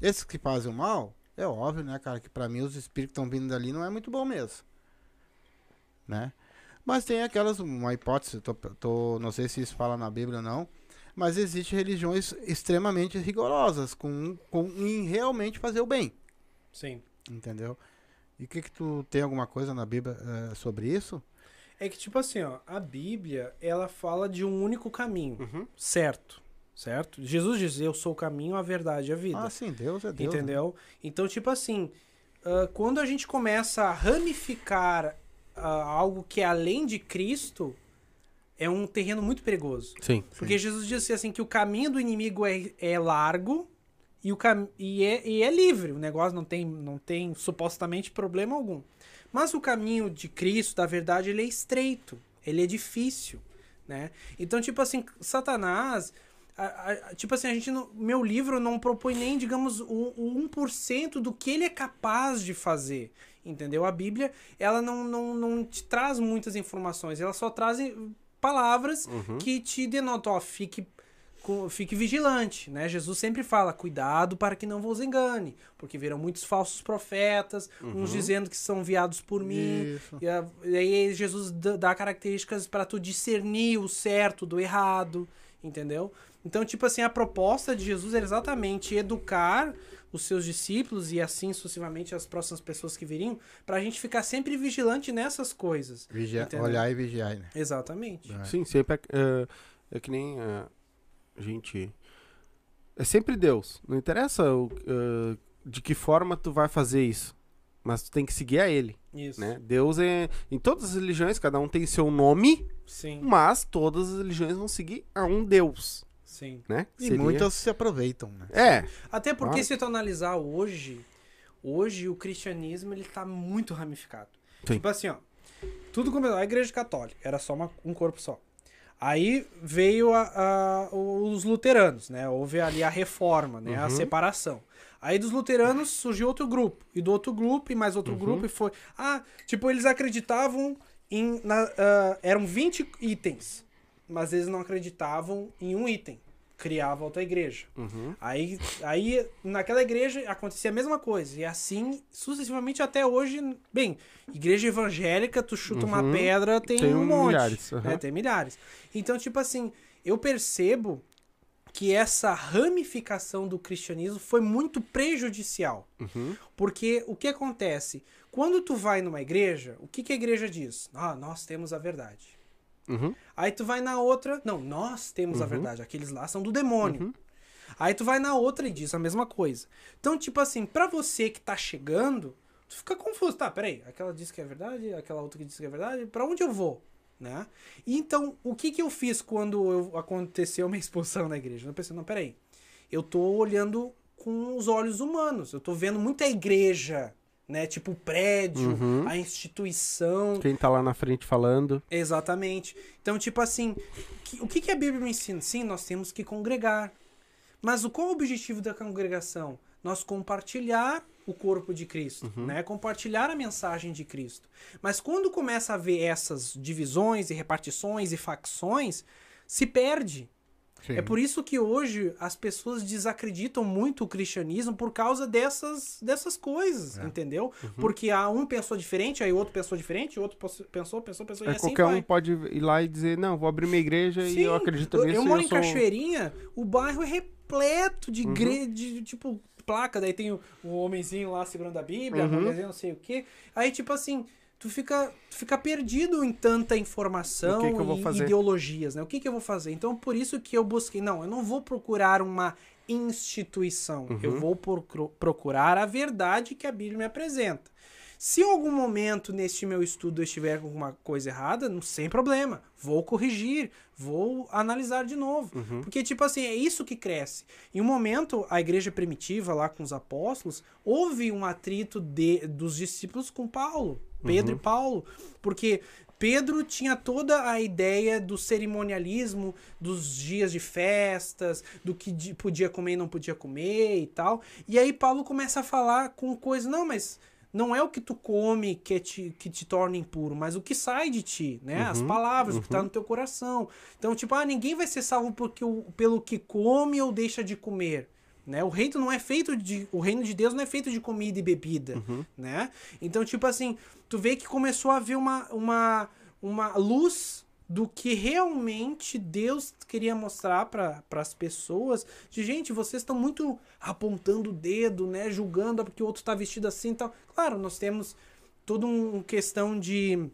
esses que fazem o mal, é óbvio, né, cara, que pra mim os espíritos que estão vindo dali não é muito bom mesmo, né? Mas tem aquelas, uma hipótese, tô, tô, não sei se isso fala na Bíblia ou não, mas existem religiões extremamente rigorosas com, com em realmente fazer o bem. Sim. Entendeu? E o que que tu tem alguma coisa na Bíblia eh, sobre isso? É que, tipo assim, ó, a Bíblia, ela fala de um único caminho, Uhum. certo? Certo? Jesus diz, eu sou o caminho, a verdade e a vida. Ah, sim, Deus é Deus. né? entendeu? Então, tipo assim, ah, quando a gente começa a ramificar ah, algo que é além de Cristo, é um terreno muito perigoso. Sim. Porque Jesus disse assim que o caminho do inimigo é, é largo e, o cam e, é, e é livre. O negócio não tem, não tem supostamente problema algum. Mas o caminho de Cristo, da verdade, ele é estreito. Ele é difícil, né? Então, tipo assim, Satanás... a- a- tipo assim, a gente não, meu livro não propõe nem, digamos, o, o 1% do que ele é capaz de fazer. Entendeu? A Bíblia, ela não, não, não te traz muitas informações. Ela só traz em- palavras que te denotam, ó, fique, fique vigilante, né? Jesus sempre fala, cuidado para que não vos engane, porque virão muitos falsos profetas, uns dizendo que são enviados por mim, e, a- e aí Jesus dá características para tu discernir o certo do errado, entendeu? Então, tipo assim, a proposta de Jesus é exatamente educar os seus discípulos e assim sucessivamente as próximas pessoas que viriam, pra gente ficar sempre vigilante nessas coisas. Vigia, Entendeu? olhar e vigiar, né? Exatamente. É. Sim, sempre é, é, é que nem é, a gente. É sempre Deus. Não interessa o, é, de que forma tu vai fazer isso. Mas tu tem que seguir a ele, Isso. né? Deus é. Em todas as religiões, cada um tem seu nome, Sim, mas todas as religiões vão seguir a um Deus, sim. né? E Seria- muitas se aproveitam, né? É. Até porque Claro. se tu analisar hoje, hoje o cristianismo ele tá muito ramificado. Sim. Tipo assim, ó, tudo começou a igreja católica, era só uma- um corpo só. Aí veio a- a- os luteranos, né? Houve ali a reforma, né? A Uhum. separação. Aí dos luteranos surgiu outro grupo. E do outro grupo, e mais outro Uhum. grupo, e foi. Ah, tipo, eles acreditavam em. na- ah, eram 20 itens. Mas eles não acreditavam em um item. Criava outra igreja. Uhum. Aí, aí, naquela igreja acontecia a mesma coisa. E assim, sucessivamente até hoje. Bem, igreja evangélica, tu chuta uma Uhum. pedra, tem, Tem um monte. milhares, né? aham. Tem milhares. Então, tipo assim, eu percebo que essa ramificação do cristianismo foi muito prejudicial. Uhum. Porque o que acontece? Quando tu vai numa igreja, o que, que a igreja diz? Ah, nós temos a verdade. Uhum. Aí tu vai na outra, não, nós temos a verdade, aqueles lá são do demônio. Aí tu vai na outra e diz a mesma coisa. Então, tipo assim, pra você que tá chegando, tu fica confuso. Tá, peraí, aquela diz que é verdade, aquela outra que diz que é verdade, pra onde eu vou? Né? E então, o que que eu fiz quando eu, aconteceu minha *laughs* expulsão na igreja? Eu pensei, não, peraí, eu tô olhando com os olhos humanos, eu tô vendo muita igreja, né? Tipo, o prédio, Uhum. a instituição, Quem tá lá na frente falando. Exatamente. Então, tipo assim, que- o que, que a Bíblia me ensina? Sim, nós temos que congregar. Mas o, qual é o objetivo da congregação? Nós compartilhar o corpo de Cristo, né? Compartilhar a mensagem de Cristo. Mas quando começa a haver essas divisões e repartições e facções, se perde. Sim. É por isso que hoje as pessoas desacreditam muito o cristianismo por causa dessas, dessas coisas, entendeu? Porque a um pensou diferente, aí outro pensou diferente, outro pensou, pensou, pensou, e É, assim qualquer vai. um pode ir lá e dizer, não, vou abrir minha igreja e Sim, eu acredito eu, nisso. eu e moro em sou... Cachoeirinha, o bairro é repleto Uhum. de igreja, de, tipo, placa, daí tem o, o homenzinho lá segurando a Bíblia, Uhum. a mulherzinha não sei o quê. Aí, tipo assim, tu fica, tu fica perdido em tanta informação que que e ideologias, né? O que, que eu vou fazer? Então, por isso que eu busquei, não, eu não vou procurar uma instituição, Uhum. eu vou procurar a verdade que a Bíblia me apresenta. Se em algum momento neste meu estudo eu estiver com alguma coisa errada, não, sem problema. Vou corrigir, vou analisar de novo. Uhum. Porque, tipo assim, é isso que cresce. Em um momento, a igreja primitiva, lá com os apóstolos, houve um atrito de, dos discípulos com Paulo, Pedro Uhum. e Paulo. Porque Pedro tinha toda a ideia do cerimonialismo, dos dias de festas, do que podia comer e não podia comer e tal. E aí Paulo começa a falar com coisas, não, mas não é o que tu come que te, que te torna impuro, mas o que sai de ti, né? As Uhum, palavras, o que tá no teu coração. Então, tipo, ah, ninguém vai ser salvo porque o, pelo que come ou deixa de comer. Né? O reino não é feito de. O reino de Deus não é feito de comida e bebida. Uhum. Né? Então, tipo assim, tu vê que começou a haver uma, uma, uma luz do que realmente Deus queria mostrar para as pessoas. De gente, vocês estão muito apontando o dedo, né, julgando porque o outro está vestido assim, tal. Claro, nós temos toda uma questão de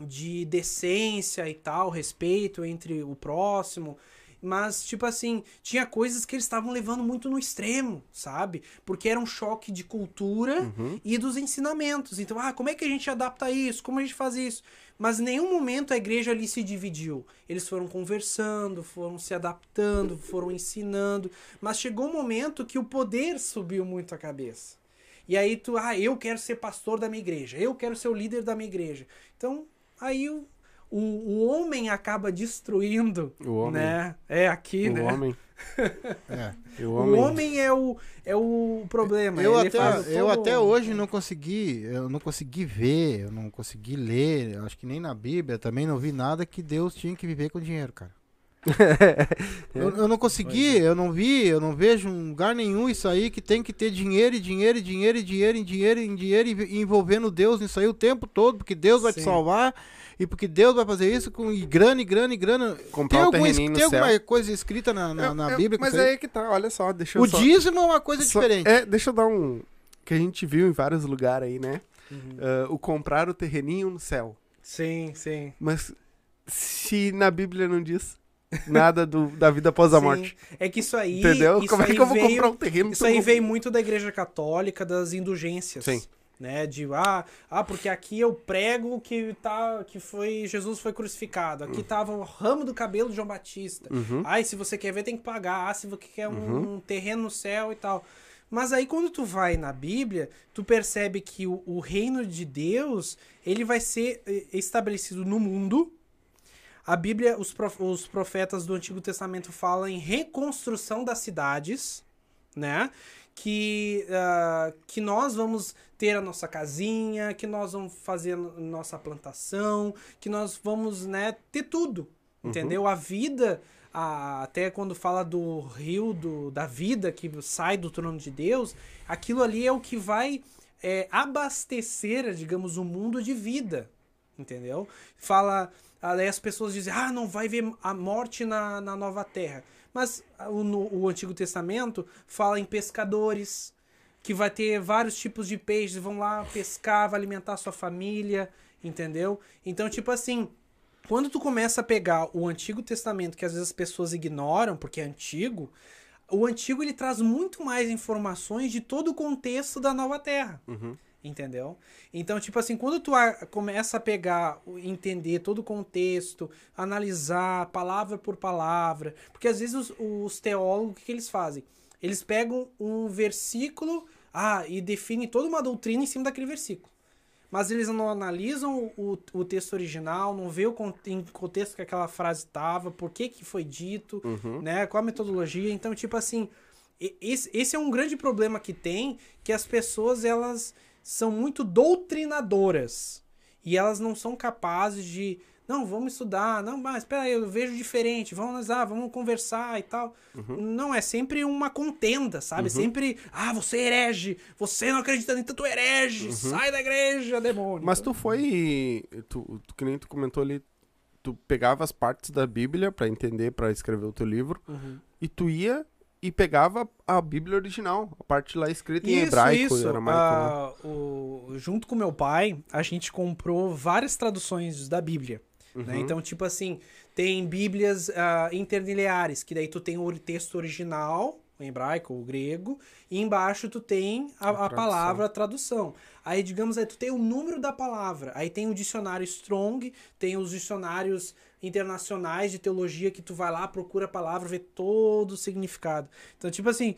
de decência e tal, respeito entre o próximo. Mas, tipo assim, tinha coisas que eles estavam levando muito no extremo, sabe? Porque era um choque de cultura Uhum. e dos ensinamentos. Então, ah, como é que a gente adapta isso? Como a gente faz isso? Mas em nenhum momento a igreja ali se dividiu. Eles foram conversando, foram se adaptando, foram ensinando. Mas chegou um momento que o poder subiu muito a cabeça. E aí tu, ah, eu quero ser pastor da minha igreja, eu quero ser o líder da minha igreja. Então, aí o, o, o homem acaba destruindo, O homem. né? É aqui, O né? homem. *laughs* É. O O homem. homem é o, é o problema. Eu ele até, eu até hoje não consegui, eu não consegui ver, eu não consegui ler, acho que nem na Bíblia também não vi nada que Deus tinha que viver com dinheiro, cara. *laughs* eu, eu não consegui, eu não vi, eu não vejo em lugar nenhum isso aí que tem que ter dinheiro e dinheiro e dinheiro e dinheiro e dinheiro e dinheiro e envolvendo Deus nisso aí o tempo todo, porque Deus vai te Sim. salvar e porque Deus vai fazer isso com e grana e grana e grana. Comprar tem um alguma, terreninho tem no céu. alguma coisa escrita na, na, Eu- na Bíblia Mas isso aí? que tá, olha só, deixa eu O só... dízimo é uma coisa só- diferente. É, deixa eu dar um... Que a gente viu em vários lugares aí, né? Uhum. Ah, o comprar o terreninho no céu. Sim, sim. Mas se na Bíblia não diz *laughs* nada do, da vida após a Sim. morte, É que isso aí. entendeu? Isso Como é aí que eu vou veio, comprar um terreno? Isso aí não- veio muito da igreja católica, das indulgências. Sim. Né, de ah, ah, porque aqui eu prego que tá que foi Jesus foi crucificado. Aqui tava o ramo do cabelo de João Batista. Uhum. Ah, e se você quer ver tem que pagar. Ah, se você quer um, Uhum. um terreno no céu e tal. Mas aí quando tu vai na Bíblia, tu percebe que o, o reino de Deus, ele vai ser eh, estabelecido no mundo. A Bíblia, os, prof- os profetas do Antigo Testamento falam em reconstrução das cidades, né? Que, ah, que nós vamos ter a nossa casinha, que nós vamos fazer nossa plantação, que nós vamos, né, ter tudo, entendeu? A vida, até quando fala do rio do, da vida que sai do trono de Deus, aquilo ali é o que vai é, abastecer, digamos, o mundo de vida, entendeu? Fala, aí as pessoas dizem, ah, não vai ver a morte na, na nova terra. Mas ah, o, no- o Antigo Testamento fala em pescadores, que vai ter vários tipos de peixes, vão lá pescar, vai alimentar sua família, entendeu? Então, tipo assim, quando tu começa a pegar o Antigo Testamento, que às vezes as pessoas ignoram, porque é antigo, o Antigo ele traz muito mais informações de todo o contexto da Nova Terra. Uhum. Entendeu? Então, tipo assim, quando tu a- começa a pegar, entender todo o contexto, analisar palavra por palavra, porque às vezes os, os teólogos, o que, que eles fazem? Eles pegam um versículo, ah, e definem toda uma doutrina em cima daquele versículo. Mas eles não analisam o, o texto original, não vê o em contexto que aquela frase estava, por que, que foi dito, Uhum. né? Qual a metodologia. Então, tipo assim, esse, esse é um grande problema que tem, que as pessoas, elas são muito doutrinadoras. E elas não são capazes de, não, vamos estudar, não, mas espera aí, eu vejo diferente, vamos analisar, vamos conversar e tal. Não, é sempre uma contenda, sabe? Sempre, ah, você é herege, você não acredita nem tanto herege, sai da igreja, demônio. Mas tu foi. Tu, tu- que nem tu comentou ali, tu pegava as partes da Bíblia pra entender, pra escrever o teu livro, Uhum. e tu ia e pegava a Bíblia original, a parte lá escrita em Isso, hebraico, isso. aramaico. né? Ah, o- junto com meu pai, a gente comprou várias traduções da Bíblia. né? Uhum. Então, tipo assim, tem bíblias ah, interlineares, que daí tu tem o texto original, o hebraico, o grego, e embaixo tu tem a, A a tradução. palavra, a tradução. Aí, digamos, aí tu tem o número da palavra. Aí tem o dicionário Strong, tem os dicionários internacionais de teologia que tu vai lá, procura a palavra, vê todo o significado. Então, tipo assim,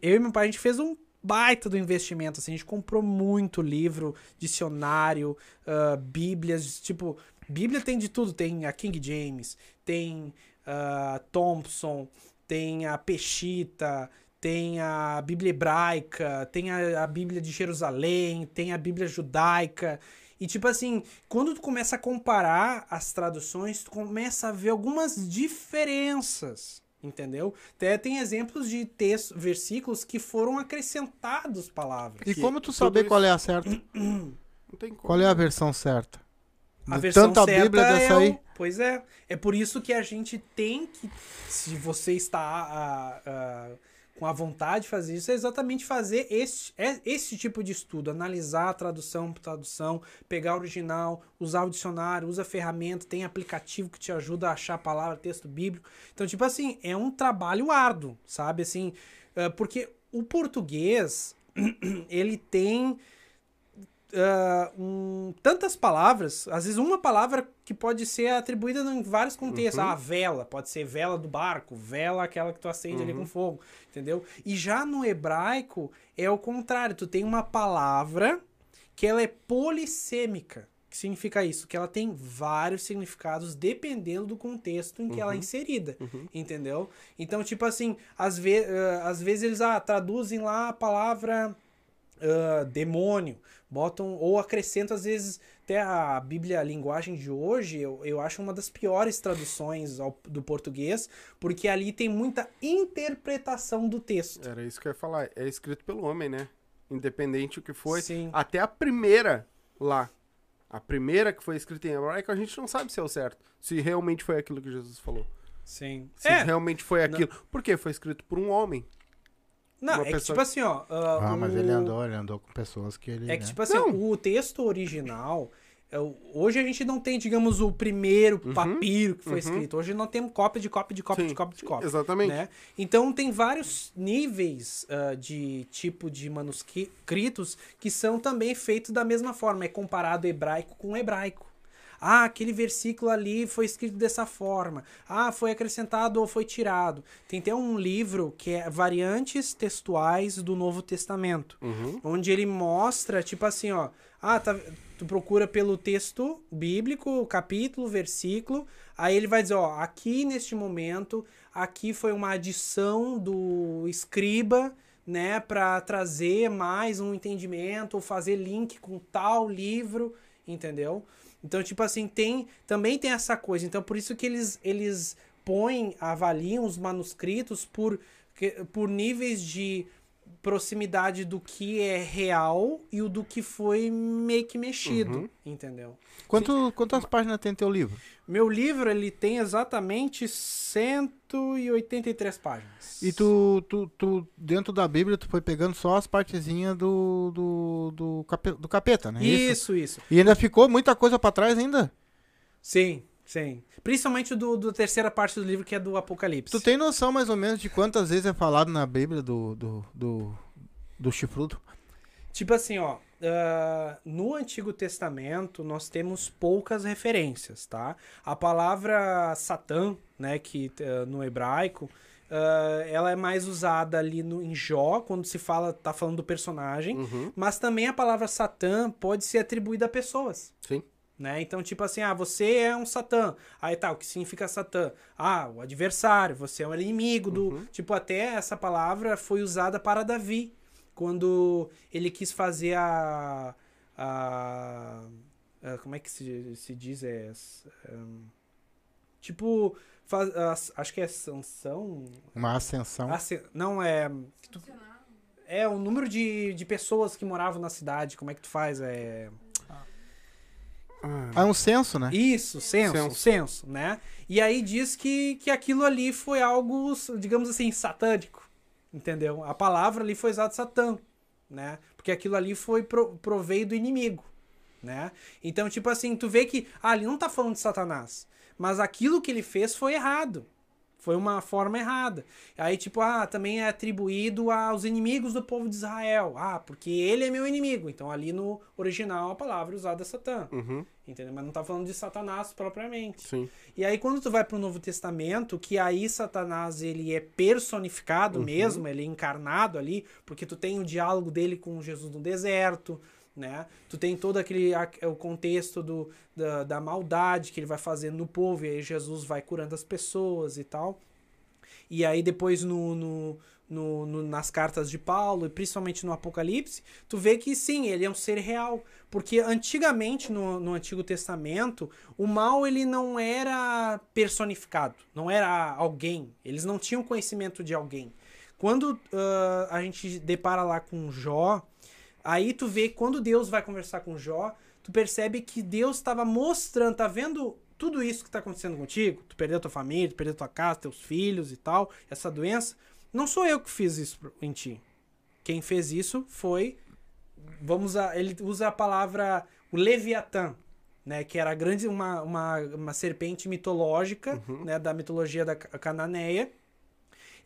eu e meu pai, a gente fez um baita do investimento, assim, a gente comprou muito livro, dicionário, ah, bíblias, tipo, bíblia tem de tudo, tem a King James, tem a Thompson, tem a Peshita, tem a Bíblia hebraica, tem a, a Bíblia de Jerusalém, tem a Bíblia judaica. E tipo assim, quando tu começa a comparar as traduções, tu começa a ver algumas diferenças, entendeu? Até tem exemplos de textos, versículos que foram acrescentados palavras. E como tu saber isso- qual é a certa? *coughs* Não tem como. Qual é a versão certa? A versão tanta certa Bíblia é dessa o- aí. Pois é. É por isso que a gente tem que, se você está ah, ah, com a vontade de fazer isso, é exatamente fazer esse, é- esse tipo de estudo. Analisar a tradução por tradução, pegar o original, usar o dicionário, usa ferramenta, tem aplicativo que te ajuda a achar a palavra, texto bíblico. Então, tipo assim, é um trabalho árduo, sabe? Assim, ah, porque o português, *clears throat* ele tem ah, um- tantas palavras, às vezes uma palavra que pode ser atribuída em vários contextos. Ah, vela, pode ser vela do barco, vela aquela que tu acende ali com fogo, entendeu? E já no hebraico é o contrário, tu tem uma palavra que ela é polissêmica. Que significa isso? Que ela tem vários significados dependendo do contexto em que ela é inserida, entendeu? Então, tipo assim, às, ve ah, às vezes eles ah, traduzem lá a palavra ah, demônio, botam ou acrescentam às vezes até a Bíblia a linguagem de hoje, eu, eu acho uma das piores traduções ao- do português, porque ali tem muita interpretação do texto. Era isso que eu ia falar. É escrito pelo homem, né? Independente o que foi. Sim. Até a primeira lá. A primeira que foi escrita em hebraico, a gente não sabe se é o certo. Se realmente foi aquilo que Jesus falou. Sim. Se É, realmente foi aquilo. Porque foi escrito por um homem. Não, uma é que pessoa- tipo assim, ó. ah, Ah, mas o- ele andou, ele andou com pessoas que ele. É que, né? tipo assim, Não. o texto original. é o- Hoje a gente não tem, digamos, o primeiro papiro que foi uhum. escrito. Hoje não temos cópia de cópia de cópia Sim, de cópia de cópia. Exatamente. né? Então tem vários níveis ah, de tipo de manuscritos que são também feitos da mesma forma. É comparado hebraico com hebraico. Ah, aquele versículo ali foi escrito dessa forma. Ah, foi acrescentado ou foi tirado. Tem até um livro que é Variantes Textuais do Novo Testamento, Uhum. onde ele mostra, tipo assim, ó, ah, tá, tu procura pelo texto bíblico, capítulo, versículo, aí ele vai dizer, ó, aqui neste momento, aqui foi uma adição do escriba, né, para trazer mais um entendimento ou fazer link com tal livro, entendeu? Então, tipo assim, tem também tem essa coisa. Então, por isso que eles eles põem, avaliam os manuscritos por por níveis de proximidade do que é real e o do que foi meio que mexido, Uhum. entendeu? Quanto, quantas páginas tem teu livro? Meu livro, ele tem exatamente 183 páginas. E tu, tu, tu, dentro da Bíblia, tu foi pegando só as partezinhas do, do, do, cape- do capeta, né? Isso, isso. E ainda ficou muita coisa pra trás ainda? Sim, sim. Principalmente do, do terceira parte do livro, que é do Apocalipse. Tu tem noção mais ou menos de quantas vezes é falado na Bíblia do, do, do, do chifrudo? Tipo assim, ó, ah, no Antigo Testamento nós temos poucas referências, tá? A palavra Satã, né, que ah, no hebraico, ah, ela é mais usada ali no, em Jó, quando se fala, tá falando do personagem, Uhum. mas também a palavra Satã pode ser atribuída a pessoas. Sim. Né? Então, tipo assim, ah, você é um satã. Aí tá, o que significa satã? Ah, o adversário, você é um inimigo do. Tipo, até essa palavra foi usada para Davi. Quando ele quis fazer a. a, a- como é que se, se diz? É, um, tipo, faz, as- acho que é sanção. Uma ascensão. Asce- não, é. É o número de, de pessoas que moravam na cidade. Como é que tu faz? É. Ah, é um censo, né? Isso, censo, Censo. censo, né? E aí diz que, que aquilo ali foi algo, digamos assim, satânico, entendeu? A palavra ali foi usada satã, né? Porque aquilo ali foi pro, proveio do inimigo, né? Então, tipo assim, tu vê que ah, ali não tá falando de Satanás, mas aquilo que ele fez foi errado. Foi uma forma errada. Aí, tipo, ah, também é atribuído aos inimigos do povo de Israel. Ah, porque ele é meu inimigo. Então, ali no original, a palavra usada é Satã. Uhum. Entendeu? Mas não tá falando de Satanás propriamente. Sim. E aí quando tu vai pro Novo Testamento, que aí Satanás ele é personificado mesmo, ele é encarnado ali, porque tu tem o diálogo dele com Jesus no deserto, né? Tu tem todo aquele a- o contexto do, da, da maldade que ele vai fazendo no povo, e aí Jesus vai curando as pessoas e tal. E aí depois no, no, no- no- nas cartas de Paulo, e principalmente no Apocalipse, tu vê que sim, ele é um ser real. Porque antigamente, no, no Antigo Testamento, o mal ele não era personificado, não era alguém. Eles não tinham conhecimento de alguém. Quando ah, a gente depara lá com Jó, aí tu vê quando Deus vai conversar com Jó, tu percebe que Deus estava mostrando, tá vendo tudo isso que está acontecendo contigo? Tu perdeu tua família, tu perdeu tua casa, teus filhos e tal, essa doença. Não sou eu que fiz isso em ti. Quem fez isso foi. Vamos a, ele usa a palavra o Leviatã, né, que era grande uma, uma, uma serpente mitológica, uhum. né, da mitologia da cananeia.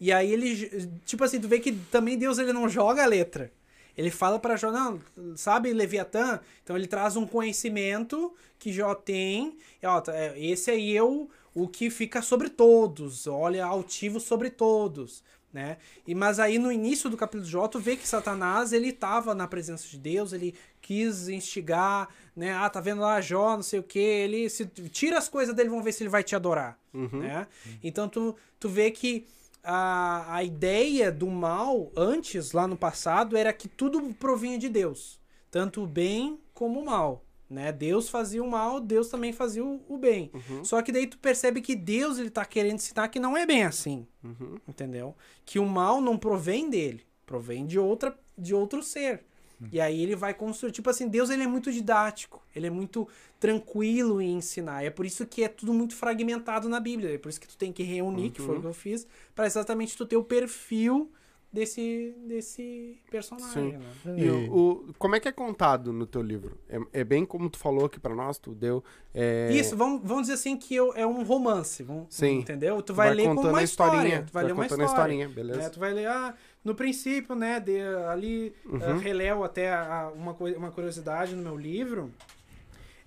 E aí ele, tipo assim, tu vê que também Deus ele não joga a letra. Ele fala para Jó, não, sabe Leviatã? Então ele traz um conhecimento que Jó tem. E, ó, tá, é, esse aí é o, o que fica sobre todos, olha altivo sobre todos. Né? E mas aí no início do capítulo de Jó, tu vê que Satanás ele estava na presença de Deus, ele quis instigar, né? Ah, tá vendo lá Jó, não sei o que, ele se tira as coisas dele, vamos ver se ele vai te adorar, uhum. né? Então tu, tu vê que a, a ideia do mal antes, lá no passado, era que tudo provinha de Deus. Tanto o bem como o mal. Né? Deus fazia o mal, Deus também fazia o, o bem. Uhum. Só que daí tu percebe que Deus ele tá querendo ensinar que não é bem assim. Uhum. Entendeu? Que o mal não provém dele, provém de outra de outro ser. E aí ele vai construir. Tipo assim, Deus ele é muito didático, ele é muito tranquilo em ensinar. É por isso que é tudo muito fragmentado na Bíblia. É por isso que tu tem que reunir, uhum. que foi o uhum. que eu fiz, para exatamente tu ter o perfil desse, desse personagem. Sim. Né? E o, o, como é que é contado no teu livro? É, é bem como tu falou aqui para nós, tu deu. É... Isso, vamos, vamos dizer assim que eu, é um romance. Vamos, Sim. Entendeu? Tu vai, vai ler como uma história. Tu vai, vai ler uma história. historinha, beleza. Né? Tu vai ler, ah, no princípio, né, de, ali, uhum. uh, releu até a, uma, uma curiosidade no meu livro,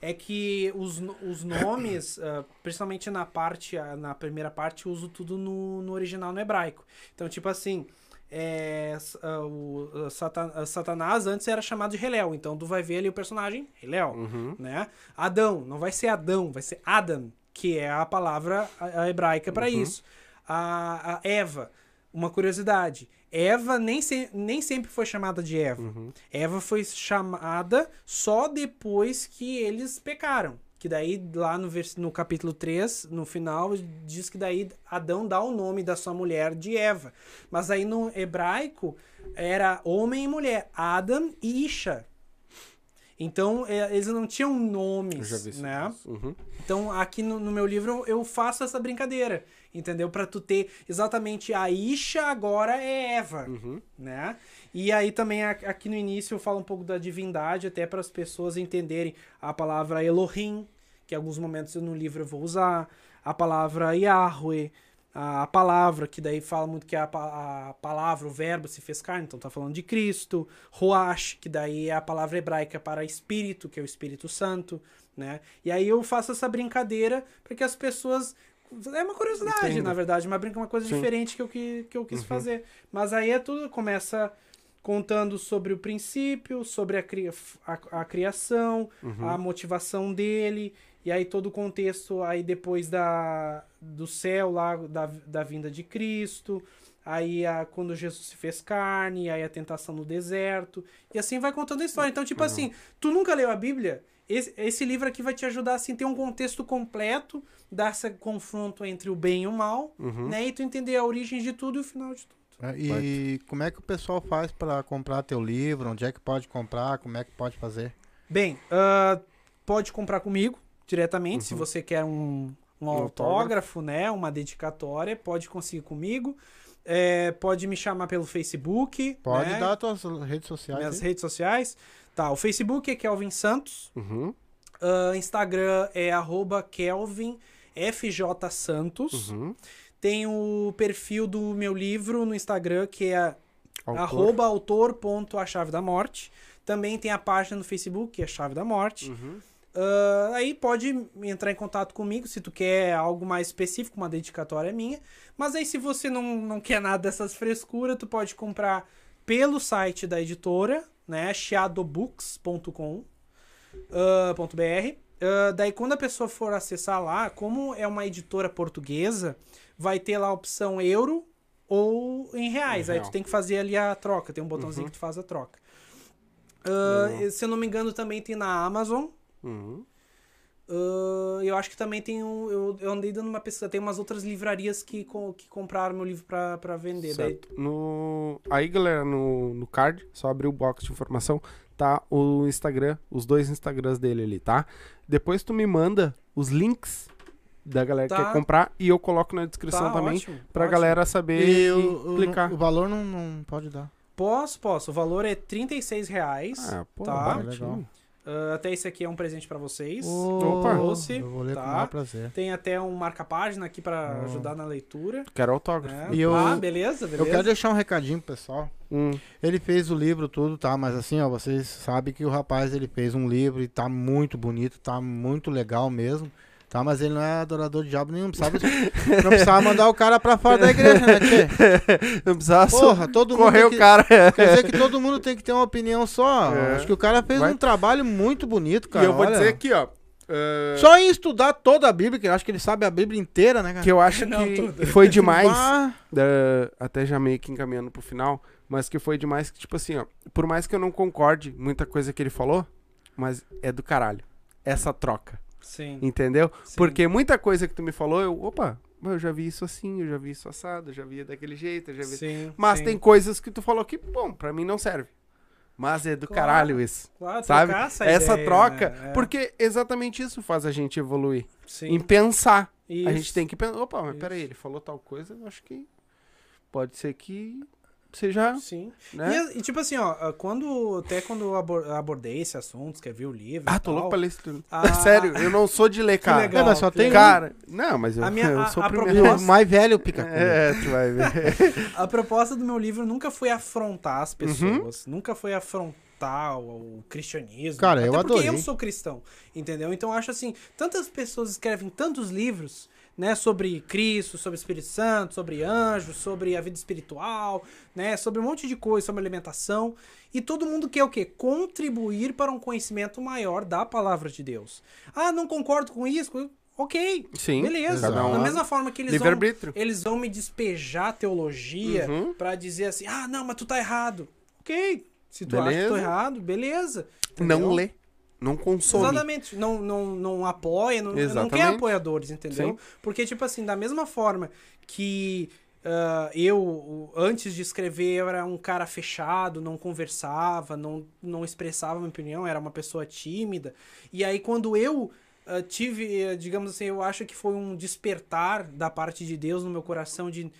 é que os, os *coughs* nomes, uh, principalmente na parte, na primeira parte, eu uso tudo no, no original no hebraico. Então, tipo assim, é, o Satan, Satanás antes era chamado de Helel, então tu vai ver ali o personagem Helel, uhum. né? Adão, não vai ser Adão, vai ser Adam, que é a palavra hebraica para uhum. isso. A, a Eva, uma curiosidade, Eva nem, se, nem sempre foi chamada de Eva. Uhum. Eva foi chamada só depois que eles pecaram. Que daí, lá no, vers no capítulo 3, no final, diz que daí Adão dá o nome da sua mulher de Eva. Mas aí no hebraico era homem e mulher, Adam e Isha. Então, é, eles não tinham nomes, né? Uhum. Então, aqui no, no, meu livro, eu faço essa brincadeira, entendeu? Para tu ter exatamente a Isha agora é Eva, uhum. né? E aí também aqui no início eu falo um pouco da divindade, até para as pessoas entenderem a palavra Elohim, que em alguns momentos no livro eu vou usar, a palavra Yahweh, a, palavra, que daí fala muito que a, a palavra, o verbo se fez carne, então tá falando de Cristo. Roash, que daí é a palavra hebraica para espírito, que é o Espírito Santo, né? E aí eu faço essa brincadeira para que as pessoas é uma curiosidade, Entendo. na verdade, uma brinca uma coisa Sim. diferente que eu, que, que eu quis uhum. fazer. Mas aí é tudo começa contando sobre o princípio, sobre a, cria, a, a criação, uhum. a motivação dele e aí todo o contexto aí depois da, do céu lá, da, da vinda de Cristo, aí a, quando Jesus se fez carne, aí a tentação no deserto, e assim vai contando a história. Então, tipo uhum. assim, tu nunca leu a Bíblia? Esse, esse livro aqui vai te ajudar assim, ter um contexto completo, dar esse confronto entre o bem e o mal, uhum. né? E tu entender a origem de tudo e o final de tudo. É, e como é que o pessoal faz para comprar teu livro? Onde é que pode comprar? Como é que pode fazer? Bem, uh, pode comprar comigo diretamente. Uhum. Se você quer um, um, autógrafo, autógrafo, né? Uma dedicatória, pode conseguir comigo. É, pode me chamar pelo Facebook. Pode né? dar tuas redes sociais. Minhas redes sociais. Tá, o Facebook é Kelvin Santos. Uhum. Uh, Instagram é arroba Kelvin FJ Santos. Uhum. Tem o perfil do meu livro no Instagram, que é Autor. arroba da morte. Também tem a página no Facebook, que é Chave da Morte. Uhum. Uh, aí pode entrar em contato comigo se tu quer algo mais específico, uma dedicatória minha. Mas aí se você não, não quer nada dessas frescuras, tu pode comprar pelo site da editora, né? chiadobooks.com.br. Uh, uh, daí quando a pessoa for acessar lá, como é uma editora portuguesa, vai ter lá a opção euro ou em reais. Aí tu tem que fazer ali a troca, tem um botãozinho uhum. que tu faz a troca. Uh, se eu não me engano, também tem na Amazon. Uhum. Uh, eu acho que também tem um. Eu, eu andei dando uma pesquisa. Tem umas outras livrarias que, que compraram meu livro pra, pra vender. Certo. Daí... No, aí, galera, no, no card, só abrir o box de informação. tá? O Instagram, os dois Instagrams dele ali, tá? Depois tu me manda os links da galera que Tá. quer comprar e eu coloco na descrição Tá, também ótimo, pra ótimo. galera saber E e o, o- clicar. o valor não, não pode dar. Posso, posso. O valor é 36 reais. Ah, pô, Tá. Legal. Ah, até esse aqui é um presente pra vocês. Opa. Doce, Eu vou ler com o tá. maior prazer. Tem até um marca-página aqui pra Oh. ajudar na leitura. Quero autógrafo. né? E eu- Ah, beleza, beleza. Eu quero deixar um recadinho pro pessoal. Hum. Ele fez o livro tudo, tá? Mas assim, ó, vocês sabem que o rapaz ele fez um livro e tá muito bonito, tá muito legal mesmo. Tá, mas ele não é adorador de diabo nenhum, precisava, não precisava mandar o cara pra fora da igreja, né, tchê? *laughs* Não precisava Porra, todo mundo correr tem o que, cara. Quer dizer que todo mundo tem que ter uma opinião só. É. Acho que o cara fez Vai- um trabalho muito bonito, cara. e eu vou olha. dizer aqui, ó. eh, Só em estudar toda a Bíblia, que eu acho que ele sabe a Bíblia inteira, né, cara? que eu acho Não, que tudo. foi demais. Da- até já meio que encaminhando pro final, mas que foi demais que, tipo assim, ó, por mais que eu não concorde muita coisa que ele falou, mas é do caralho. Essa troca, Sim. entendeu? sim. Porque muita coisa que tu me falou, eu, opa, eu já vi isso assim, eu já vi isso assado, eu já vi daquele jeito, eu já vi. Sim, Mas sim. tem coisas que tu falou que, bom, pra mim não serve. Mas é do Claro. caralho isso. Claro, Sabe? essa, Essa ideia, troca, né? É. porque exatamente isso faz a gente evoluir. Sim. Em pensar. A Isso. gente tem que pensar, opa, mas Isso. peraí, ele falou tal coisa, eu acho que pode ser que seja, Sim. né? E, e, tipo assim, ó, quando. Até quando eu abor- abordei esse assunto, escrevi o livro. Ah, e tô tal, louco pra ler isso tudo. Ah, Sério, eu não sou de ler, cara. legal. É, mas só que tem. Cara, não, mas eu, A minha- *laughs* eu a- sou a o e primeiro. o *laughs* mais velho pica. É, tu vai ver. *laughs* A proposta do meu livro nunca foi afrontar as Uhum. pessoas, nunca foi afrontar o, o cristianismo. Cara, até eu porque adorei. eu sou cristão, entendeu? Então eu acho assim, tantas pessoas escrevem tantos livros, né, sobre Cristo, sobre o Espírito Santo, sobre anjos, sobre a vida espiritual, né, sobre um monte de coisa, sobre alimentação, e todo mundo quer o quê? Contribuir para um conhecimento maior da palavra de Deus. Ah, não concordo com isso? Ok, Sim, beleza. um. Da mesma forma que eles vão eles vão me despejar teologia Uhum. pra dizer assim, ah, não, mas tu tá errado. Ok, se tu acha que Beleza. tô errado, beleza. entendeu? Não lê, não consome. Exatamente, não, não, não apoia, não, não quer apoiadores, entendeu? Sim. Porque, tipo assim, da mesma forma que ah, eu, antes de escrever, eu era um cara fechado, não conversava, não, não expressava minha opinião, era uma pessoa tímida. E aí, quando eu ah, tive, eh, digamos assim, eu acho que foi um despertar da parte de Deus no meu coração de,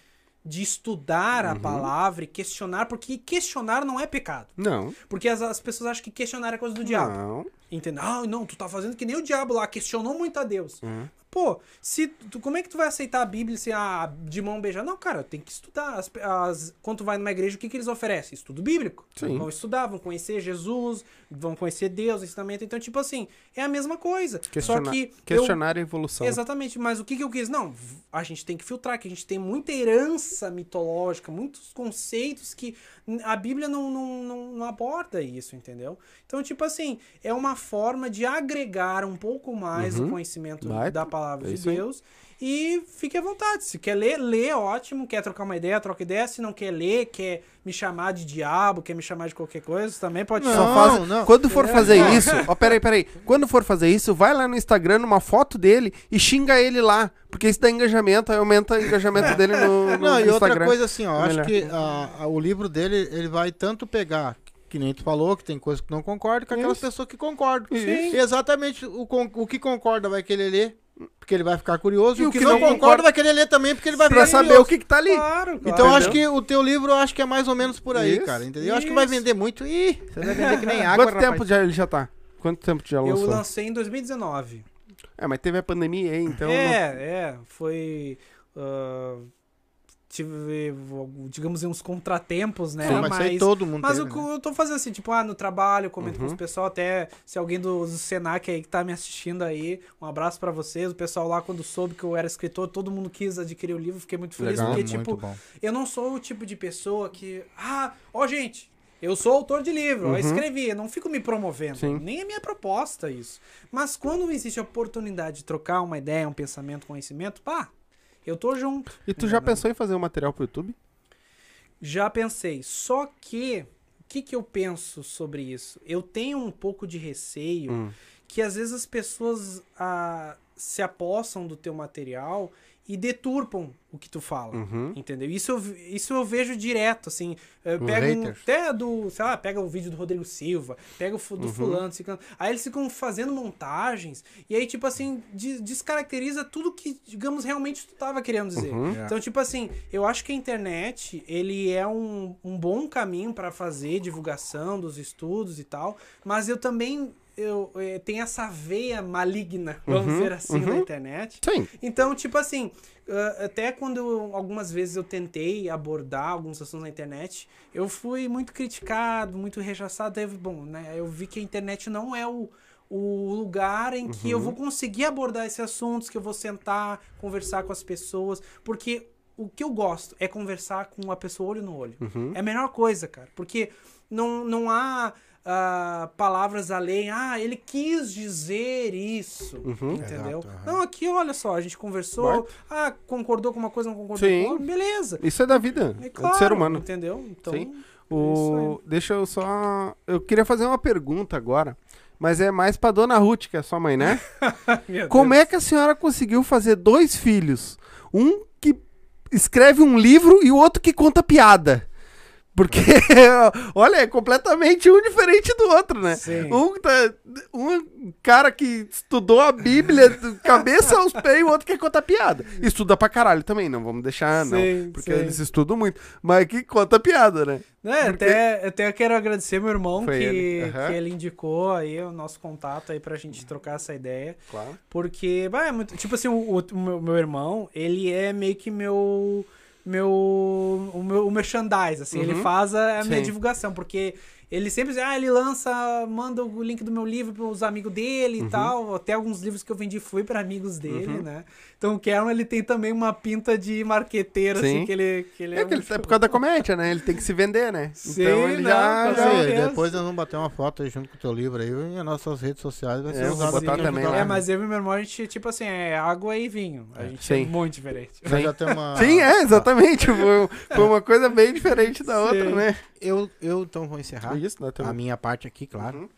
de estudar Uhum. a palavra e questionar, porque questionar não é pecado. Não, Porque as, as pessoas acham que questionar é coisa do diabo. Entendeu? Ah, não, tu tá fazendo que nem o diabo lá, questionou muito a Deus. Uhum. Pô, se tu, como é que tu vai aceitar a Bíblia assim, ah, de mão beijada? Não, cara, tem que estudar. As, as- quando tu vai numa igreja, o que, que eles oferecem? Estudo bíblico. Sim. Vão estudar, vão conhecer Jesus, vão conhecer Deus, ensinamento. Então, tipo assim, é a mesma coisa. Questiona- Só que. eu- Questionar a evolução. Exatamente, mas o que, que eu quis? Não, a gente tem que filtrar, que a gente tem muita herança mitológica, muitos conceitos que a Bíblia não, não, não, não aborda isso, entendeu? Então, tipo assim, é uma forma de agregar um pouco mais Uhum. o conhecimento Vai, da palavra é de isso aí. E fique à vontade. Se quer ler, lê, ótimo. Quer trocar uma ideia, troca ideia. Se não quer ler, quer me chamar de diabo, quer me chamar de qualquer coisa, também pode Não, Só chamar. faz... não. Quando for É. fazer *laughs* isso, ó, peraí, peraí. Quando for fazer isso, vai lá no Instagram, numa foto dele e xinga ele lá. Porque isso dá engajamento, aí aumenta o engajamento dele no, no Não, e outra Instagram. coisa assim, ó, É acho que a- a- o livro dele, ele vai tanto pegar, que nem tu falou, que tem coisas que não concordam, com aquelas Isso. pessoas que concordam. Exatamente o, o que concorda vai querer ler, porque ele vai ficar curioso, E e o que, não, concorda, concorda vai querer ler também, porque ele vai Pra saber curioso. o que, que tá ali. Claro, claro. Então eu acho que o teu livro, eu acho que é mais ou menos por aí, Isso. cara, entendeu? Eu acho que vai vender muito. Ih, você vai vender que nem *laughs* água, Quanto rapaz. tempo já ele já tá? Quanto tempo já Eu lançou? lancei em 2019. É, mas teve a pandemia aí, então. é, é, foi. ah, tive, digamos, uns contratempos, né? Sim, mas, aí todo mundo Mas teve, o né? que eu tô fazendo assim, tipo, ah, no trabalho, eu comento com Uhum. os pessoal, até se alguém do, do Senac aí que tá me assistindo aí, um abraço pra vocês. O pessoal lá, quando soube que eu era escritor, todo mundo quis adquirir o livro, fiquei muito feliz, Legal, porque, muito tipo, bom. eu não sou o tipo de pessoa que. Ah, ó, gente, eu sou autor de livro, eu Uhum. escrevi, eu não fico me promovendo. Sim. Nem é minha proposta isso. Mas quando existe a oportunidade de trocar uma ideia, um pensamento, conhecimento, pá, eu tô junto. E tu já pensou em fazer um material pro YouTube? Já pensei. Só que, o que, que eu penso sobre isso? Eu tenho um pouco de receio Hum. que às vezes as pessoas ah, se apossam do teu material e deturpam o que tu fala, Uhum. entendeu? Isso eu, isso eu vejo direto, assim, eh, pega um, até do, sei lá, pega o vídeo do Rodrigo Silva, pega o fu- Uhum. do fulano, ciclano, aí eles ficam fazendo montagens, e aí, tipo assim, de- descaracteriza tudo que, digamos, realmente tu tava querendo dizer. Uhum. É. Então, tipo assim, eu acho que a internet, ele é um, um bom caminho para fazer divulgação dos estudos e tal, mas eu também eu, eh, tenho essa veia maligna, vamos Uhum, dizer assim, na uhum. internet. Sim. Então, tipo assim, ah, até quando eu- algumas vezes eu tentei abordar alguns assuntos na internet, eu fui muito criticado, muito rechaçado. Teve, bom, né? Eu vi que a internet não é o, o lugar em que eu Uhum. vou conseguir abordar esses assuntos, que eu vou sentar, conversar com as pessoas, porque o que eu gosto é conversar com a pessoa olho no olho. Uhum. É a melhor coisa, cara. Porque não, não há ah, palavras além. Ah, ele quis dizer isso. Uhum. Entendeu? Exato, aham. Não, aqui, olha só, a gente conversou. Ah, concordou com uma coisa, não concordou Sim. com outra. Beleza. Isso é da vida, É é claro, do ser humano. Entendeu? Então, Sim. é O... Deixa eu só. Eu queria fazer uma pergunta agora, mas é mais pra dona Ruth, que é sua mãe, né? *laughs* Como Deus. é que a senhora conseguiu fazer dois filhos? Um que escreve um livro e o outro que conta piada. Porque, *laughs* olha, é completamente um diferente do outro, né? Sim. Um, tá, um cara que estudou a Bíblia *laughs* cabeça aos pés e o outro que conta piada. Estuda pra caralho também, não vamos deixar, não. Sim, Porque sim. eles estudam muito. Mas que conta piada, né? É, Porque- até, até eu quero agradecer meu irmão Foi que, ele, aham. que ele indicou aí o nosso contato aí pra gente trocar essa ideia. Claro. Porque, bah, é muito. Tipo assim, o, o- o meu, meu irmão, ele é meio que meu. Meu. O meu o merchandise, assim. Ele Uhum. faz a, a minha divulgação. Porque ele sempre diz, ah, ele lança, manda o link do meu livro pros amigos dele Uhum. e tal. Até alguns livros que eu vendi fui para amigos dele, Uhum. né? Então o Cameron, ele tem também uma pinta de marqueteiro, Sim. assim, que ele. Que ele É que ele muito- é por causa da comédia, né? Ele tem que se vender, né? *laughs* Sim, então ele não, já. Sim, depois nós vamos bater uma foto aí junto com o teu livro aí e as nossas redes sociais vai É, ser vou usado botar aqui também. É, mas eu e meu irmão, a gente, tipo assim, é água e vinho. A gente Sim. é muito diferente. Nós já temos uma... Sim, é, exatamente. Foi, foi uma coisa bem diferente da *laughs* outra, Sim. né? Eu, eu então vou encerrar Isso, né? a também. minha parte aqui, claro. Uhum.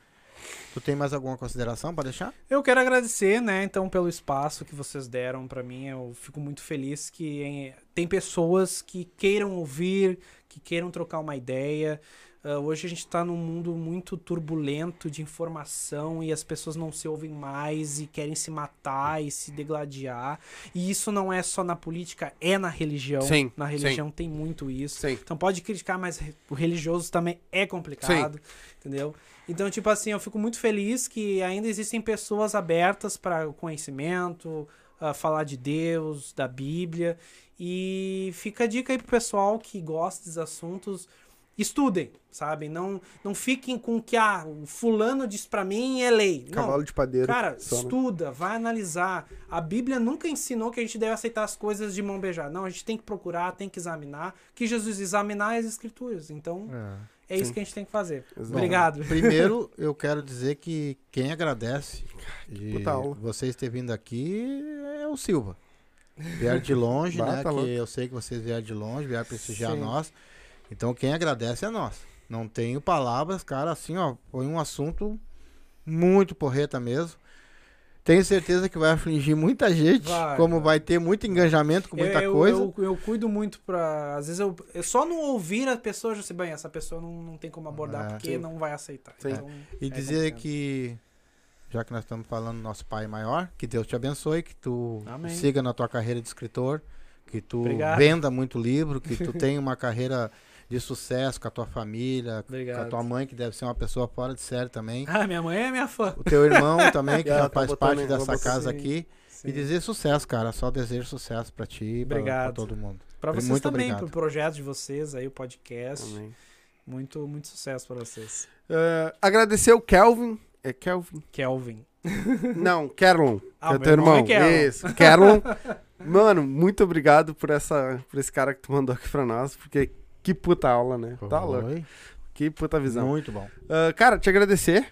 Tu tem mais alguma consideração pra deixar? Eu quero agradecer, né, então, pelo espaço que vocês deram pra mim. Eu fico muito feliz que eh, tem pessoas que queiram ouvir, que queiram trocar uma ideia. Ah, hoje a gente tá num mundo muito turbulento de informação e as pessoas não se ouvem mais e querem se matar e se degladiar. E isso não é só na política, é na religião. Sim, na religião tem muito isso. Sim. Então pode criticar, mas o religioso também é complicado, entendeu? Então, tipo assim, eu fico muito feliz que ainda existem pessoas abertas para o conhecimento, a falar de Deus, da Bíblia. E fica a dica aí pro pessoal que gosta desses assuntos, estudem, sabe? Não, não fiquem com que ah, o fulano diz pra mim é lei. Não, Cavalo de padeiro. Cara, só, né? estuda, vai analisar. A Bíblia nunca ensinou que a gente deve aceitar as coisas de mão beijada. Não, a gente tem que procurar, tem que examinar. Que Jesus examinar as escrituras. Então, é, isso Sim. que a gente tem que fazer. Exato. Obrigado. *laughs* Primeiro, eu quero dizer que quem agradece de puta aula. vocês ter vindo aqui é o Silva. Vieram de longe, né? que eu sei que vocês vieram de longe, vieram prestigiar Sim. nós. Então quem agradece é nós. Não tenho palavras, cara, assim, ó, foi um assunto muito porreta mesmo. Tenho certeza que vai afligir muita gente, Vai, como vai. vai ter muito engajamento com muita eu, coisa. Eu, eu cuido muito pra. Às vezes eu, eu só não ouvir a pessoa já sei bem, essa pessoa não, não tem como abordar É. porque Sim. não vai aceitar. Então, E é dizer complicado. que, já que nós estamos falando do nosso Pai Maior, que Deus te abençoe, que tu Amém. siga na tua carreira de escritor, que tu Obrigado. venda muito livro, que tu *laughs* tenha uma carreira de sucesso com a tua família, com a Obrigado. tua mãe, que deve ser uma pessoa fora de série também. Ah, minha mãe é minha fã. O teu irmão *laughs* também, que já tá faz parte dessa casa sim. aqui. Sim. E dizer sucesso, cara. Só desejo sucesso pra ti e pra, pra Obrigado. todo mundo. Pra vocês Muito também, obrigado. pro projeto de vocês aí, o podcast. Amém. Muito, muito sucesso pra vocês. Eh, agradecer o Kelvin. É Kelvin? Kelvin. *laughs* Não, Kerlon. Ah, que é meu teu irmão irmão. é Kerlon. Isso, Kerlon. *laughs* Mano, muito obrigado por, essa, por esse cara que tu mandou aqui pra nós, porque que puta aula, né? Tá louco. Foi Que puta visão. Muito bom. Ah, cara, te agradecer,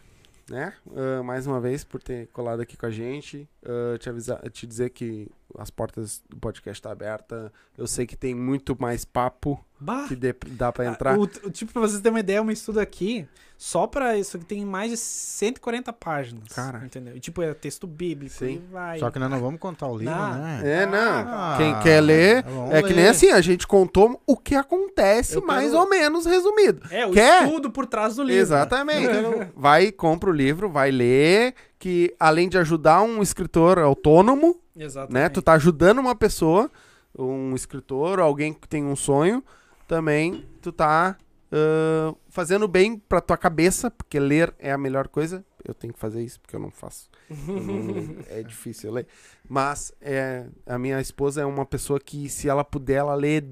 né? ah, mais uma vez por ter colado aqui com a gente. Ah, te, avisar, te dizer que as portas do podcast tá aberta. Eu sei que tem muito mais papo Bah. que dê- dá pra entrar. O, o- tipo, pra vocês terem uma ideia, um estudo aqui, só pra isso aqui tem mais de 140 páginas. Cara. Entendeu? E, tipo, é texto bíblico. Sim. E vai. Só que nós não vamos contar o livro, Não. né? É, não. Ah, Quem quer ler, é que ler. nem assim, a gente contou o que acontece, Eu mais quero- ou menos resumido. É, o Quer? estudo por trás do livro. Exatamente. *laughs* vai, compra o livro, vai ler, que além de ajudar um escritor autônomo, Exatamente. né? Tu tá ajudando uma pessoa, um escritor, alguém que tem um sonho, também tu tá ah, fazendo bem pra tua cabeça, porque ler é a melhor coisa. Eu tenho que fazer isso, porque eu não faço. Eu não- *laughs* é difícil ler. Mas é, a minha esposa é uma pessoa que, se ela puder, ela lê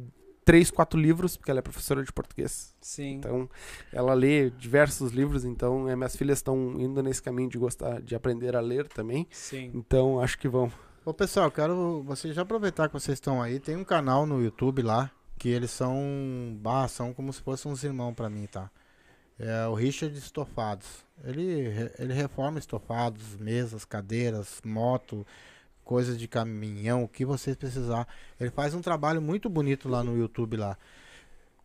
três, quatro livros, porque ela é professora de português. Sim. Então, ela lê diversos livros, então eh, minhas filhas estão indo nesse caminho de gostar de aprender a ler também. Sim. Então, acho que vão. Ô, pessoal, quero vocês já aproveitar que vocês estão aí. Tem um canal no YouTube lá que eles são, bah, são como se fossem uns irmãos pra mim, tá? É o Richard Estofados. Ele, ele reforma estofados, mesas, cadeiras, moto, coisas de caminhão, o que vocês precisar. Ele faz um trabalho muito bonito lá no YouTube lá.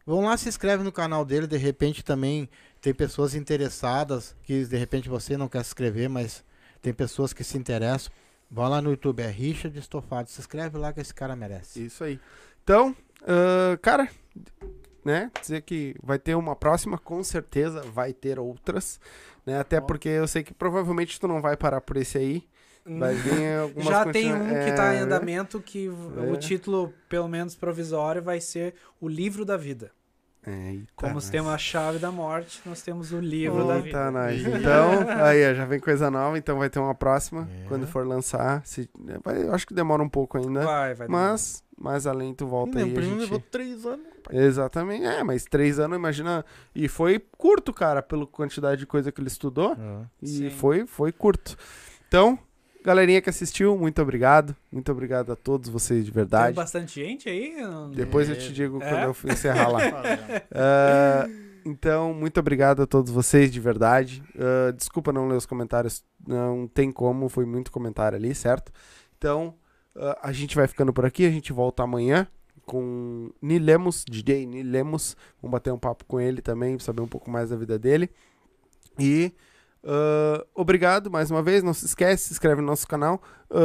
Vão lá, se inscreve no canal dele, de repente também tem pessoas interessadas que de repente você não quer se inscrever, mas tem pessoas que se interessam. Vão lá no YouTube, é Richard Estofado. Se inscreve lá que esse cara merece. Isso aí. Então, ah, cara, né? Dizer que vai ter uma próxima, com certeza vai ter outras. Né? Até porque eu sei que provavelmente tu não vai parar por esse aí. Vai vir *laughs* algumas Já tem um continua- que tá em É, andamento que v- o É. título, pelo menos provisório, vai ser O Livro da Vida. É, eita, Como nós. temos a chave da morte, nós temos o livro da vida. Eita, nós. Então, aí, já vem coisa nova, então vai ter uma próxima. É. Quando for lançar. Se, vai, eu acho que demora um pouco ainda. Vai, vai. Mas, mais além, tu volta aí. Meu a primo gente... levou três anos. Exatamente. É, mas três anos, imagina. E foi curto, cara, pela quantidade de coisa que ele estudou. E Sim. foi, foi curto. Então, galerinha que assistiu, muito obrigado. Muito obrigado a todos vocês de Tem verdade. bastante gente aí? Depois eu É. te digo É? quando eu encerrar lá. *laughs* Ah, então, muito obrigado a todos vocês de verdade. Ah, desculpa não ler os comentários, não tem como, foi muito comentário ali, certo? Então, ah, a gente vai ficando por aqui, a gente volta amanhã com Nilemos, DJ Nilemos. Vamos bater um papo com ele também, saber um pouco mais da vida dele. E ah, obrigado mais uma vez, não se esquece, se inscreve no nosso canal.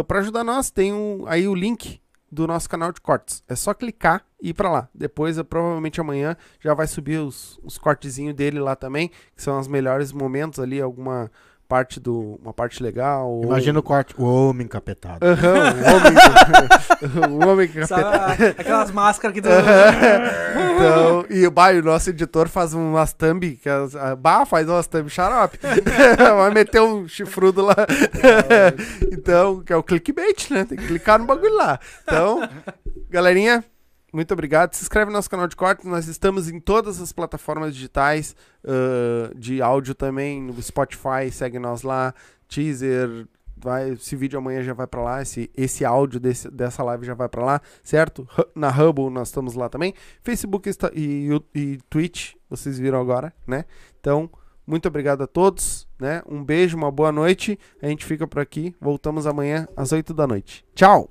para ajudar nós, tem um, aí o link do nosso canal de cortes. É só clicar e ir pra lá. Depois, eh, provavelmente amanhã, já vai subir os, os cortezinhos dele lá também, que são os melhores momentos ali, alguma parte do. uma parte legal. ou- Imagina o corte. O homem encapetado. Aham, o homem. *laughs* *laughs* o homem que Sabe, aquelas máscaras que tu... Então, e o bah, o nosso editor faz umas thumb, que as, a, bah, faz umas thumb xarope. *laughs* Vai meter um chifrudo lá. então, que é o clickbait, né? Tem que clicar no bagulho lá. Então, galerinha, muito obrigado. Se inscreve no nosso canal de cortes. Nós estamos em todas as plataformas digitais ah, de áudio também, no Spotify, segue nós lá. Teaser, vai, esse vídeo amanhã já vai pra lá, esse, esse áudio desse, dessa live já vai pra lá, certo? Na Hubble nós estamos lá também. Facebook Insta- e, Yu- e Twitch, vocês viram agora, né? Então, muito obrigado a todos, né? Um beijo, uma boa noite. A gente fica por aqui. Voltamos amanhã às 8 da noite. Tchau!